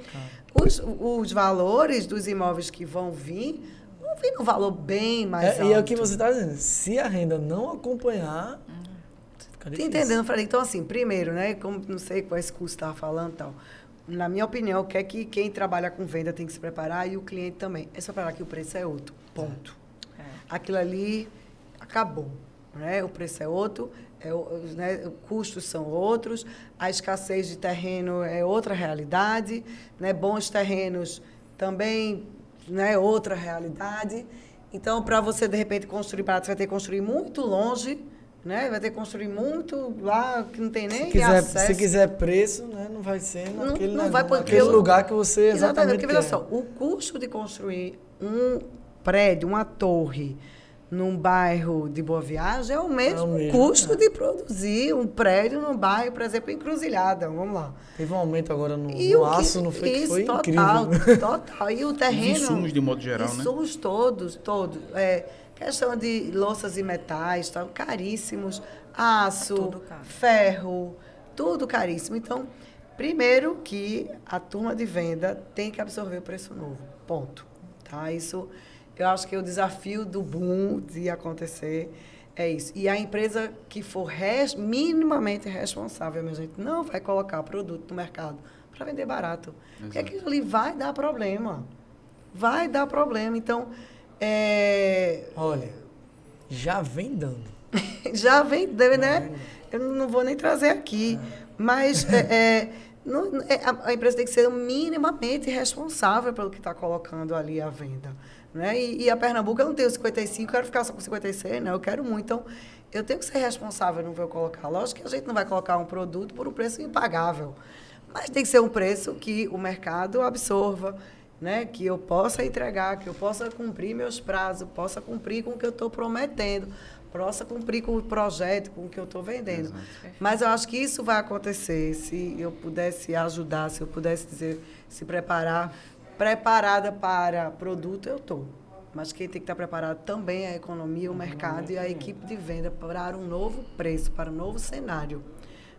Speaker 4: os, os valores dos imóveis que vão vir, vão vir num valor bem mais
Speaker 1: É,
Speaker 4: alto.
Speaker 1: e é o que você está dizendo. Se a renda não acompanhar, fica
Speaker 4: Tá entendendo, Fred? Então, assim, primeiro, né? Como não sei qual esse curso estava falando e tal. Na minha opinião, o que é que quem trabalha com venda tem que se preparar e o cliente também. É só preparar que o preço é outro. Ponto.
Speaker 3: É.
Speaker 4: Aquilo ali acabou. Né? O preço é outro, é, os, né, os custos são outros, a escassez de terreno é outra realidade, né? bons terrenos também né, outra realidade. Então, para você, de repente, construir barato, você vai ter que construir muito longe, né? vai ter que construir muito lá que não tem nem
Speaker 1: Se quiser,
Speaker 4: acesso.
Speaker 1: se quiser preço, né, não vai ser
Speaker 4: Não-
Speaker 1: naquele,
Speaker 4: não
Speaker 1: negócio-
Speaker 4: vai porque
Speaker 1: naquele
Speaker 4: eu-
Speaker 1: lugar que você
Speaker 4: Exatamente,
Speaker 1: exatamente
Speaker 4: porque veja só, o custo de construir um prédio, uma torre, num bairro de Boa Viagem é o mesmo,
Speaker 1: É o mesmo,
Speaker 4: custo
Speaker 1: é.
Speaker 4: de produzir um prédio num bairro, por exemplo, Encruzilhada, vamos lá.
Speaker 1: Teve um aumento agora no,
Speaker 4: E
Speaker 1: no
Speaker 4: que-
Speaker 1: aço, não foi? que
Speaker 4: isso,
Speaker 1: foi
Speaker 4: total,
Speaker 1: incrível. *laughs*
Speaker 4: total. E o terreno...
Speaker 2: insumos de modo geral, né?
Speaker 4: Insumos todos, todos. É, questão de louças e metais, tá, caríssimos. Aço,
Speaker 3: Tudo caro.
Speaker 4: ferro, tudo caríssimo. Então, primeiro que a turma de venda tem que absorver o preço novo. Ponto. Tá? Isso, eu acho que o desafio do boom de acontecer é isso. E a empresa que for res- minimamente responsável, minha gente, não vai colocar produto no mercado para vender barato. Porque
Speaker 2: Exato.
Speaker 4: aquilo ali vai dar problema. Vai dar problema. Então, é,
Speaker 1: Olha, já vem dando. *laughs*
Speaker 4: já vem, né? Eu não vou nem trazer aqui. Mas *laughs* é, é, não, é, a, a empresa tem que ser minimamente responsável pelo que está colocando ali à venda. Né? E, e, a Pernambuco, eu não tenho 55, quero ficar só com 56, né? eu quero muito. Então, eu tenho que ser responsável no que eu colocar. Lógico que a gente não vai colocar um produto por um preço impagável, mas tem que ser um preço que o mercado absorva, né? que eu possa entregar, que eu possa cumprir meus prazos, possa cumprir com o que eu estou prometendo, possa cumprir com o projeto, com o que eu estou vendendo. Exato. Mas eu acho que isso vai acontecer se eu pudesse ajudar, se eu pudesse dizer, se preparar preparada para produto, eu estou. Mas quem tem que estar preparado também é a economia, o mercado e a equipe de venda para um novo preço, para um novo cenário.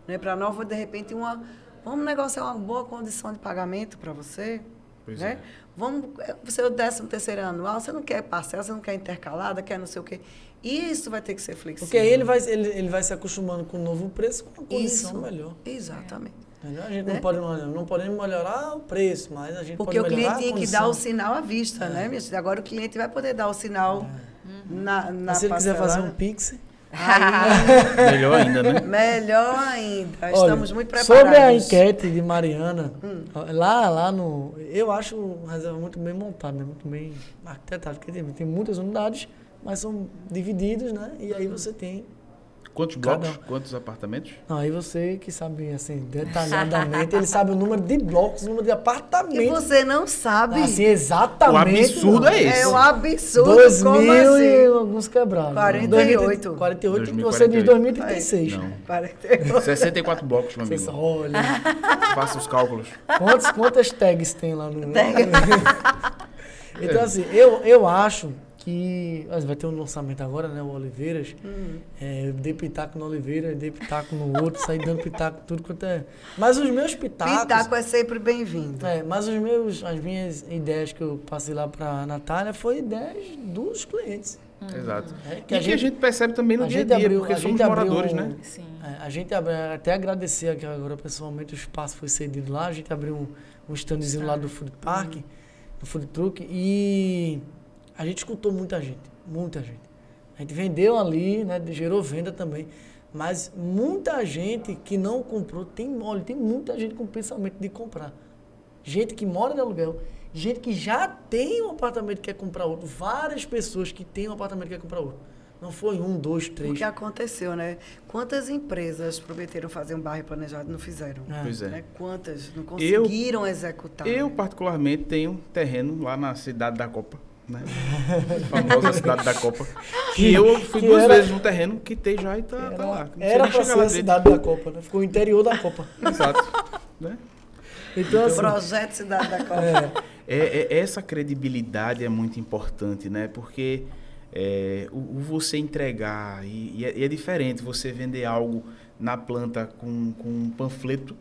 Speaker 4: Né? Para nova, de repente, uma. Vamos negociar uma boa condição de pagamento para você. Pois né? É. Vamos, você é o décimo terceiro anual, você não quer parcela, você não quer intercalada, quer não sei o quê. Isso vai ter que ser flexível.
Speaker 1: Porque aí ele vai, ele, ele vai se acostumando com o novo preço, com uma condição Isso, melhor.
Speaker 4: Exatamente.
Speaker 1: A gente né? não, pode, não podemos melhorar o preço, mas a gente
Speaker 4: Porque
Speaker 1: pode
Speaker 4: melhorar o cliente tinha que dar o sinal à vista, é. né, minha filha? Agora o cliente vai poder dar o sinal é. na, na
Speaker 1: Se ele quiser fazer um Pix...
Speaker 2: Aí, melhor ainda, né?
Speaker 4: Melhor ainda. Estamos Olha, muito preparados.
Speaker 1: Sobre a enquete de Mariana, hum. lá, lá no. Eu acho o reserva muito bem montado, né? muito bem arquitetado. Porque tem, tem muitas unidades, mas são divididos, né? E aí você tem
Speaker 2: Quantos blocos? Cada... Quantos apartamentos?
Speaker 1: Não, aí você que sabe, assim, detalhadamente, ele sabe o número de blocos, o número de apartamentos. E
Speaker 4: você não sabe.
Speaker 1: Assim, exatamente.
Speaker 2: O absurdo
Speaker 1: não.
Speaker 2: é esse.
Speaker 4: É um absurdo.
Speaker 1: 2000 como assim? e alguns quebrados.
Speaker 4: 48.
Speaker 1: 48 e você diz 2036.
Speaker 2: Não. 48. 64 blocos, meu amigo.
Speaker 1: olha. *laughs*
Speaker 2: Faça os cálculos.
Speaker 1: Quantos, quantas tags tem lá no... Tag. *laughs* então, assim, eu, eu acho que vai ter um lançamento agora, né? O Oliveiras. Uhum. É, dei pitaco no Oliveira, dei pitaco no outro, saí dando pitaco, tudo quanto é. Mas os meus pitacos.
Speaker 4: Pitaco é sempre bem-vindo.
Speaker 1: É, mas os meus, as minhas ideias que eu passei lá para Natália foi ideias dos clientes.
Speaker 2: Uhum. Exato. É, que e a que gente, a gente percebe também no dia a dia, abriu, porque a somos moradores,
Speaker 1: abriu,
Speaker 2: né?
Speaker 1: Sim. É, a gente abriu, até agradecer aqui agora pessoalmente o espaço foi cedido lá, a gente abriu um, um standzinho ah. lá do Food Park, uhum. do Food Truck, e a gente escutou muita gente, muita gente. A gente vendeu ali, né, gerou venda também. Mas muita gente que não comprou, tem, olha, tem muita gente com pensamento de comprar. Gente que mora de aluguel, gente que já tem um apartamento que quer comprar outro. Várias pessoas que têm um apartamento que quer comprar outro. Não foi um, dois, três. O
Speaker 4: que aconteceu, né? Quantas empresas prometeram fazer um bairro planejado e não fizeram?
Speaker 2: É. Pois é.
Speaker 4: Né? Quantas não conseguiram eu, executar?
Speaker 2: Eu,
Speaker 4: né?
Speaker 2: particularmente, tenho terreno lá na cidade da Copa né? A *laughs* famosa cidade da Copa. Que eu fui que duas era, vezes no terreno, quitei já e tá,
Speaker 1: era,
Speaker 2: tá lá.
Speaker 1: Não era pra ser a cidade da Copa, né? Ficou o interior da Copa. *laughs*
Speaker 2: Exato. né?
Speaker 4: Então, assim, Projeto Cidade da Copa.
Speaker 2: É. É, é, essa credibilidade é muito importante, né? Porque é, o, o, você entregar, e, e, é, e, é, diferente você vender algo na planta com, com um panfleto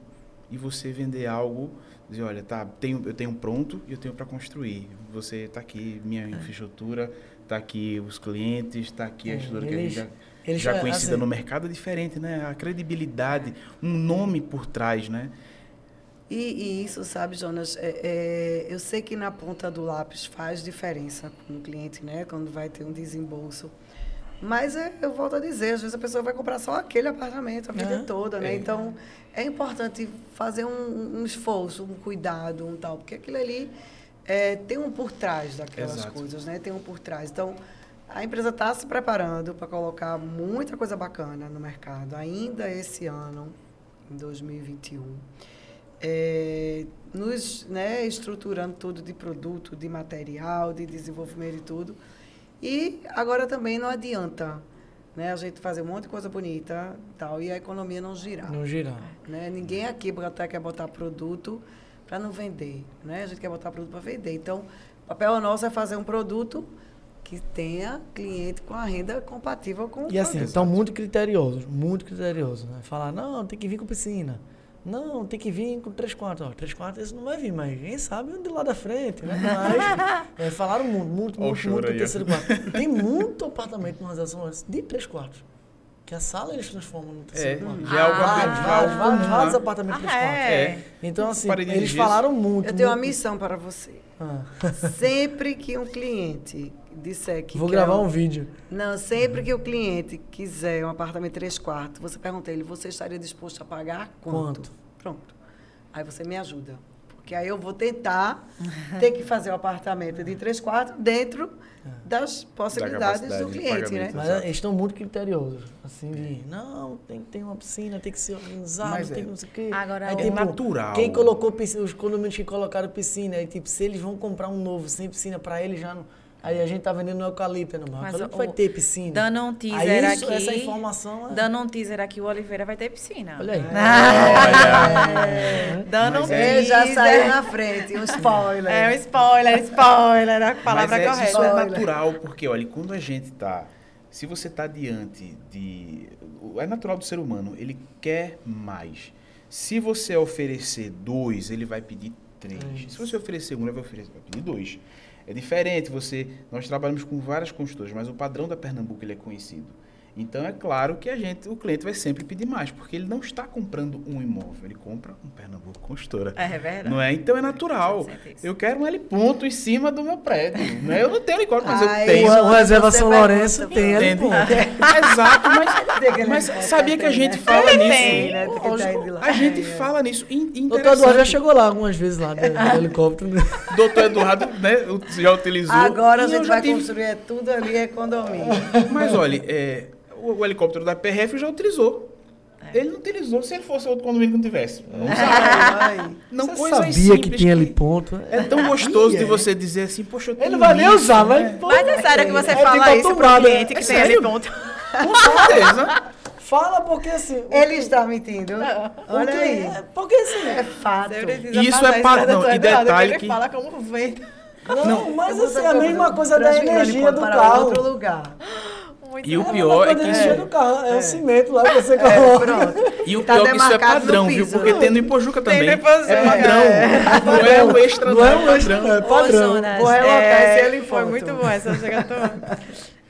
Speaker 2: e você vender algo dizer, olha, tá, tenho, eu tenho pronto e eu tenho para construir. Você está aqui, minha é. infraestrutura, está aqui os clientes, está aqui a é, estrutura eles, que a gente já, já conhecida assim, no mercado é diferente, né? A credibilidade, um nome por trás, né?
Speaker 4: E, e isso, sabe, Jonas, é, é, eu sei que na ponta do lápis faz diferença com o cliente, né? Quando vai ter um desembolso. Mas é, eu volto a dizer, às vezes a pessoa vai comprar só aquele apartamento a vida toda, né? É. Então, é importante fazer um, um, esforço, um cuidado, um tal, porque aquilo ali é, tem um por trás daquelas Exato. coisas, né? Tem um por trás. Então, a empresa está se preparando para colocar muita coisa bacana no mercado, ainda esse ano, em 2021. É, nos né, estruturando tudo de produto, de material, de desenvolvimento e tudo e agora também não adianta né, a gente fazer um monte de coisa bonita tal, e a economia não girar.
Speaker 1: Não girar.
Speaker 4: Né? Ninguém aqui até quer botar produto para não vender. Né? A gente quer botar produto para vender. Então, o papel nosso é fazer um produto que tenha cliente com a renda compatível com
Speaker 1: o E assim, estão muito criteriosos, muito criteriosos. Né? Falar, não, tem que vir com piscina. Não, tem que vir com três quartos. Ó, três quartos esse não vai vir, mas quem sabe onde lá da frente, né? Mas *laughs* é, falaram muito, muito, muito, muito do terceiro quarto. Tem muito apartamento no Realização de três quartos. Que a sala eles transformam no terceiro é, quarto.
Speaker 2: Já é algo ah,
Speaker 1: vários, vários, vários, vários apartamentos três quartos. É. Então, assim, eles falaram muito.
Speaker 4: Eu tenho
Speaker 1: muito.
Speaker 4: uma missão para você.
Speaker 1: Ah. *laughs*
Speaker 4: Sempre que um cliente disser que
Speaker 1: Vou gravar um vídeo.
Speaker 4: Não, sempre que o cliente quiser um apartamento três quartos, você pergunta a ele, você estaria disposto a pagar quanto?
Speaker 1: Quanto?
Speaker 4: Pronto. Aí você me ajuda. Porque aí eu vou tentar *laughs* ter que fazer o apartamento de três quartos dentro das possibilidades
Speaker 2: capacidade
Speaker 4: do cliente, né?
Speaker 1: Mas eles estão muito criteriosos. Assim, de, não, tem que ter uma piscina, tem que ser organizado,
Speaker 2: Mas
Speaker 1: tem
Speaker 2: é-
Speaker 1: que não sei o quê.
Speaker 3: Agora,
Speaker 1: Aí,
Speaker 3: é
Speaker 1: tipo,
Speaker 2: natural.
Speaker 1: Quem colocou piscina, os condomínios que colocaram piscina, aí, tipo, se eles vão comprar um novo sem piscina pra eles já não. Aí a gente tá vendendo no eucalipto, não, mas o
Speaker 3: Mas
Speaker 1: eucalipto
Speaker 3: o-
Speaker 1: vai ter piscina.
Speaker 3: Dando um teaser
Speaker 1: Aí isso-
Speaker 3: aqui.
Speaker 1: essa informação é.
Speaker 3: Dando um teaser aqui, o Oliveira vai ter piscina.
Speaker 1: Olha aí.
Speaker 2: Olha.
Speaker 3: Dando um
Speaker 2: Mas
Speaker 3: teaser.
Speaker 2: é-
Speaker 4: Ele já saiu na frente, um spoiler.
Speaker 3: É um spoiler, spoiler, a palavra
Speaker 2: Mas é,
Speaker 3: correta.
Speaker 2: Isso é natural, porque, olha, quando a gente tá. Se você tá diante de. É natural do ser humano, ele quer mais. Se você oferecer dois, ele vai pedir três. Se você oferecer um, ele vai, oferecer, vai pedir dois. É diferente, você. Nós trabalhamos com várias construtoras, mas o padrão da Pernambuco ele é conhecido. Então é claro que a gente, o cliente vai sempre pedir mais, porque ele não está comprando um imóvel, ele compra um Pernambuco construtora.
Speaker 3: É verdade.
Speaker 2: Não é? Então é natural. Eu quero um L ponto em cima do meu prédio. Né? Eu não tenho helicóptero, mas
Speaker 4: Ai,
Speaker 2: eu tenho.
Speaker 1: O Reserva São Lourenço tem
Speaker 2: Entende?
Speaker 1: ele.
Speaker 2: Exato, mas, *laughs* mas
Speaker 4: helicóptero
Speaker 2: sabia que a
Speaker 4: tem,
Speaker 2: gente
Speaker 4: né?
Speaker 2: fala nisso.
Speaker 3: tem,
Speaker 4: né? Tem que
Speaker 1: Lógico.
Speaker 4: sair de lá.
Speaker 2: A gente fala nisso.
Speaker 1: Doutor Eduardo já chegou lá algumas vezes lá do, *laughs* helicóptero. né?
Speaker 2: Doutor Eduardo né, já utilizou.
Speaker 4: Agora a gente vai
Speaker 2: tive-
Speaker 4: construir é tudo ali, é condomínio.
Speaker 2: Mas olha, é, o, o helicóptero da PRF já utilizou. Ele não utilizou. Se ele fosse outro condomínio que não tivesse. Não. *laughs*
Speaker 4: Ai,
Speaker 2: Não
Speaker 1: Você sabia que tinha ali ponto.
Speaker 2: É tão gostoso de
Speaker 1: Sabia.
Speaker 2: você dizer assim, poxa, eu
Speaker 1: Ele não
Speaker 2: tenho
Speaker 1: vai nem usar,
Speaker 2: né?
Speaker 1: mas. pô,
Speaker 3: Mas é sério que você
Speaker 1: é
Speaker 3: fala
Speaker 1: tipo
Speaker 3: isso pro cliente que
Speaker 2: É
Speaker 3: tem ali ponto.
Speaker 2: Com certeza.
Speaker 1: Fala porque assim.
Speaker 4: Ele está mentindo.
Speaker 1: porque,
Speaker 4: Olha aí.
Speaker 1: é, Porque assim.
Speaker 4: É fato.
Speaker 2: Isso é pa-
Speaker 3: pra
Speaker 2: não,
Speaker 3: doutor
Speaker 2: e detalhe
Speaker 3: ele
Speaker 2: que-
Speaker 3: fala como vento.
Speaker 1: Não, mas
Speaker 4: Eu
Speaker 1: assim, é a mesma coisa da
Speaker 4: ele
Speaker 1: energia do
Speaker 4: para
Speaker 1: carro.
Speaker 4: outro lugar.
Speaker 3: Muito
Speaker 2: E o
Speaker 1: É
Speaker 2: pior é que isso,
Speaker 1: do carro. É, o
Speaker 4: É.
Speaker 1: cimento lá que você
Speaker 4: É,
Speaker 1: coloca.
Speaker 4: pronto.
Speaker 2: e o
Speaker 4: Tá
Speaker 2: pior é que isso é padrão, viu? Porque tem no Ipojuca
Speaker 3: Tem
Speaker 2: também.
Speaker 3: no Ipojuca,
Speaker 2: É padrão.
Speaker 3: é.
Speaker 2: Não é o extra,
Speaker 1: Não é o
Speaker 2: padrão.
Speaker 1: extra, é padrão.
Speaker 4: Vou relatar
Speaker 3: é,
Speaker 4: esse helicóptero.
Speaker 3: Foi muito bom essa chega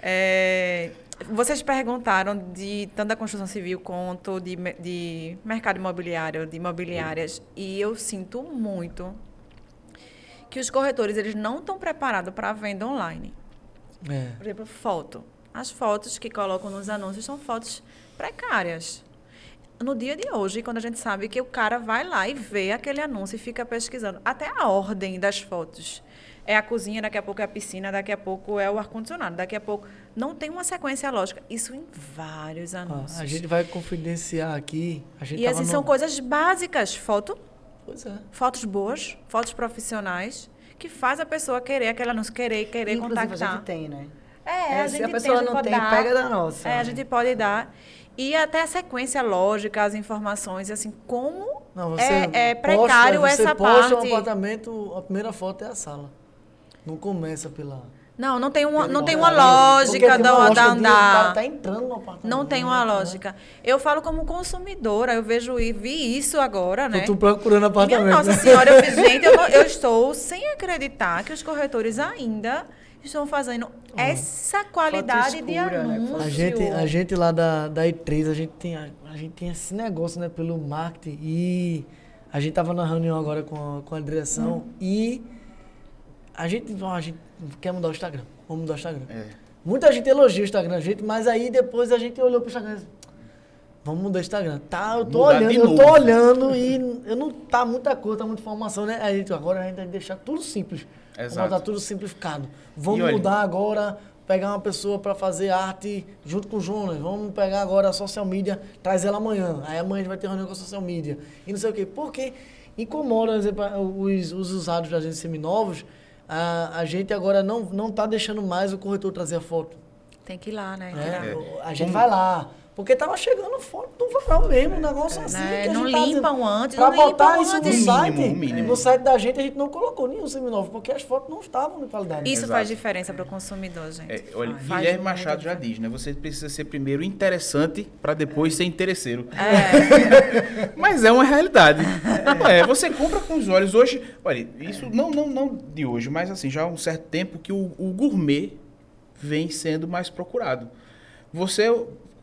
Speaker 3: é, Vocês perguntaram de tanto da construção civil quanto de, de mercado imobiliário, de imobiliárias, e eu sinto muito que os corretores eles não estão preparados para a venda online.
Speaker 1: É.
Speaker 3: Por exemplo, foto. As fotos que colocam nos anúncios são fotos precárias. No dia de hoje, quando a gente sabe que o cara vai lá e vê aquele anúncio e fica pesquisando, até a ordem das fotos. É a cozinha, daqui a pouco é a piscina, daqui a pouco é o ar-condicionado, daqui a pouco. Não tem uma sequência lógica. Isso em vários
Speaker 1: Ó,
Speaker 3: anúncios.
Speaker 1: a gente vai confidenciar aqui. A gente
Speaker 3: e assim,
Speaker 1: no-
Speaker 3: são coisas básicas. Foto,
Speaker 1: Pois é.
Speaker 3: fotos boas, fotos profissionais, que faz a pessoa querer aquele anúncio, querer, querer
Speaker 4: Inclusive, a
Speaker 3: contactar.
Speaker 4: gente tem, né?
Speaker 3: É,
Speaker 4: É,
Speaker 3: a
Speaker 4: se
Speaker 3: gente
Speaker 4: a
Speaker 3: tem,
Speaker 4: pessoa
Speaker 3: gente
Speaker 4: não tem,
Speaker 3: dar.
Speaker 4: pega da nossa.
Speaker 3: É, a gente pode dar. E até a sequência lógica, as informações, assim, como
Speaker 1: Não, você
Speaker 3: é, é
Speaker 1: posta-
Speaker 3: precário
Speaker 1: você
Speaker 3: essa
Speaker 1: posta
Speaker 3: parte.
Speaker 1: um apartamento, a primeira foto é a sala. Não começa pela.
Speaker 3: Não, não tem uma, não tem uma lógica
Speaker 1: tem
Speaker 3: da,
Speaker 1: uma
Speaker 3: andar.
Speaker 1: tá entrando no apartamento.
Speaker 3: Não tem uma
Speaker 1: né?
Speaker 3: lógica. Eu falo como consumidora, eu vejo e vi isso agora, né?
Speaker 1: Eu tô procurando
Speaker 3: Minha
Speaker 1: apartamento.
Speaker 3: Nossa
Speaker 1: né?
Speaker 3: Senhora, eu fiz, *laughs* gente, eu, eu estou sem acreditar que os corretores ainda estão fazendo essa qualidade de
Speaker 4: escura, né?
Speaker 3: anúncio.
Speaker 1: A gente, a gente lá da, da E3, a gente, tem, a, a gente tem esse negócio, né, pelo marketing. E a gente tava na reunião agora com a, com a direção e a gente, a gente quer mudar o Instagram. Vamos mudar o Instagram.
Speaker 2: É.
Speaker 1: Muita gente elogia o Instagram, a gente, mas aí depois a gente olhou pro Instagram e disse, vamos mudar o Instagram. Tá, eu tô
Speaker 2: Mudar
Speaker 1: olhando,
Speaker 2: de
Speaker 1: eu tô
Speaker 2: novo.
Speaker 1: olhando e eu não tá muita coisa, tá muita informação, né? Aí a gente, agora a gente vai deixar tudo simples. Vamos
Speaker 2: Exato.
Speaker 1: botar tudo simplificado. Vamos
Speaker 2: olha-
Speaker 1: mudar agora, pegar uma pessoa para fazer arte junto com o Jonas. Vamos pegar agora a social media, traz ela amanhã. Aí amanhã a gente vai ter reunião com a social media. E não sei o quê. Porque incomoda, os, os usados da gente seminovos, a, a gente agora não, não tá deixando mais o corretor trazer a foto.
Speaker 3: Tem que ir lá, né? Tirar.
Speaker 2: É.
Speaker 1: A gente
Speaker 2: Como-
Speaker 1: vai lá. Porque tava chegando foto do varal mesmo, um negócio assim.
Speaker 3: Né?
Speaker 1: que a
Speaker 3: Não
Speaker 1: gente tá
Speaker 3: limpam
Speaker 1: dizendo.
Speaker 3: antes,
Speaker 1: Pra
Speaker 3: não
Speaker 1: botar
Speaker 3: limpam
Speaker 1: isso no
Speaker 3: antes.
Speaker 2: O
Speaker 1: site,
Speaker 2: mínimo, mínimo.
Speaker 1: no site da gente, a gente não colocou nenhum seminovo, porque as fotos não estavam de qualidade.
Speaker 3: Isso
Speaker 2: Exato.
Speaker 3: faz diferença para o consumidor, gente.
Speaker 2: É, olha,
Speaker 3: Faz
Speaker 2: Guilherme Machado já diz, né? Você precisa ser primeiro interessante para depois ser interesseiro.
Speaker 3: É, *laughs*
Speaker 2: Mas é uma realidade. Não é, você compra com os olhos. Hoje, olha, isso não, não, não de hoje, mas assim, já há um certo tempo que o, o gourmet vem sendo mais procurado. Você,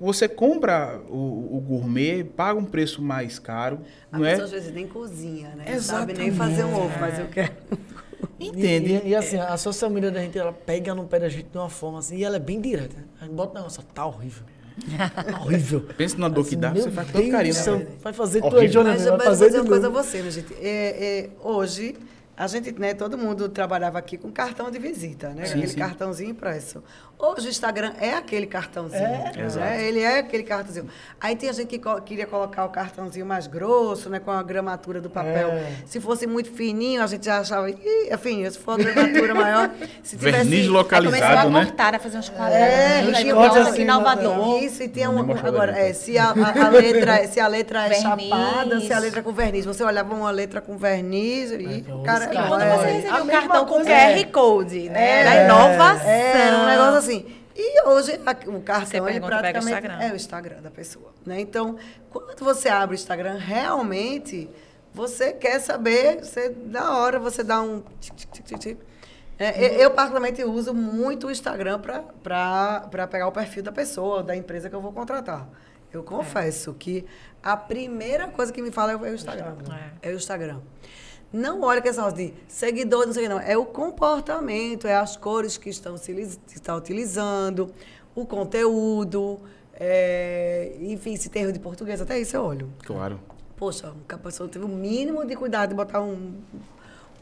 Speaker 2: você compra o, o gourmet, paga um preço mais caro,
Speaker 4: A
Speaker 2: não é?
Speaker 4: pessoa às vezes nem cozinha, né? Não Sabe nem
Speaker 2: Exatamente.
Speaker 4: fazer um ovo, mas eu quero.
Speaker 2: Entende?
Speaker 1: E, e, e, assim, a social media da gente, ela pega no pé da gente de uma forma assim, e ela é bem direta. né? A gente bota o negócio, tá horrível. Tá horrível. *laughs*
Speaker 2: Pensa na dor que dá,
Speaker 1: Meu
Speaker 2: você faz todo carinho. né?
Speaker 1: Vai fazer tua Jonathan,
Speaker 4: Mas,
Speaker 1: vai
Speaker 4: mas vou
Speaker 1: fazer
Speaker 4: uma coisa a você, minha gente. É, é, hoje, a gente, né, todo mundo trabalhava aqui com cartão de visita, né?
Speaker 2: Sim,
Speaker 4: aquele
Speaker 2: sim.
Speaker 4: cartãozinho impresso. Hoje o Instagram é aquele cartãozinho.
Speaker 1: É,
Speaker 4: né? Ele é aquele cartãozinho. Aí tinha gente que co- queria colocar o cartãozinho mais grosso, né? Com a gramatura do papel.
Speaker 1: É.
Speaker 4: Se fosse muito fininho, a gente já achava, Ih, é fininho. Se for a gramatura *laughs* maior, se tivesse...
Speaker 2: Verniz
Speaker 5: Aí começou
Speaker 2: localizado,
Speaker 5: a
Speaker 2: né?
Speaker 5: cortar, a fazer uns
Speaker 4: É,
Speaker 5: quadrados.
Speaker 4: e
Speaker 1: corte
Speaker 5: aqui
Speaker 1: assim,
Speaker 5: em Salvador.
Speaker 4: Isso, e tinha
Speaker 2: Não
Speaker 4: um, agora, é, se a, a- a letra, *laughs* se a letra é
Speaker 5: Verniz.
Speaker 4: chapada, se a letra é com verniz. Você olhava uma letra com verniz e
Speaker 1: É,
Speaker 4: cara não,
Speaker 1: cartões.
Speaker 4: é,
Speaker 5: Quando você
Speaker 4: a
Speaker 5: recebeu o
Speaker 4: mesma
Speaker 5: cartão com. QR Code, né?
Speaker 4: É.
Speaker 5: da inovação.
Speaker 4: É, um negócio assim. E hoje a- o cartão ele
Speaker 3: o
Speaker 4: praticamente
Speaker 3: Instagram.
Speaker 4: é o Instagram da pessoa, né? Então, quando você abre o Instagram, realmente você quer saber, você na hora você dá um tic, tic, tic. É, eu, eu, particularmente uso muito o Instagram para pegar o perfil da pessoa, da empresa que eu vou contratar. Eu confesso que a primeira coisa que me fala é o Instagram. É, o Instagram. Não olha questão de seguidor, não sei o que, não. É o comportamento, é as cores que estão se está utilizando, o conteúdo, é, enfim, se tem erro de português, até isso eu olho.
Speaker 2: Claro.
Speaker 4: Poxa, a pessoa teve o mínimo de cuidado de botar um,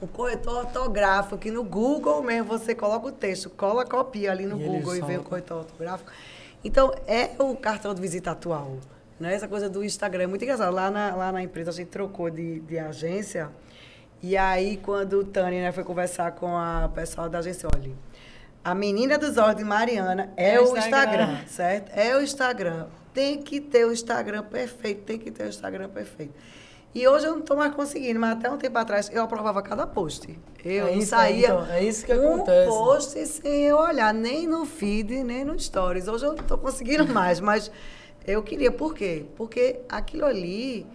Speaker 4: um corretor ortográfico, que no Google mesmo você coloca o texto, cola, copia ali no
Speaker 1: E
Speaker 4: Google e vê o corretor ortográfico. Então, é o cartão de visita atual. Né? Essa coisa do Instagram é muito engraçado. Lá na, lá na empresa a gente trocou de, de agência. E aí, quando o Tânia né, foi conversar com a pessoal da agência, olha, a menina dos olhos de Mariana é,
Speaker 3: É o Instagram.
Speaker 4: Instagram, certo? É o Instagram. Tem que ter o Instagram perfeito, tem que ter o Instagram perfeito. E hoje eu não estou mais conseguindo, mas até um tempo atrás eu aprovava cada post. Eu
Speaker 1: É isso,
Speaker 4: saía
Speaker 1: então, é isso que
Speaker 4: um
Speaker 1: acontece.
Speaker 4: post sem eu olhar, nem no feed, nem no stories. Hoje eu não estou conseguindo *laughs* mais, mas eu queria. Por quê? Porque aquilo ali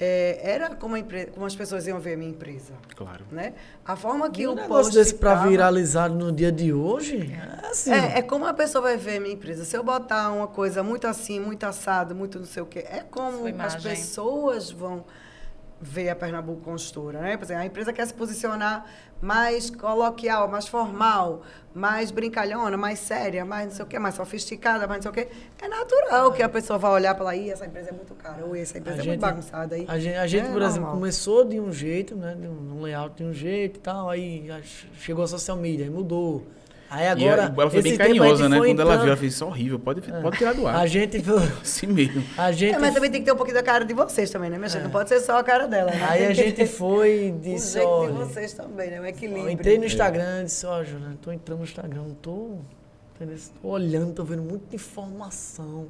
Speaker 4: é, era como, a empre- como as pessoas iam ver a minha empresa.
Speaker 2: Claro.
Speaker 4: Né? A forma que
Speaker 1: E um
Speaker 4: o
Speaker 1: negócio
Speaker 4: post
Speaker 1: desse pra
Speaker 4: tava-
Speaker 1: viralizar no dia de hoje, é assim.
Speaker 4: é, é como a pessoa vai ver a minha empresa. Se eu botar uma coisa muito assim, muito assado, muito não sei o quê, é como as pessoas vão ver a Pernambuco Construtora, né? Por exemplo, a empresa quer se posicionar mais coloquial, mais formal, mais brincalhona, mais séria, mais não sei o quê, mais sofisticada, mais não sei o quê. É natural que a pessoa vá olhar para lá, e essa empresa é muito cara, ou essa empresa é muito bagunçada. Aí,
Speaker 1: A gente, a gente,
Speaker 4: é
Speaker 1: por exemplo,
Speaker 4: normal.
Speaker 1: começou de um jeito, né? De um layout de um jeito e tal, aí a- chegou a social media, aí mudou. Aí
Speaker 2: E
Speaker 1: agora.
Speaker 2: ela, ela foi bem carinhosa, né?
Speaker 1: foi
Speaker 2: Quando ela viu, ela
Speaker 1: entrando-
Speaker 2: fez isso é horrível, pode, pode tirar do ar.
Speaker 1: A gente. *laughs*
Speaker 2: Assim mesmo.
Speaker 1: A gente.
Speaker 4: É, mas também tem que ter um pouquinho da cara de vocês também, né, minha gente? Não pode ser só a cara dela, né?
Speaker 1: Aí a gente *laughs* foi e
Speaker 4: O
Speaker 1: disse,
Speaker 4: jeito de vocês também, né? Um equilíbrio.
Speaker 1: Eu entrei no Instagram e disse, ó, Júlia, tô entrando no Instagram, não tô, entendeu? tô olhando, tô vendo muita informação.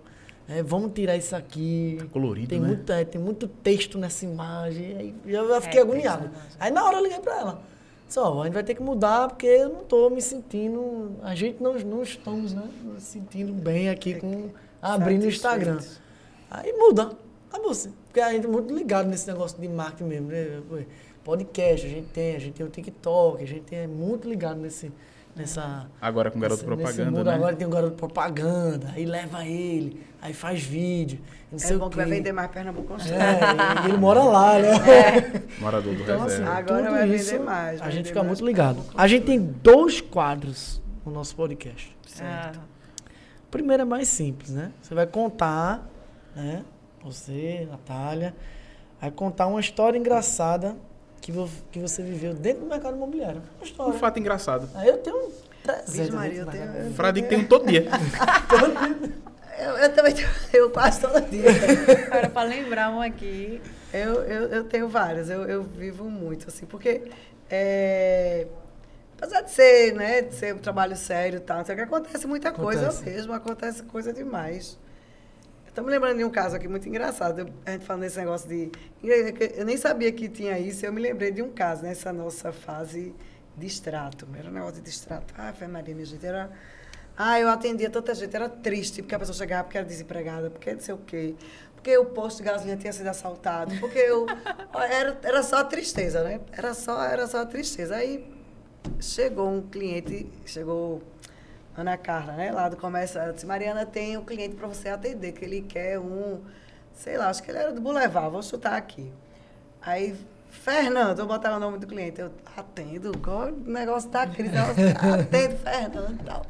Speaker 1: É, vamos tirar isso aqui.
Speaker 2: colorido,
Speaker 1: tem
Speaker 2: né?
Speaker 1: Muito, é, tem muito texto nessa imagem. Aí já eu fiquei
Speaker 3: É,
Speaker 1: agoniado. Aí na hora eu liguei pra ela. Disse, ó, a gente vai ter que mudar porque eu não tô me sentindo. A gente não, não estamos, né? Nos sentindo bem aqui com abrindo o Instagram. Aí muda. Acabou assim. Porque a gente é muito ligado nesse negócio de marketing mesmo. Né? Podcast a gente tem, a gente tem o TikTok, a gente é muito ligado nesse, nessa.
Speaker 2: Agora com garoto
Speaker 1: nesse
Speaker 2: propaganda,
Speaker 1: mundo.
Speaker 2: né?
Speaker 1: Agora tem um garoto propaganda, aí leva ele, aí faz vídeo. Não sei
Speaker 4: É
Speaker 1: o
Speaker 4: bom que vai vender mais Pernambuco.
Speaker 1: É, ele mora lá, né? *laughs*
Speaker 2: Morador do
Speaker 1: Então, assim,
Speaker 2: reserva.
Speaker 4: Agora
Speaker 1: tudo
Speaker 4: vai vender
Speaker 1: isso,
Speaker 4: mais,
Speaker 1: A
Speaker 4: vai
Speaker 1: gente
Speaker 4: vender
Speaker 1: fica
Speaker 4: mais
Speaker 1: muito ligado. A gente tem dois quadros no nosso podcast.
Speaker 3: Ah,
Speaker 1: O primeiro é mais simples, né? Você vai contar, né? Você, Natália, vai contar uma história engraçada que, vo- que você viveu dentro do mercado imobiliário. Uma
Speaker 2: Um
Speaker 1: história.
Speaker 2: fato engraçado.
Speaker 1: Aí eu tenho 300
Speaker 4: Vixe, Maria, eu tenho-
Speaker 2: tem um *laughs* todo dia.
Speaker 4: Eu, eu também tenho, eu quase todo dia.
Speaker 3: Agora, para lembrar um aqui.
Speaker 4: Eu, eu, eu tenho vários, eu, eu vivo muito, assim, porque é, apesar de ser, né, de ser um trabalho sério e tal, que, acontece muita coisa
Speaker 1: Acontece.
Speaker 4: mesmo, acontece coisa demais. Estamos lembrando de um caso aqui muito engraçado, a gente falando desse negócio de... Eu nem sabia que tinha isso, eu me lembrei de um caso, nessa nossa fase de extrato, era um negócio de extrato. Ah, Fé Maria, minha gente, era... Ah, eu atendia tanta gente, era triste, porque a pessoa chegava porque era desempregada, porque não sei o quê, porque o posto de gasolina tinha sido assaltado, porque eu... *laughs* Era, era só tristeza, né? Era só, era só tristeza. Aí chegou um cliente, chegou Ana Carla, né, lá do comércio, ela disse, Mariana, tem um cliente para você atender, que ele quer um, sei lá, acho que ele era do Boulevard, vou chutar aqui. Aí Fernando, vou botar o nome do cliente. Eu atendo, o negócio da crise? Atendo Fernando e tal.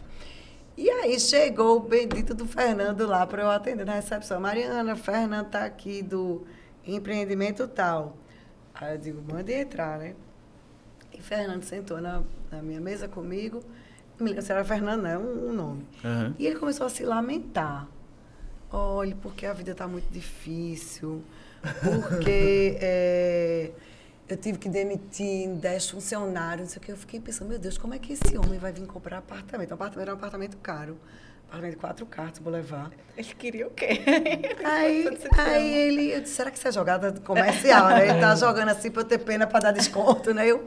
Speaker 4: E aí chegou o bendito do Fernando lá para eu atender na recepção. Mariana, Fernando tá aqui do empreendimento tal. Aí eu digo, mande entrar, né? E Fernando sentou na, na minha mesa comigo. Não me lembro se era Fernando, não, é um, um nome.
Speaker 2: Aham.
Speaker 4: E ele começou a se lamentar. Olha, porque a vida está muito difícil, porque é, *laughs* eu tive que demitir 10 funcionários, não sei o que. Eu fiquei pensando, meu Deus, como é que esse homem vai vir comprar apartamento? O apartamento era um apartamento caro. Apartamento de quatro quartos, vou levar.
Speaker 3: Ele queria o quê?
Speaker 4: Aí, *laughs* aí ele, eu disse, será que isso é jogada comercial, né? Ele tá jogando assim para eu ter pena para dar desconto, né? Eu,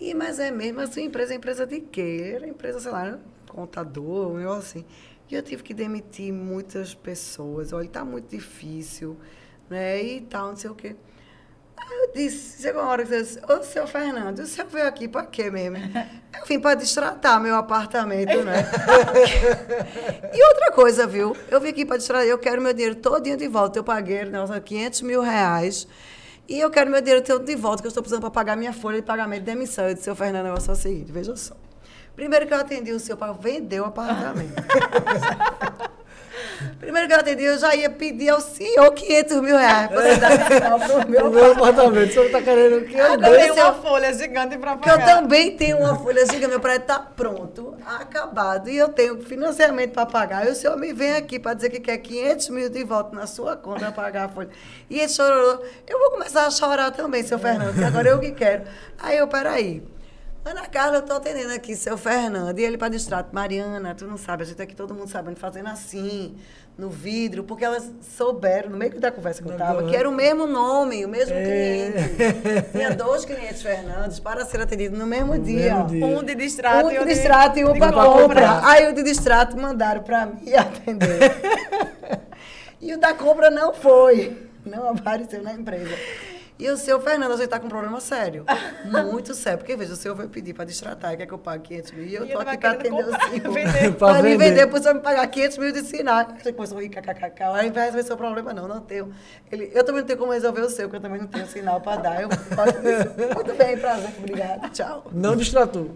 Speaker 4: e, mas é mesmo, a sua empresa é empresa de quê? Era empresa, sei lá, contador, um negócio assim. E eu tive que demitir muitas pessoas. Olha, tá muito difícil, né? E tal, não sei o quê. Aí eu disse, chegou uma hora que eu disse, ô, seu Fernando, o senhor veio aqui para quê mesmo? *laughs* Eu vim para destratar meu apartamento, né? *laughs* e outra coisa, viu? Eu vim aqui para destratar, eu quero meu dinheiro todinho de volta. Eu paguei, nossa, 500 mil reais. E eu quero meu dinheiro todo de volta, que eu estou precisando para pagar minha folha de pagamento de demissão. Eu disse, seu Fernando, o negócio é o seguinte, veja só. Primeiro que eu atendi o senhor para vender o apartamento. *laughs* Primeiro que eu atendi, eu já ia pedir ao senhor 500 mil reais para você dar pro meu
Speaker 1: O meu apartamento, o senhor tá querendo que eu dê.
Speaker 4: eu tenho uma
Speaker 3: folha gigante pra
Speaker 4: Porque eu também tenho uma folha gigante, meu prédio está pronto, acabado, e eu tenho financiamento para pagar. E o senhor me vem aqui para dizer que quer 500 mil de volta na sua conta para pagar a folha. E ele chorou. Eu vou começar a chorar também, seu Fernando, que agora eu que quero. Aí eu, peraí. Ana Carla, eu tô atendendo aqui, seu Fernando. E ele para distrato. Mariana, tu não sabe, a gente aqui, todo mundo sabendo, fazendo assim, no vidro, porque elas souberam, no meio da conversa que eu estava, que era o mesmo nome, o mesmo cliente. *laughs* Tinha dois clientes Fernandes para ser atendido no mesmo dia.
Speaker 1: mesmo dia.
Speaker 3: Um de distrato
Speaker 4: Um
Speaker 3: e
Speaker 4: de
Speaker 3: um
Speaker 4: distrato e um para
Speaker 3: compra.
Speaker 4: compra. Aí o de distrato mandaram para mim *laughs* atender. *laughs* e o da compra não foi. Não apareceu na empresa. E o seu Fernando, a gente está com um problema sério. Muito sério. Porque, veja, o senhor vai pedir para distratar, quer que eu pague 500 mil. E eu
Speaker 3: E
Speaker 4: estou
Speaker 3: ele
Speaker 4: aqui para atender
Speaker 3: comprar,
Speaker 4: o senhor. Para me
Speaker 1: vender.
Speaker 4: o senhor me pagar 500 mil de sinal. Você começou a rir, kkkk. Aí vai resolver seu problema, não, não tenho. Ele, eu também não tenho como resolver o seu, porque eu também não tenho sinal para dar. Eu, muito *laughs* bem, prazer, obrigada, tchau.
Speaker 1: Não distratou.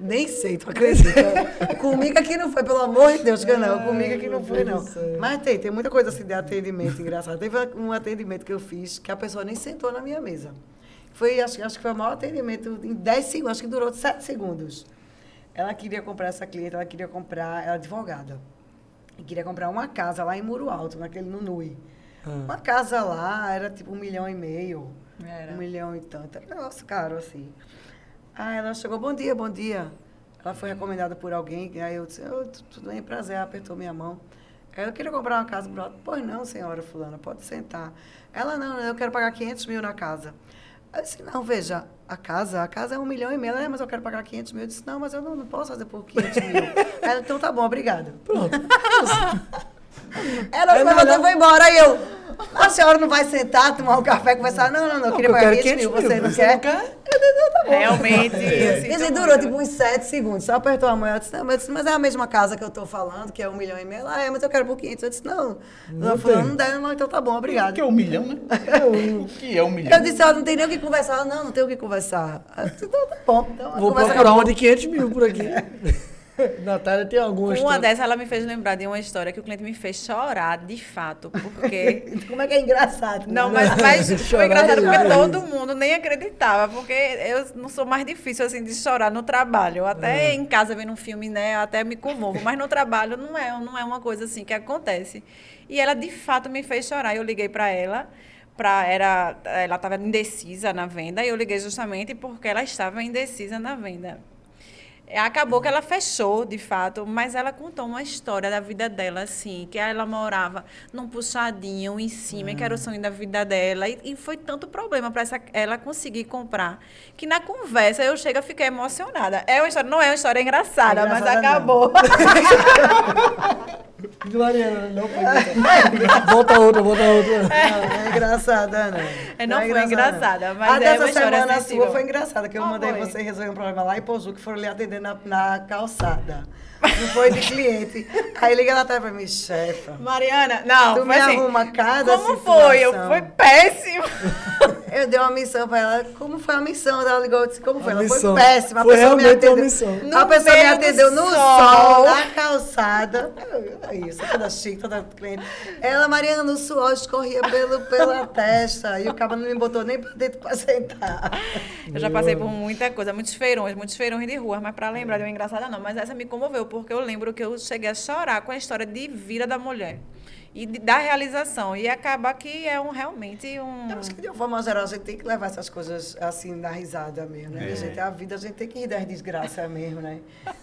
Speaker 4: Nem sei, tu acredita? *laughs* Comigo aqui não foi, pelo amor de Deus, que não. Comigo aqui não foi, não. Mas tem, tem muita coisa assim de atendimento engraçado. Teve um atendimento que eu fiz que a pessoa nem sentou na minha mesa. Foi, acho, acho que foi o maior atendimento em 10 segundos, acho que durou 7 segundos. Ela queria comprar essa cliente, ela queria comprar, ela é advogada. E queria comprar uma casa lá em Muro Alto, naquele no Nui. Uma casa lá era tipo um milhão e meio.
Speaker 3: Era.
Speaker 4: Um milhão e tanto. Era um negócio caro, assim. Aí ela chegou, bom dia, bom dia. Ela foi recomendada por alguém, aí eu disse, "Ô, tu- tudo bem, prazer, ela apertou minha mão. Aí eu queria comprar uma casa pro alto. Pois não, senhora fulana, pode sentar. Ela, não, eu quero pagar 500 mil na casa. Aí eu disse, não, veja, a casa, a casa é um milhão e meio. Ela, é, mas eu quero pagar 500 mil. Eu disse, não, mas eu não, não posso fazer por 500 mil. *laughs* Ela, então tá bom, obrigada.
Speaker 1: Pronto. *laughs*
Speaker 4: Ela
Speaker 1: É
Speaker 4: levantou e foi embora. Aí eu, a senhora não vai sentar, tomar um café, conversar? Não, não, não, eu queria
Speaker 1: eu
Speaker 4: pagar
Speaker 1: quero
Speaker 4: 500 mil.
Speaker 1: 500
Speaker 4: Você não
Speaker 1: você
Speaker 4: quer?
Speaker 1: não quer?
Speaker 4: Eu disse, "Não, tá bom.
Speaker 3: Realmente. eu
Speaker 4: E assim, durou tipo uns sete segundos. Só apertou a mão. Eu disse, não, mas, eu disse, mas é a mesma casa que eu tô falando, que é um milhão e meio. Ela é, mas eu quero por 500. Eu disse, não.
Speaker 1: Não
Speaker 4: Ela falou, não dá, não, então tá bom,
Speaker 2: O
Speaker 4: obrigada.
Speaker 2: que é um milhão, né? *laughs* O que é um milhão?
Speaker 4: Eu disse, ela não tem nem o que conversar. Ela, não, não tem o que conversar. Eu disse, então tá bom. Então,
Speaker 1: Vou procurar uma de 500 mil por aqui. *laughs* *laughs* Natália tem alguma
Speaker 3: Uma dessas, ela me fez lembrar de uma história que o cliente me fez chorar, de fato, porque... *laughs*
Speaker 4: Como é que é engraçado?
Speaker 3: Não,
Speaker 4: né?
Speaker 3: mas, mas *laughs*
Speaker 1: Chorar
Speaker 3: foi engraçado porque todo mundo nem acreditava, porque eu não sou mais difícil assim de chorar no trabalho. Até em casa vendo um filme, né, eu até me comovo, mas no trabalho não é, não é uma coisa assim que acontece. E ela de fato me fez chorar. Eu liguei para ela, para era ela estava indecisa na venda, e eu liguei justamente porque ela estava indecisa na venda. Acabou que ela fechou, de fato, mas ela contou uma história da vida dela, assim, que ela morava num puxadinho em cima, que era o sonho da vida dela, e, e foi tanto problema para ela conseguir comprar, que na conversa eu chego e fiquei emocionada. É uma história, não é uma história engraçada,
Speaker 4: É
Speaker 3: mas
Speaker 4: engraçada, não.
Speaker 3: acabou. *laughs*
Speaker 1: De Mariana, não foi engraçada. Volta outra, volta outra.
Speaker 4: Não, não é engraçada, não.
Speaker 3: É, não foi
Speaker 4: engraçada,
Speaker 3: engraçada, mas
Speaker 4: a
Speaker 3: é
Speaker 4: dessa semana a
Speaker 3: sensível.
Speaker 4: sua foi engraçada, que eu
Speaker 3: Ah,
Speaker 4: mandei
Speaker 3: foi.
Speaker 4: você resolver um problema lá em Pozu, que foram lhe atender na, na calçada. Não foi de cliente. Aí liga lá atrás pra mim, chefa.
Speaker 3: Mariana, não,
Speaker 4: Tu me
Speaker 3: assim.
Speaker 4: arruma cada
Speaker 3: Como foi? Eu,
Speaker 4: situação.
Speaker 3: foi péssimo. *laughs*
Speaker 4: Eu dei uma missão pra ela. Como foi a missão? Ela ligou e disse, como foi?
Speaker 1: A
Speaker 4: Ela
Speaker 1: missão.
Speaker 4: foi péssima. A
Speaker 1: Foi
Speaker 4: pessoa me
Speaker 1: realmente uma
Speaker 4: atendeu.
Speaker 1: missão.
Speaker 4: A
Speaker 3: No
Speaker 4: pessoa me atendeu no
Speaker 3: sol.
Speaker 4: sol, na calçada. É Isso, toda chique, toda cliente. Ela, Mariana, no suor, escorria pelo, pela *laughs* testa. E o cara não me botou nem pra dentro pra sentar.
Speaker 3: Eu já passei por muita coisa, muitos feirões, muitos feirões de rua, mas para lembrar de uma engraçada não. Mas essa me comoveu, porque eu lembro que eu cheguei a chorar com a história de vida da mulher. E de- da realização. E acaba que é um realmente um.
Speaker 4: Eu acho que de uma forma geral a gente tem que levar essas coisas assim na risada mesmo, né? A, gente, a vida a gente tem que rir das desgraças mesmo, né?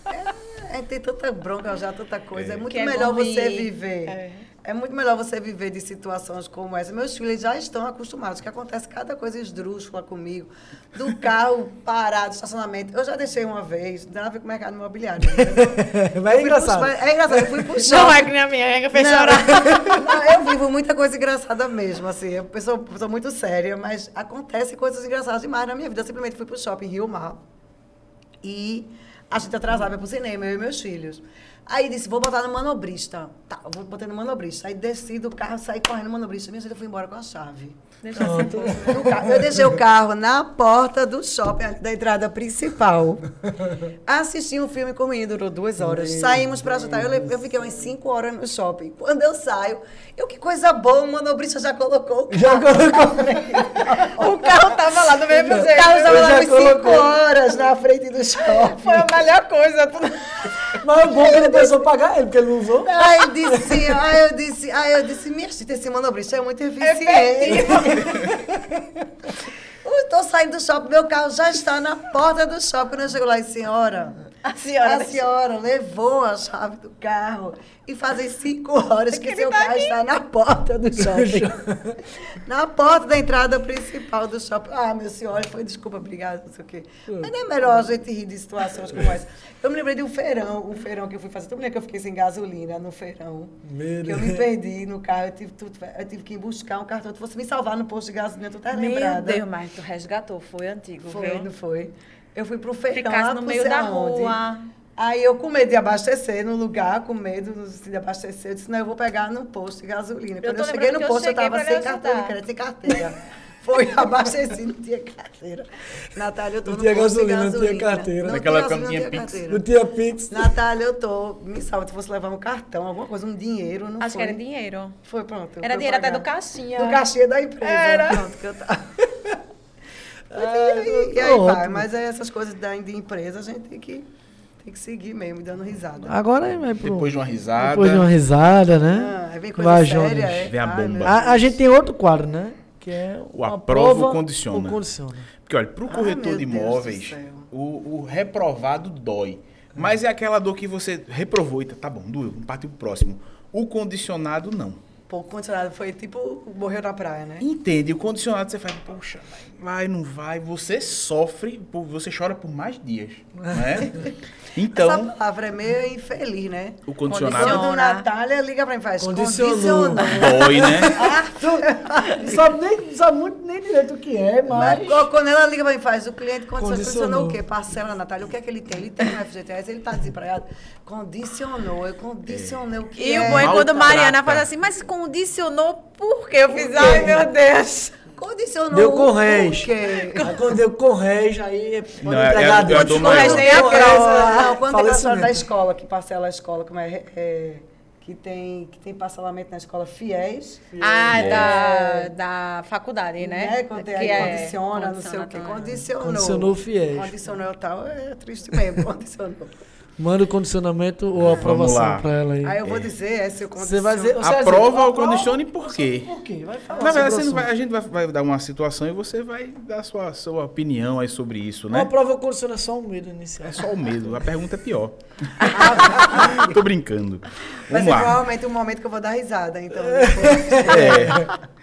Speaker 4: É, a gente tem tanta bronca já, tanta coisa. É, muito
Speaker 3: Que é
Speaker 4: melhor você viver.
Speaker 3: É.
Speaker 4: É. muito melhor você viver de situações como essa. Meus filhos já estão acostumados, que acontece cada coisa esdrúxula comigo. Do *laughs* carro parado, estacionamento. Eu já deixei uma vez, não tem nada a ver com o mercado imobiliário. *laughs*
Speaker 1: Mas é
Speaker 4: Eu fui pro-
Speaker 1: engraçado.
Speaker 4: É engraçado, eu fui pro shopping.
Speaker 3: Não é que nem a minha, que fez
Speaker 4: Não,
Speaker 3: chorar. *laughs*
Speaker 4: não, eu vivo muita coisa engraçada mesmo, assim. Eu sou, sou muito séria, mas acontece coisas engraçadas demais na minha vida. Eu simplesmente fui pro shopping Rio Mar e a gente atrasava pro cinema, eu e meus filhos. Aí disse, vou botar no manobrista. Tá, eu vou botar no manobrista. Aí desci do carro, saí correndo no manobrista. Minha gente, eu fui embora com a chave. No. Eu deixei o carro na porta do shopping, da entrada principal. Assisti um filme com o menino, durou duas horas. Saímos para jantar. Eu, eu fiquei umas cinco horas no shopping. Quando eu saio, eu, que coisa boa, o manobrista já colocou o *laughs* carro.
Speaker 1: Já colocou.
Speaker 3: O carro tava lá do mesmo
Speaker 4: O
Speaker 3: jeito.
Speaker 4: carro estava lá
Speaker 1: já
Speaker 4: umas cinco horas na frente do shopping.
Speaker 3: Foi a melhor coisa.
Speaker 1: Mas é bom que não pensou pagar ele, porque ele não usou.
Speaker 4: Aí eu disse, aí eu disse, aí eu disse, minha gente, esse manobrista é muito eficiente. Eu *laughs* estou saindo do shopping, meu carro já está na porta do shopping. Quando eu chego lá, e senhora,
Speaker 3: A senhora.
Speaker 4: a senhora levou a chave do carro e fazem cinco horas que, seu
Speaker 3: tá
Speaker 4: carro
Speaker 3: aqui.
Speaker 4: está na porta do *laughs* shopping. na porta da entrada principal do shopping. Ah, meu senhor, foi desculpa, obrigada, não sei o quê. Mas não é melhor a gente rir de situações como essa. Eu me lembrei de um feirão, um feirão que eu fui fazer. Tu me lembra que eu fiquei sem gasolina no feirão?
Speaker 1: Meu
Speaker 4: que eu me perdi no carro, eu tive, tu- eu tive que ir buscar um cartão. Tu fosse me salvar no posto de gasolina, tu tá
Speaker 3: Meu
Speaker 4: lembrada?
Speaker 3: Deus, mas tu resgatou, foi antigo,
Speaker 4: Foi,
Speaker 3: viu?
Speaker 4: não foi? Eu fui pro feirão.
Speaker 3: Ficasse
Speaker 4: lá
Speaker 3: no meio da
Speaker 4: aonde.
Speaker 3: rua.
Speaker 4: Aí eu com medo de abastecer no lugar, com medo de abastecer, eu disse, não, eu vou pegar no posto de gasolina.
Speaker 3: Eu
Speaker 4: Quando
Speaker 3: tô
Speaker 4: eu cheguei no
Speaker 3: eu
Speaker 4: posto, eu
Speaker 3: cheguei
Speaker 4: estava sem
Speaker 3: ajudar.
Speaker 4: crédito, sem carteira. *laughs* Foi, abasteci, não tinha carteira. Natália, eu tô
Speaker 1: Não
Speaker 4: no
Speaker 1: tinha
Speaker 4: de
Speaker 1: gasolina, não tinha
Speaker 4: gasolina.
Speaker 1: carteira.
Speaker 4: Não
Speaker 2: Naquela
Speaker 4: tinha
Speaker 2: época não
Speaker 4: gasolina,
Speaker 2: tinha Pix.
Speaker 1: Não
Speaker 4: carteira.
Speaker 1: tinha Pix.
Speaker 4: Natália, eu tô, me salva, se fosse levar um cartão, alguma coisa, um dinheiro, não
Speaker 3: Acho
Speaker 4: foi?
Speaker 3: que era dinheiro.
Speaker 4: Foi, pronto.
Speaker 3: Era dinheiro até
Speaker 4: pagar.
Speaker 3: do caixinha.
Speaker 4: Do cachê da empresa.
Speaker 3: Era.
Speaker 4: Pronto, que eu tava. *laughs*
Speaker 1: Ah,
Speaker 4: e aí, e aí
Speaker 1: ótimo.
Speaker 4: vai, mas é essas coisas da, de empresa a gente tem que, tem que seguir mesmo, dando risada.
Speaker 1: Agora vai pro...
Speaker 2: Depois de uma risada.
Speaker 1: Depois de uma risada, né?
Speaker 4: Ah, aí vem coisa
Speaker 1: Vai,
Speaker 4: séria, é?
Speaker 2: Vem a
Speaker 4: Ai,
Speaker 2: bomba.
Speaker 4: meu
Speaker 1: A, a gente tem outro quadro, né? Que é
Speaker 2: O aprova ou condiciona.
Speaker 1: ou condiciona.
Speaker 2: Porque, olha, para o
Speaker 4: Ah,
Speaker 2: corretor de imóveis, o, o reprovado dói. Mas é aquela dor que você reprovou e tá, tá bom, doeu, vamos partir pro próximo. O condicionado, não.
Speaker 4: Pô, o condicionado foi tipo, morreu na praia, né?
Speaker 2: Entende? O condicionado você faz, poxa, vai, não vai. Você sofre, você chora por mais dias. *laughs* Né? Então,
Speaker 4: Essa palavra é meio infeliz, né?
Speaker 2: o condicionado
Speaker 3: Condiciona.
Speaker 4: Quando Natália liga pra mim e faz,
Speaker 1: Condicionou.
Speaker 2: dói, né?
Speaker 1: Não *laughs* sabe, nem, sabe muito nem direito o que é, mas...
Speaker 4: Mas quando ela liga pra mim e faz, o cliente condicionou,
Speaker 1: Condicionou.
Speaker 4: o quê? Parcela, Natália, o que é que ele tem? Ele tem um FGTS, ele tá desempregado. Condicionou, eu condicionei o que
Speaker 3: E
Speaker 4: é.
Speaker 3: o bom é quando. Mariana faz assim, mas condicionou por quê? Eu fiz, ai meu Deus.
Speaker 4: Condicionou
Speaker 1: Deu? Aí quando deu Correios, aí pode
Speaker 2: Não, é-
Speaker 1: entregar
Speaker 2: é- é
Speaker 1: Deus.
Speaker 2: do.
Speaker 1: Correios
Speaker 3: Nem a
Speaker 1: Correios,
Speaker 3: prova.
Speaker 4: Não, quando tem a história da escola, que parcela a escola, como é, é, que tem, que tem parcelamento na escola fiéis.
Speaker 3: Ah,
Speaker 2: É.
Speaker 3: da, da faculdade, né?
Speaker 4: Né? Quando
Speaker 3: Que
Speaker 4: aí
Speaker 3: é-
Speaker 4: condiciona, não sei o quê.
Speaker 3: condiciona.
Speaker 4: Condicionou.
Speaker 1: Condicionou fiéis.
Speaker 4: Condicionou tal, é triste mesmo, *laughs* condicionou.
Speaker 1: Manda o condicionamento ou a aprovação
Speaker 2: lá.
Speaker 1: pra ela aí.
Speaker 4: Aí eu vou dizer, é se eu
Speaker 1: Você vai dizer... você
Speaker 2: Aprova ou condicione por quê?
Speaker 1: Por quê? Vai falar
Speaker 2: Na verdade,
Speaker 1: o
Speaker 2: vai- a gente vai, vai dar uma situação e você vai dar a sua, sua opinião aí sobre isso,
Speaker 1: Uma
Speaker 2: né?
Speaker 1: prova ou condiciona é só um medo inicial.
Speaker 2: É só o medo. A pergunta é pior. *laughs* Tô brincando. Vamos
Speaker 4: ser
Speaker 2: lá.
Speaker 4: provavelmente um momento que eu vou dar risada, então.
Speaker 2: É. *laughs*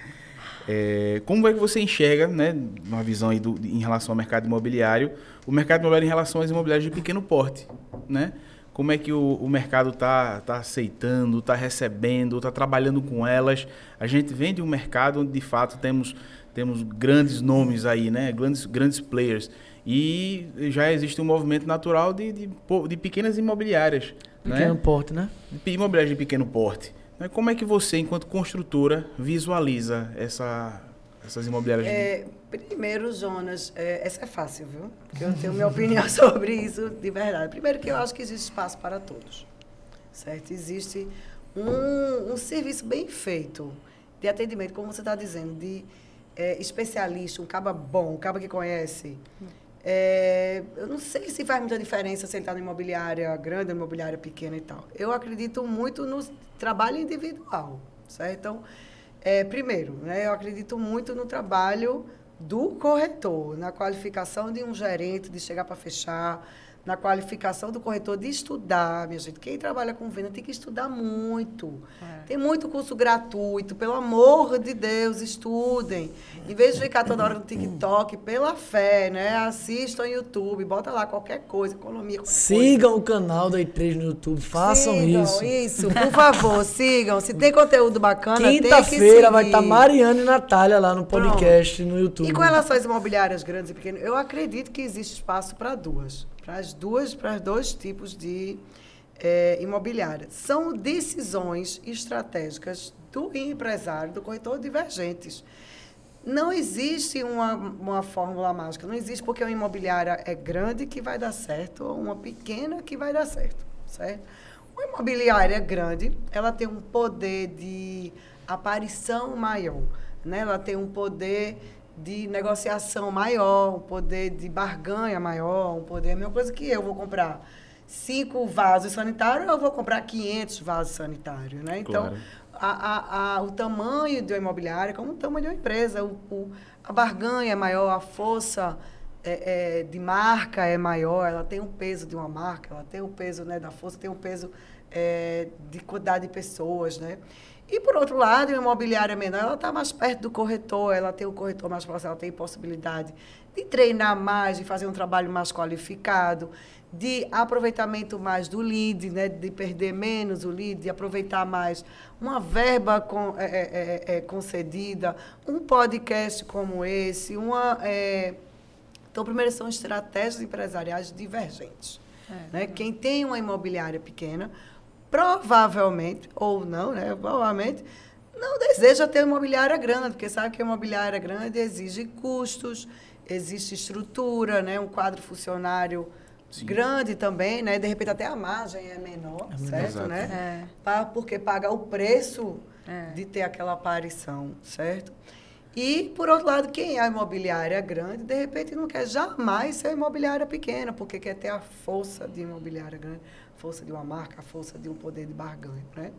Speaker 2: É, como é que você enxerga, né, uma visão aí do, em relação ao mercado imobiliário, o mercado imobiliário em relação às imobiliárias de pequeno porte, né? como é que o, o mercado está tá aceitando, está recebendo, está trabalhando com elas. A gente vem de um mercado onde de fato temos, temos grandes nomes aí, né? grandes, grandes players. E já existe um movimento natural de, de, de pequenas imobiliárias.
Speaker 1: Né? Pequeno
Speaker 2: né?
Speaker 1: porte, né?
Speaker 2: Imobiliárias de pequeno porte. Como é que você, enquanto construtora, visualiza essa, essas imobiliárias?
Speaker 4: É, primeiro, zonas. É, essa é fácil, viu? Porque eu tenho minha *laughs* opinião sobre isso de verdade. Primeiro, que eu acho que existe espaço para todos. Certo? Existe um, um serviço bem feito de atendimento, como você está dizendo, de é, especialista, um caba bom, um caba que conhece. É, eu não sei se faz muita diferença se ele está na imobiliária grande imobiliária pequena e tal. Eu acredito muito no trabalho individual, certo? Então, é, primeiro, né, eu acredito muito no trabalho do corretor, na qualificação de um gerente de chegar para fechar, na qualificação do corretor de estudar, minha gente. Quem trabalha com venda tem que estudar muito. É. Tem muito curso gratuito, pelo amor de Deus, estudem. Em vez de ficar toda hora no TikTok, pela fé, né? Assistam YouTube, bota lá qualquer coisa, economia.
Speaker 1: Sigam
Speaker 4: coisa.
Speaker 1: o canal da E3 no YouTube, façam
Speaker 4: sigam,
Speaker 1: isso.
Speaker 4: Isso, por favor, *laughs* sigam. Se tem conteúdo bacana,
Speaker 1: Quinta-feira vai estar tá Mariana e Natália lá no podcast
Speaker 4: Pronto.
Speaker 1: no YouTube.
Speaker 4: E com relação às imobiliárias grandes e pequenas, eu acredito que existe espaço para duas para as duas, para dois tipos de é, imobiliária. São decisões estratégicas do empresário, do corretor divergentes. Não existe uma, uma fórmula mágica, não existe porque uma imobiliária é grande que vai dar certo ou uma pequena que vai dar certo, certo? Uma imobiliária grande, ela tem um poder de aparição maior, né? Ela tem um poder de negociação maior, um poder de barganha maior, um poder... A mesma coisa que eu vou comprar cinco vasos sanitários, eu vou comprar 500 vasos sanitários, né? Então, claro. a, a, a, o tamanho de uma imobiliária é como o tamanho de uma empresa. O, o a barganha é maior, a força é, é, de marca é maior, ela tem o peso de uma marca, ela tem o peso né, da força, tem o peso é, de quantidade de pessoas, né? E, por outro lado, a imobiliária menor, ela está mais perto do corretor, ela tem o corretor mais próximo, ela tem possibilidade de treinar mais, de fazer um trabalho mais qualificado, de aproveitamento mais do lead, né, de perder menos o lead, de aproveitar mais uma verba com, é, é, é, é concedida, um podcast como esse, uma... É... Então, primeiro, são estratégias empresariais divergentes. É. Né? Quem tem uma imobiliária pequena provavelmente, ou não, né? Provavelmente, não deseja ter uma imobiliária grande, porque sabe que a imobiliária grande exige custos, existe estrutura, né? Um quadro funcionário Sim. grande também, né? De repente até a margem é menor, é certo, exato. né? É. porque paga o preço é. de ter aquela aparição, certo? E, por outro lado, quem é imobiliária grande, de repente não quer jamais ser imobiliária pequena, porque quer ter a força de imobiliária grande força de uma marca, a força de um poder de barganha. Né?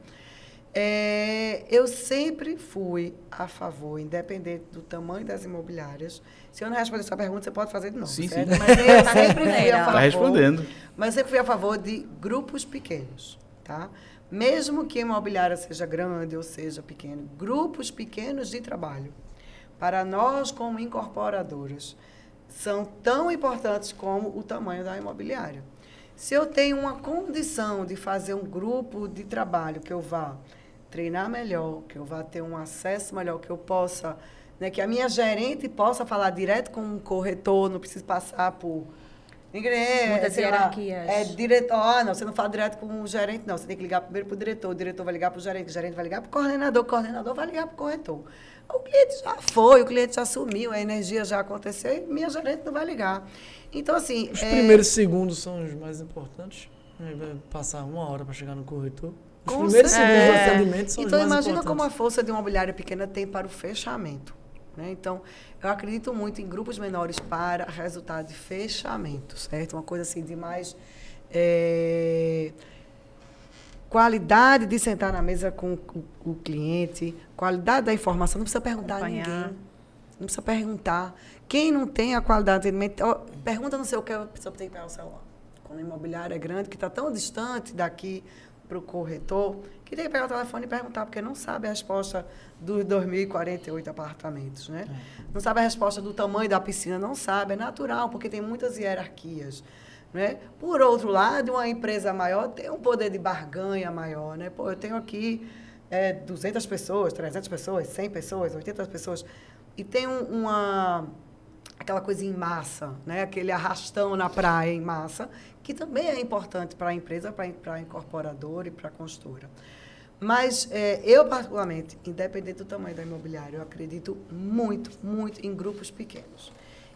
Speaker 4: É, eu sempre fui a favor, independente do tamanho das imobiliárias. Se eu não responder essa pergunta, você pode fazer de novo,
Speaker 2: sim,
Speaker 4: certo?
Speaker 2: Sim. *laughs*
Speaker 4: Mas eu sempre fui a
Speaker 2: tá
Speaker 4: favor.
Speaker 2: Está respondendo.
Speaker 4: Mas eu sempre fui a favor de grupos pequenos, tá? Mesmo que a imobiliária seja grande ou seja pequena, grupos pequenos de trabalho. Para nós, como incorporadoras, são tão importantes como o tamanho da imobiliária. Se eu tenho uma condição de fazer um grupo de trabalho que eu vá treinar melhor, que eu vá ter um acesso melhor, que eu possa, né, que a minha gerente possa falar direto com um corretor, não precisa passar por
Speaker 3: Muitas hierarquias.
Speaker 4: Lá, é diretor, ah, não, você não fala direto com o gerente, não. Você tem que ligar primeiro para o diretor, o diretor vai ligar para o gerente, o gerente vai ligar para o coordenador, o coordenador vai ligar para o corretor. O cliente já foi, o cliente já sumiu, a energia já aconteceu e minha gerente não vai ligar. Então, assim.
Speaker 1: Os é... primeiros segundos são os mais importantes. Vai passar uma hora para chegar no corretor. Os Com primeiros segundos é. do atendimento são
Speaker 4: então,
Speaker 1: os mais
Speaker 4: imagina como a força de uma imobiliária pequena tem para o fechamento. Né? Então, eu acredito muito em grupos menores para resultado de fechamento, certo? Uma coisa assim de mais. É, qualidade de sentar na mesa com o, o, cliente, qualidade da informação, não precisa perguntar Acompanhar. a ninguém. Não precisa perguntar. Quem não tem a qualidade de atendimento, ó, pergunta não sei o que, a pessoa tem que pegar o celular. Quando a imobiliária é grande, que está tão distante daqui para o corretor, que tem que pegar o telefone e perguntar, porque não sabe a resposta dos 2.048 apartamentos. Né? É. Não sabe a resposta do tamanho da piscina, não sabe, é natural, porque tem muitas hierarquias. Né? Por outro lado, uma empresa maior tem um poder de barganha maior. Né? Pô, eu tenho aqui é, 200 pessoas, 300 pessoas, 100 pessoas, 80 pessoas, e tem um, uma aquela coisa em massa, né? aquele arrastão na praia em massa, que também é importante para a empresa, para a incorporadora e para a consultora. Mas é, eu, particularmente, independente do tamanho da imobiliária, eu acredito muito, muito em grupos pequenos.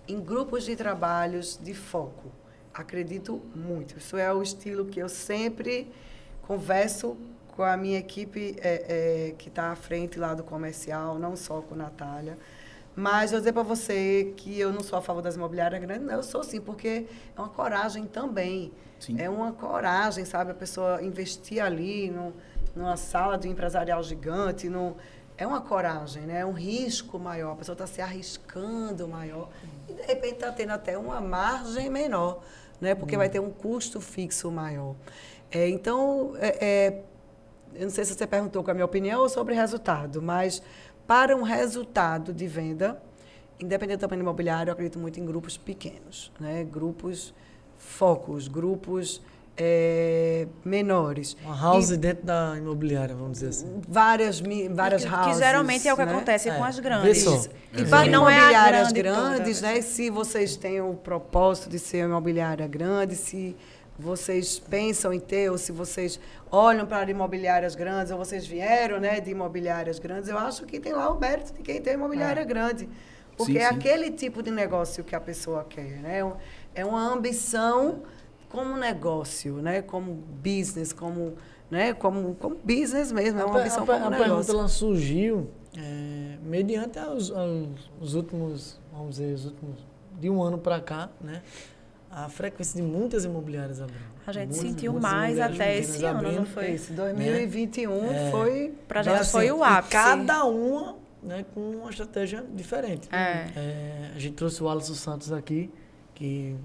Speaker 4: Em grupos de trabalhos de foco. Acredito muito. Isso é o estilo que eu sempre converso com a minha equipe é, é, que está à frente lá do comercial, não só com a Natália. Mas eu dizer para você que eu não sou a favor das imobiliárias grandes, não, eu sou sim, porque é uma coragem também. Sim. É uma coragem, sabe? A pessoa investir ali no, numa sala de um empresarial gigante, no, é uma coragem, né? é um risco maior. A pessoa está se arriscando maior. E, de repente, está tendo até uma margem menor, né? porque hum. vai ter um custo fixo maior. É, então, é, é, eu não sei se você perguntou com a minha opinião ou sobre resultado, mas para um resultado de venda, independente do tamanho imobiliário, eu acredito muito em grupos pequenos, né? grupos focos, grupos é, menores.
Speaker 1: Uma house e, dentro da imobiliária, vamos dizer assim.
Speaker 4: Várias, várias que, houses.
Speaker 3: Que geralmente é o que né? acontece é. com as grandes.
Speaker 4: E para não imobiliárias é grandes, né? Se vocês têm o propósito de ser uma imobiliária grande, se vocês pensam em ter, ou se vocês olham para imobiliárias grandes, ou vocês vieram né, de imobiliárias grandes, eu acho que tem lá o mérito de quem tem imobiliária é. grande. Porque sim, é sim. aquele tipo de negócio que a pessoa quer. Né? É uma ambição como negócio, né? como business, como, né? como, como business mesmo. É uma ambição a, como a, negócio. A pergunta
Speaker 1: surgiu é, mediante os, os últimos, vamos dizer, os últimos, de um ano para cá, né? A frequência de muitas imobiliárias abrindo.
Speaker 3: A gente muitas, sentiu muitas mais até esse ano, abrindo, não foi?
Speaker 4: Esse 2021 né? foi...
Speaker 3: Para a gente assim, foi o ápice.
Speaker 1: cada uma né, com uma estratégia diferente. É. É, a gente trouxe o Alisson Santos aqui, que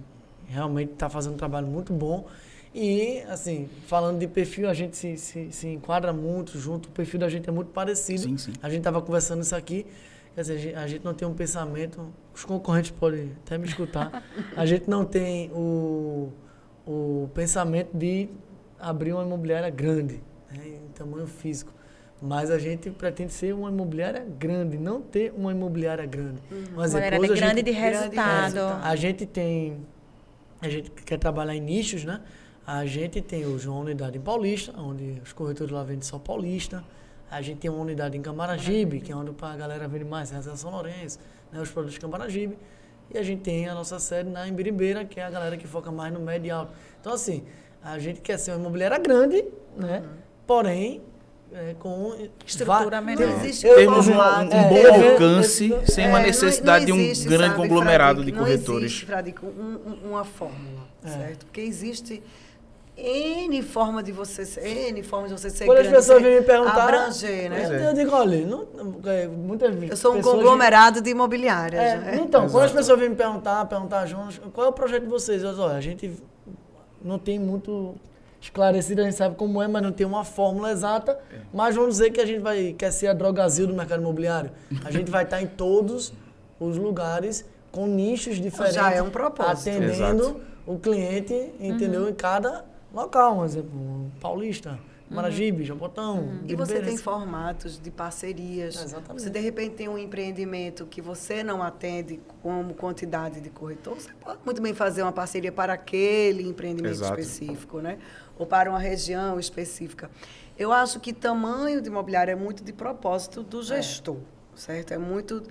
Speaker 1: realmente está fazendo um trabalho muito bom. E, assim, falando de perfil, a gente se, se, se enquadra muito junto, o perfil da gente é muito parecido. Sim, sim. A gente estava conversando isso aqui. Quer dizer, a gente não tem um pensamento, os concorrentes podem até me escutar, *laughs* a gente não tem o, o pensamento de abrir uma imobiliária grande, né, em tamanho físico. Mas a gente pretende ser uma imobiliária grande, não ter uma imobiliária grande.
Speaker 3: Uhum. Mas imobiliária grande gente, de resultado.
Speaker 1: A gente tem, a gente quer trabalhar em nichos, né? A gente tem hoje uma unidade em Paulista, onde os corretores lá vendem só Paulista. A gente tem uma unidade em Camaragibe, que é onde a galera vende mais, Reserva São Lourenço, né, os produtos de Camaragibe. E a gente tem a nossa sede na Embiribeira, que é a galera que foca mais no médio e alto. Então, assim, a gente quer ser uma imobiliária grande, né? Uhum. Porém, é, com
Speaker 3: estrutura menor. Não
Speaker 2: existe Temos um, um é, bom é, alcance é, sem uma necessidade não, não existe, de um grande sabe, conglomerado de corretores. Não
Speaker 4: existe, Fradique, um, uma fórmula, é. certo? Porque existe N forma de você ser, N forma de você ser
Speaker 1: Quando grande, as pessoas vêm me perguntar...
Speaker 4: Abranger, né?
Speaker 1: Eu, eu digo, olha, não, é, muitas vezes...
Speaker 4: Eu sou um conglomerado de imobiliárias, é,
Speaker 1: né? Então, Exato. quando as pessoas vêm me perguntar, perguntar juntos, qual é o projeto de vocês? Eu digo, olha, a gente não tem muito esclarecido, a gente sabe como é, mas não tem uma fórmula exata. É. Mas vamos dizer que a gente vai, quer ser a drogazil do mercado imobiliário. A gente vai estar em todos os lugares com nichos diferentes.
Speaker 4: Já é um propósito.
Speaker 1: Atendendo Exato. o cliente, entendeu? Uhum. Em cada local, um exemplo, Paulista, Maragibe, uhum. Jabotão. Uhum.
Speaker 4: E você tem formatos de parcerias. Exatamente. Você de repente tem um empreendimento que você não atende como quantidade de corretor, você pode muito bem fazer uma parceria para aquele empreendimento Exato. específico, né? Ou para uma região específica. Eu acho que tamanho de imobiliário é muito de propósito do é. gestor, é. certo? É muito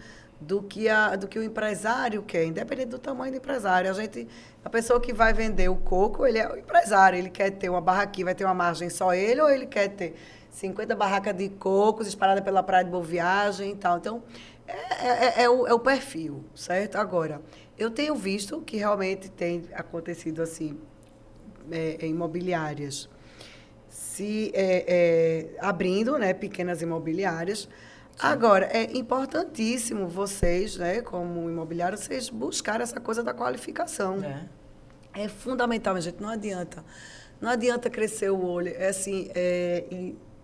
Speaker 4: do que, a, do que o empresário quer, independente do tamanho do empresário. A gente, a pessoa que vai vender o coco, ele é o empresário, ele quer ter uma barraquinha, vai ter uma margem só ele, ou ele quer ter 50 barracas de cocos espalhadas pela praia de Boa Viagem e tal. Então, é, é, é, é, o, é o perfil, certo? Agora, eu tenho visto que realmente tem acontecido assim, é, em imobiliárias, se é, é, abrindo, né, pequenas imobiliárias, Agora, é importantíssimo vocês, né, como imobiliário, vocês buscarem essa coisa da qualificação. É. é fundamental, gente. Não adianta. Não adianta crescer o olho. É assim, é,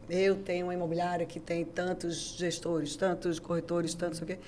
Speaker 4: eu tenho uma imobiliária que tem tantos gestores, tantos corretores, tantos o quê.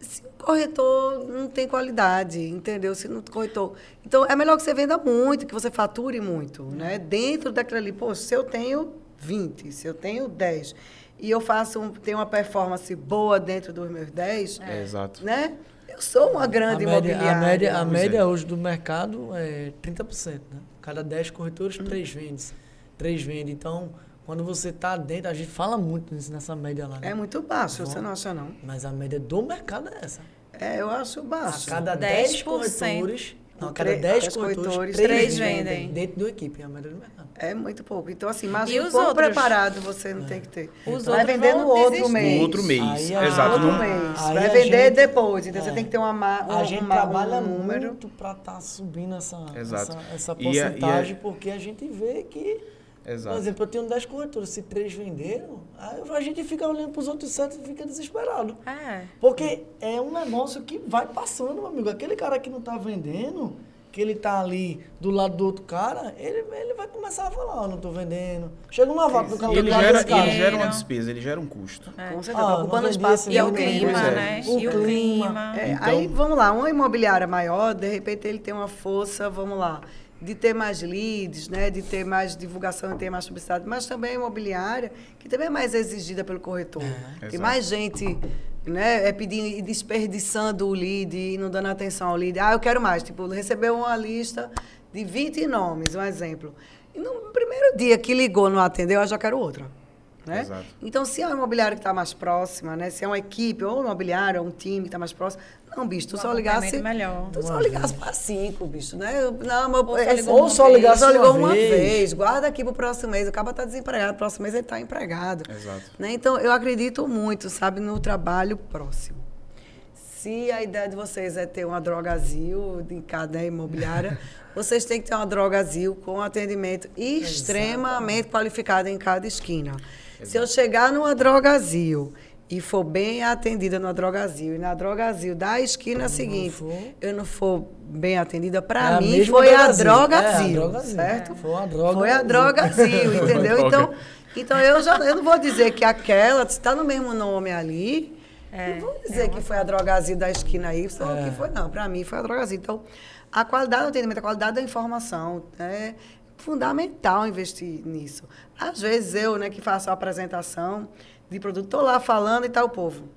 Speaker 4: se o corretor não tem qualidade, entendeu? Se não corretor. Então, é melhor que você venda muito, que você fature muito, né? Dentro daquilo ali, pô, se eu tenho 20, se eu tenho 10 e eu faço um, tenho uma performance boa dentro dos meus 10,
Speaker 2: É, exato.
Speaker 4: né? Eu sou uma grande
Speaker 1: a média,
Speaker 4: imobiliária.
Speaker 1: a média, a
Speaker 2: Pois é.
Speaker 1: média hoje do mercado é 30%. Né? Cada 10 corretores, 3 vendes. 3 vendem. Então, quando você está dentro, a gente fala muito nessa média lá. Né?
Speaker 4: É muito baixo, você não acha não?
Speaker 1: Mas a média do mercado é essa.
Speaker 4: É, eu acho
Speaker 1: A
Speaker 4: baixo.
Speaker 1: cada 10
Speaker 3: 10%.
Speaker 1: corretores, não, a cada
Speaker 4: Tre-
Speaker 1: 10
Speaker 4: dez
Speaker 1: corretores,
Speaker 4: corretores,
Speaker 1: 3
Speaker 3: três
Speaker 1: vendem.
Speaker 3: vendem.
Speaker 1: Dentro do equipe, é a média do mercado.
Speaker 4: É muito pouco. Então, assim, mas
Speaker 3: E
Speaker 4: o
Speaker 3: os outros?
Speaker 4: preparado você não tem que ter.
Speaker 3: Os
Speaker 4: vai vender no outro
Speaker 3: desistir.
Speaker 4: mês.
Speaker 2: No outro mês.
Speaker 1: Aí a-
Speaker 2: Exato.
Speaker 4: Outro mês.
Speaker 1: Aí
Speaker 4: vai vender
Speaker 1: gente-
Speaker 4: depois. Então,
Speaker 1: é.
Speaker 4: você tem que ter uma, ma- um,
Speaker 1: A gente
Speaker 4: uma-
Speaker 1: trabalha
Speaker 4: um número.
Speaker 1: muito para estar subindo essa,
Speaker 2: Exato.
Speaker 1: essa, essa
Speaker 2: E a- e a-
Speaker 1: porcentagem, porque a gente vê que, por
Speaker 2: Exato.
Speaker 1: exemplo, eu tenho 10 corretores, se 3 venderam, aí a gente fica olhando para os outros 7 e fica desesperado.
Speaker 3: É.
Speaker 1: Porque é um negócio que vai passando, meu amigo. Aquele cara que não está vendendo, que ele tá ali do lado do outro cara, ele, ele vai começar a falar, ó, não tô vendendo. Chega uma vaca no cara
Speaker 2: E ele
Speaker 1: do
Speaker 2: gera,
Speaker 1: desse cara.
Speaker 2: ele gera uma
Speaker 3: Dinheiro.
Speaker 2: despesa, ele gera um custo.
Speaker 4: Com certeza,
Speaker 1: Ah,
Speaker 4: tá ocupando espaço.
Speaker 3: E é o clima,
Speaker 2: é.
Speaker 3: né?
Speaker 1: O
Speaker 3: e o
Speaker 1: clima.
Speaker 3: clima.
Speaker 4: É,
Speaker 2: Então-
Speaker 4: Aí, vamos lá, uma imobiliária maior, de repente ele tem uma força, vamos lá, de ter mais leads, né, de ter mais divulgação, de ter mais publicidade, mas também a imobiliária, que também é mais exigida pelo corretor. Tem
Speaker 2: Exato.
Speaker 4: mais gente né, é pedindo e desperdiçando o lead e não dando atenção ao lead. Ah, eu quero mais. Tipo, recebeu uma lista de 20 nomes, um exemplo. E no primeiro dia que ligou, não atendeu, eu já quero outra. Né?
Speaker 2: Exato.
Speaker 4: Então, se é uma imobiliária que está mais próxima, né? Se é uma equipe, ou uma imobiliária, ou um time que está mais próximo, não, bicho, tu
Speaker 3: Um
Speaker 4: só ligasse.
Speaker 3: melhor.
Speaker 4: Tu só ligasse para cinco, bicho, né? Não, meu,
Speaker 3: Ou só
Speaker 4: é-
Speaker 3: ligou
Speaker 4: ou
Speaker 3: uma
Speaker 4: só
Speaker 3: vez.
Speaker 4: ligasse só ligou
Speaker 1: uma
Speaker 4: uma
Speaker 1: vez.
Speaker 4: vez. Guarda aqui pro próximo mês. O cara tá desempregado, próximo mês ele tá empregado.
Speaker 2: Exato.
Speaker 4: Né? Então, eu acredito muito, sabe, no trabalho próximo. Se a ideia de vocês é ter uma drogazil de cada imobiliária, *laughs* vocês têm que ter uma drogazil com atendimento extremamente qualificado em cada esquina. Se eu chegar numa drogazil e for bem atendida numa drogazil, e na drogazil da esquina seguinte,
Speaker 1: for-
Speaker 4: eu não for bem atendida,
Speaker 1: É
Speaker 4: para
Speaker 1: a
Speaker 4: mim foi a
Speaker 1: drogazil. É, a
Speaker 4: drogazil, certo?
Speaker 1: Foi uma droga.
Speaker 4: Foi a drogazil, *laughs* entendeu? Então, então eu já eu não vou dizer que aquela, está no mesmo nome ali,
Speaker 3: É,
Speaker 4: não vou dizer que foi a drogazil da esquina Y,
Speaker 1: É.
Speaker 4: que foi não. Para mim foi a drogazil. Então, a qualidade do atendimento, a qualidade da informação é fundamental investir nisso. Às vezes eu, né, que faço a apresentação de produto, tô lá falando e tá o povo,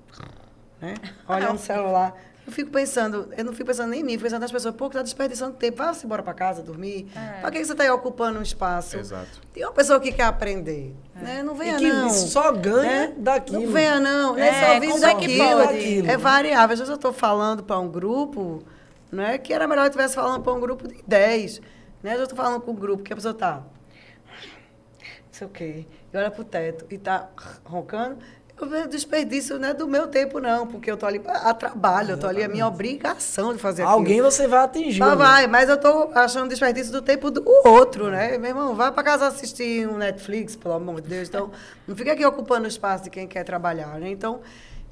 Speaker 4: né? *laughs* Olhando o celular. Eu fico pensando, eu não fico pensando nem em mim, fico pensando nas pessoas, pô, que tá desperdiçando tempo, vá-se embora para casa dormir.
Speaker 3: É.
Speaker 4: Para que você está aí ocupando um espaço?
Speaker 2: Exato.
Speaker 4: Tem uma pessoa que quer aprender, né? Não venha
Speaker 1: E que
Speaker 4: não.
Speaker 1: só ganha
Speaker 4: né?
Speaker 1: daquilo.
Speaker 4: Não venha não, né?
Speaker 3: É,
Speaker 4: só vive
Speaker 3: é
Speaker 4: daquilo.
Speaker 3: pode?
Speaker 4: É variável. Às vezes eu estou falando para um grupo, né? Que era melhor eu estivesse falando para um grupo de 10. Né? Eu estou falando com um grupo que a pessoa está... Não sei o quê. E olha para o teto e está roncando. Eu vejo desperdício não é do meu tempo, não, porque eu estou ali a trabalho, eu estou ali a minha obrigação de fazer aquilo.
Speaker 1: Alguém você vai atingir.
Speaker 4: Tá,
Speaker 1: né?
Speaker 4: vai, mas eu tô achando desperdício do tempo do outro, né? Meu irmão, vai pra casa assistir um Netflix, pelo amor de Deus. Então, não fica aqui ocupando o espaço de quem quer trabalhar, né? Então,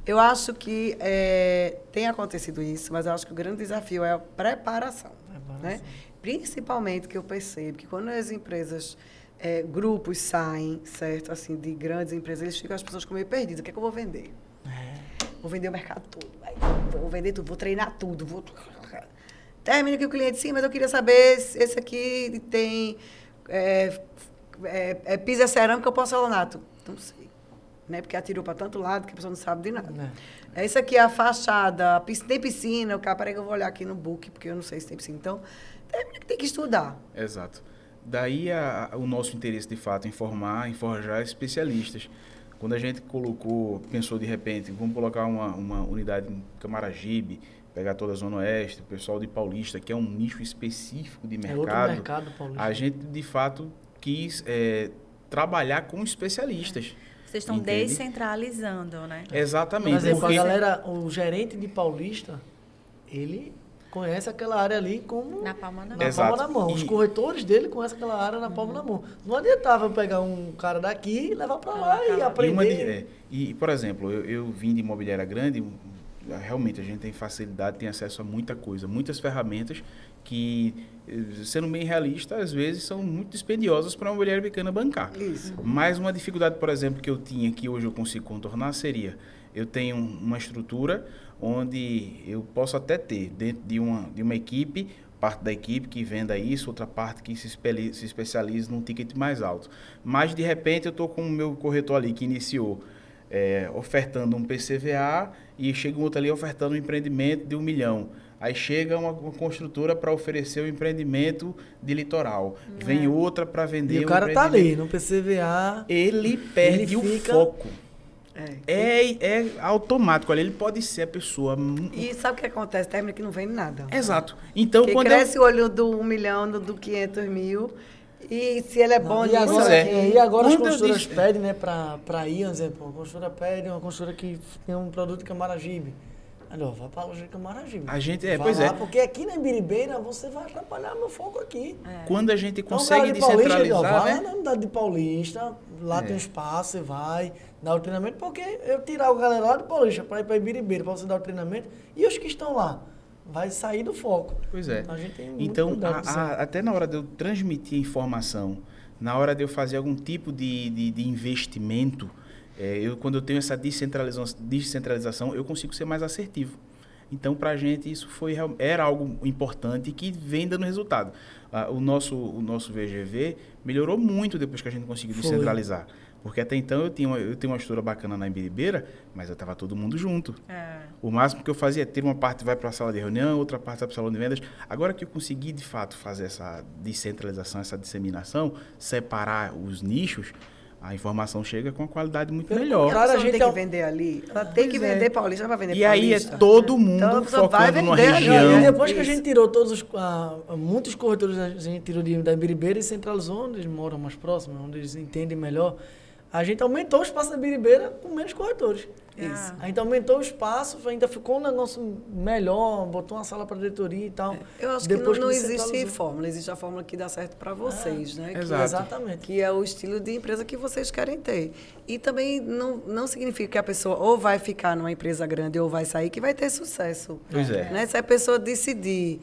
Speaker 4: eu acho que é, tem acontecido isso, mas eu acho que o grande desafio é a preparação, né? Principalmente que eu percebo que quando as empresas, é, grupos saem, certo? Assim, de grandes empresas, eles ficam as pessoas com meio perdidas. O que é que eu vou vender? Vou vender o mercado todo, vou vender tudo, vou treinar tudo, vou... Termina que o cliente, sim, mas eu queria saber se esse aqui tem é, é, é pisa cerâmica ou porcelanato. Não sei. Né? Porque atirou para tanto lado que a pessoa não sabe de nada. É. Isso aqui é a fachada, tem piscina, o cara, peraí que eu vou olhar aqui no book, porque eu não sei se tem piscina. Então, tem que estudar.
Speaker 2: Exato. Daí a- o nosso interesse, de fato, em formar, em forjar especialistas. Quando a gente colocou, pensou de repente, vamos colocar uma, uma unidade em Camaragibe, pegar toda a Zona Oeste, o pessoal de Paulista, que é um nicho específico de
Speaker 1: É
Speaker 2: mercado,
Speaker 1: outro mercado, Paulista.
Speaker 2: a gente, de fato, quis é, trabalhar com especialistas.
Speaker 3: Vocês estão
Speaker 2: Entende?
Speaker 3: descentralizando, né?
Speaker 1: Por
Speaker 2: Exatamente.
Speaker 1: exemplo,
Speaker 2: porque-
Speaker 1: a galera, o gerente de Paulista, ele conhece aquela área ali como
Speaker 3: Na palma da
Speaker 1: na
Speaker 3: mão.
Speaker 2: Exato.
Speaker 1: palma da mão. Os
Speaker 2: E-
Speaker 1: corretores dele conhecem aquela área na palma da mão. Não adiantava pegar um cara daqui e levar para lá e
Speaker 3: lá.
Speaker 2: E,
Speaker 1: aprender.
Speaker 2: uma de- é, e, por exemplo, eu, eu vim de imobiliária grande, um, realmente a gente tem facilidade, tem acesso a muita coisa, muitas ferramentas que, eh, sendo bem realista, às vezes são muito dispendiosas para uma imobiliária pequena bancar.
Speaker 4: Isso.
Speaker 2: Mas uma dificuldade, por exemplo, que eu tinha, que hoje eu consigo contornar, seria eu tenho uma estrutura onde eu posso até ter dentro de uma, de uma equipe, parte da equipe que venda isso, outra parte que se, espeli- se especializa num ticket mais alto. Mas de repente eu estou com o meu corretor ali que iniciou é, ofertando um PCVA e chega um outro ali ofertando um empreendimento de um milhão. Aí chega uma, uma construtora para oferecer um empreendimento de litoral. Vem outra para vender
Speaker 1: É. E o cara tá ali no PCVA.
Speaker 2: Ele perde
Speaker 1: Ele
Speaker 2: o
Speaker 1: fica-
Speaker 2: foco.
Speaker 4: É.
Speaker 2: É, é automático. Olha, ele pode ser a pessoa.
Speaker 4: E sabe o que acontece? Termina que não vende nada.
Speaker 2: Exato. Então,
Speaker 4: Porque
Speaker 2: quando
Speaker 4: cresce
Speaker 2: eu...
Speaker 4: o olho do 1 milhão, do, do 500 mil. E se ele é bom
Speaker 1: e agora,
Speaker 2: é.
Speaker 4: aqui-
Speaker 1: e agora as
Speaker 2: Quando
Speaker 1: consultoras
Speaker 2: disse-
Speaker 1: pedem, né, pra, pra ir, um exemplo, a consultora pede, uma consultora que tem um produto em Camaragibe. Aí, ó, vai pra loja de Camaragibe.
Speaker 2: A gente- é,
Speaker 1: Vai
Speaker 2: pois
Speaker 1: lá,
Speaker 2: é.
Speaker 1: Porque aqui na Ibiribeira você vai atrapalhar meu foco aqui.
Speaker 2: Quando a gente
Speaker 1: Então,
Speaker 2: consegue
Speaker 1: cara de Paulista,
Speaker 2: descentralizar,
Speaker 1: vai
Speaker 2: né?
Speaker 1: lá na unidade de Paulista, lá
Speaker 2: É.
Speaker 1: tem um espaço, você vai, dá o treinamento, porque eu tirar o galera lá de Paulista para ir para Ibiribeira, para você dar o treinamento, e os que estão lá, vai sair do foco.
Speaker 2: Pois é.
Speaker 1: A gente tem
Speaker 2: Então, a- a- até na hora de eu transmitir informação, na hora de eu fazer algum tipo de, de, de investimento, é, eu, quando eu tenho essa descentralização, descentralização, eu consigo ser mais assertivo. Então, para a gente, isso foi, era algo importante que vem dando resultado. Ah, o, nosso, o nosso VGV melhorou muito depois que a gente conseguiu
Speaker 1: Foi.
Speaker 2: descentralizar. Porque até então eu tinha uma, eu tenho uma estrutura bacana na Ibiribeira, mas eu estava todo mundo junto.
Speaker 3: É.
Speaker 2: O máximo que eu fazia é ter uma parte vai para a sala de reunião, outra parte vai para o salão de vendas. Agora que eu consegui, de fato, fazer essa descentralização, essa disseminação, separar os nichos, a informação chega com uma qualidade muito
Speaker 1: Pelo
Speaker 2: melhor.
Speaker 1: contrário,
Speaker 4: a
Speaker 1: gente
Speaker 4: tem
Speaker 1: é
Speaker 4: que vender ali. Ela tem que
Speaker 2: Pois é.
Speaker 4: vender Paulista, ela vai vender
Speaker 2: E aí é
Speaker 4: Paulista.
Speaker 2: todo mundo
Speaker 4: Então, pessoa vai
Speaker 2: focando numa região.
Speaker 1: E depois que a
Speaker 4: Isso.
Speaker 1: gente tirou todos os. ah, muitos corretores a gente tirou de, da Biribeira e centralizou onde eles moram mais próximos, onde eles entendem melhor. A gente aumentou o espaço da Biribeira com menos corretores.
Speaker 4: Isso.
Speaker 1: A gente aumentou o espaço, ainda ficou um negócio melhor, botou uma sala para diretoria e tal.
Speaker 4: Eu acho
Speaker 1: Depois
Speaker 4: que não, não
Speaker 1: que
Speaker 4: existe fórmula, existe a fórmula que dá certo para vocês, né? Que-
Speaker 2: exato.
Speaker 1: Exatamente.
Speaker 4: que é o estilo de empresa que vocês querem ter. E também não, não significa que a pessoa ou vai ficar numa empresa grande ou vai sair que vai ter sucesso.
Speaker 2: Pois é.
Speaker 4: Né? Se a pessoa decidir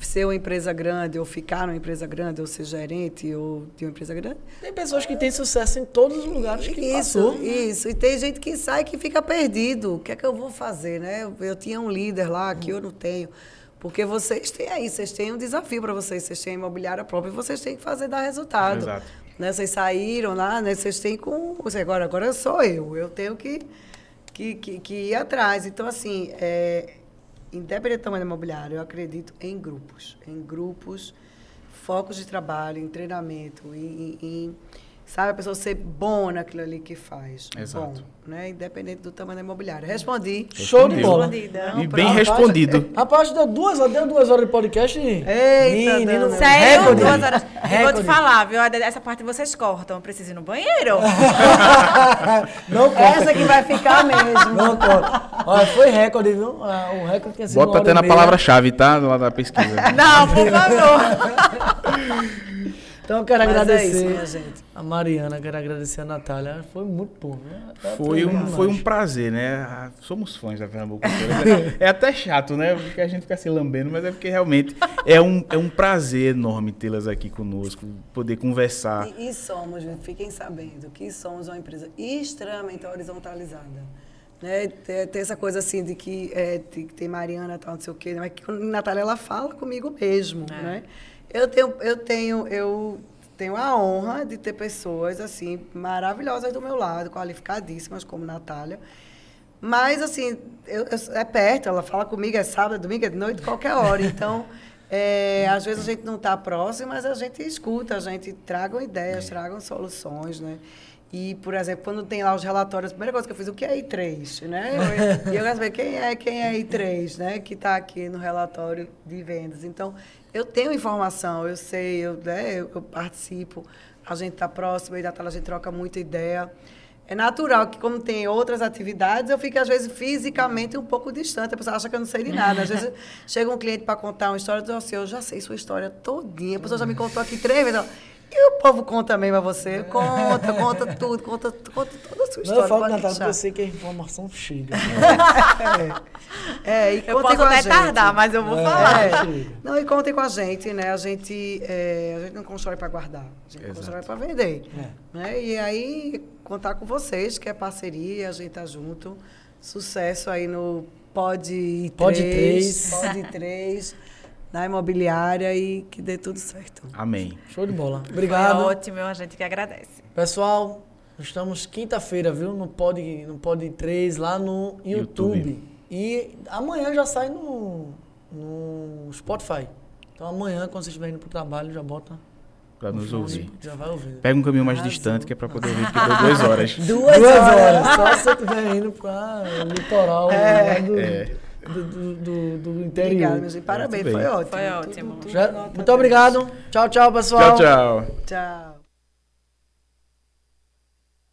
Speaker 4: ser uma empresa grande ou ficar numa empresa grande ou ser gerente ou de uma empresa grande,
Speaker 1: Tem pessoas que têm sucesso em todos os lugares que
Speaker 4: isso,
Speaker 1: passou.
Speaker 4: isso. E tem gente que sai que fica perdido. O que é que eu vou fazer, né? Eu, eu tinha um líder lá que eu não tenho. Porque vocês têm aí, vocês têm um desafio para vocês, vocês têm a imobiliária própria e vocês têm que fazer dar resultado.
Speaker 2: Exato.
Speaker 4: Né? Vocês saíram lá, né? Vocês têm com. você, Agora, agora sou eu. Eu tenho que, que, que, que ir atrás. Então, assim, é, independente do tamanho da imobiliária, eu acredito em grupos. Em grupos, focos de trabalho, em treinamento, em, em- sabe, a pessoa ser bom naquilo ali que faz.
Speaker 2: Exato.
Speaker 4: Bom, né? Independente do tamanho da imobiliária. Respondi.
Speaker 1: Show de bola.
Speaker 2: E bem
Speaker 1: Rapaz,
Speaker 2: respondido.
Speaker 1: Rapaz, deu duas, horas- deu duas horas de podcast.
Speaker 4: Eita,
Speaker 1: Menino.
Speaker 3: Sério?
Speaker 1: recorde.
Speaker 3: Duas horas. E vou te falar, viu? Essa parte vocês cortam. Preciso ir no banheiro. *laughs*
Speaker 1: Não corta
Speaker 4: Essa que vai ficar mesmo.
Speaker 1: Não corta. Olha, foi recorde, viu? Ah, O recorde tinha sido
Speaker 2: Bota até na palavra-chave, tá? Lá da pesquisa.
Speaker 3: Não, por favor.
Speaker 1: Então eu quero
Speaker 4: Mas é
Speaker 1: agradecer
Speaker 4: isso, minha gente.
Speaker 1: A Mariana, quero agradecer a Natália. Foi muito bom. né?
Speaker 2: Foi um, foi um prazer, né? Ah, Somos fãs da Pernambuco. *laughs* É até chato, né? Porque a gente fica se lambendo, mas é porque realmente é um, é um prazer enorme tê-las aqui conosco, poder conversar.
Speaker 4: E, e somos, gente, fiquem sabendo que somos uma empresa extremamente horizontalizada. Né? Tem, tem essa coisa assim de que é, tem, tem Mariana tal, não sei o quê, mas que quando Natália ela fala comigo mesmo.
Speaker 3: É.
Speaker 4: Né? Eu tenho, eu tenho, eu tenho a honra de ter pessoas assim maravilhosas do meu lado, qualificadíssimas como Natália. Mas, assim, eu, eu- é perto, ela fala comigo, é sábado, é domingo, é de noite, qualquer hora. *laughs* Então, é, às vezes a gente não está próximo, mas a gente escuta, a gente tragam ideias, tragam soluções, né? E, por exemplo, quando tem lá os relatórios, a primeira coisa que eu fiz, o que é I3, né? Eu- *laughs* E eu quero saber quem é, quem é I3, né? Que está aqui no relatório de vendas. Então, eu tenho informação, eu sei, eu, né, eu, eu participo, a gente está próximo, e da tela a gente troca muita ideia. É natural que, como tem outras atividades, eu fico, às vezes, fisicamente um pouco distante. A pessoa acha que eu não sei de nada. Às vezes, *laughs* chega um cliente para contar uma história e diz assim, eu já sei sua história todinha. A pessoa já me contou aqui três vezes. E o povo conta também para você. Conta, conta tudo, conta, conta toda a sua
Speaker 1: Não,
Speaker 4: história.
Speaker 1: eu falo,
Speaker 4: pode
Speaker 1: Natália, porque eu sei que a informação chega. *laughs*
Speaker 4: É, e
Speaker 3: Eu
Speaker 4: contem
Speaker 3: posso
Speaker 4: com a
Speaker 3: até tardar, mas eu vou
Speaker 1: É.
Speaker 3: falar.
Speaker 4: É. *laughs* Não, e contem com a gente, né? A gente, é, a gente não constrói para guardar, a gente
Speaker 2: Exato.
Speaker 4: constrói para vender.
Speaker 1: É.
Speaker 4: Né? E aí, contar com vocês, que é parceria, a gente tá junto. Sucesso aí no Pod
Speaker 1: Pod
Speaker 4: 3.
Speaker 1: três.
Speaker 4: Pod 3, na imobiliária e que dê tudo certo.
Speaker 2: Amém.
Speaker 1: Show de bola.
Speaker 3: Foi
Speaker 1: Obrigado.
Speaker 3: ótimo, a gente que agradece.
Speaker 1: Pessoal, estamos quinta-feira, viu? No Pod, no Pod 3, lá no YouTube.
Speaker 2: YouTube.
Speaker 1: E amanhã já sai no, no Spotify. Então amanhã, quando vocês estiverem indo pro trabalho, já bota.
Speaker 2: Pra
Speaker 1: no
Speaker 2: nos ouvir.
Speaker 1: Já vai ouvir.
Speaker 2: Pega um caminho mais distante, que é pra poder ouvir, porque deu *laughs* duas horas.
Speaker 4: Duas,
Speaker 1: Duas horas. Só se você estiver indo pra litoral
Speaker 4: É.
Speaker 1: do,
Speaker 2: É.
Speaker 1: do, do, do- do interior.
Speaker 4: Obrigada, meus amigos. Parabéns, foi ótimo.
Speaker 3: Foi
Speaker 4: Tudo-
Speaker 3: ótimo.
Speaker 4: tudo
Speaker 1: Já-
Speaker 4: nota
Speaker 1: muito
Speaker 4: 10.
Speaker 1: obrigado. Tchau, tchau, pessoal.
Speaker 2: Tchau, tchau.
Speaker 4: Tchau.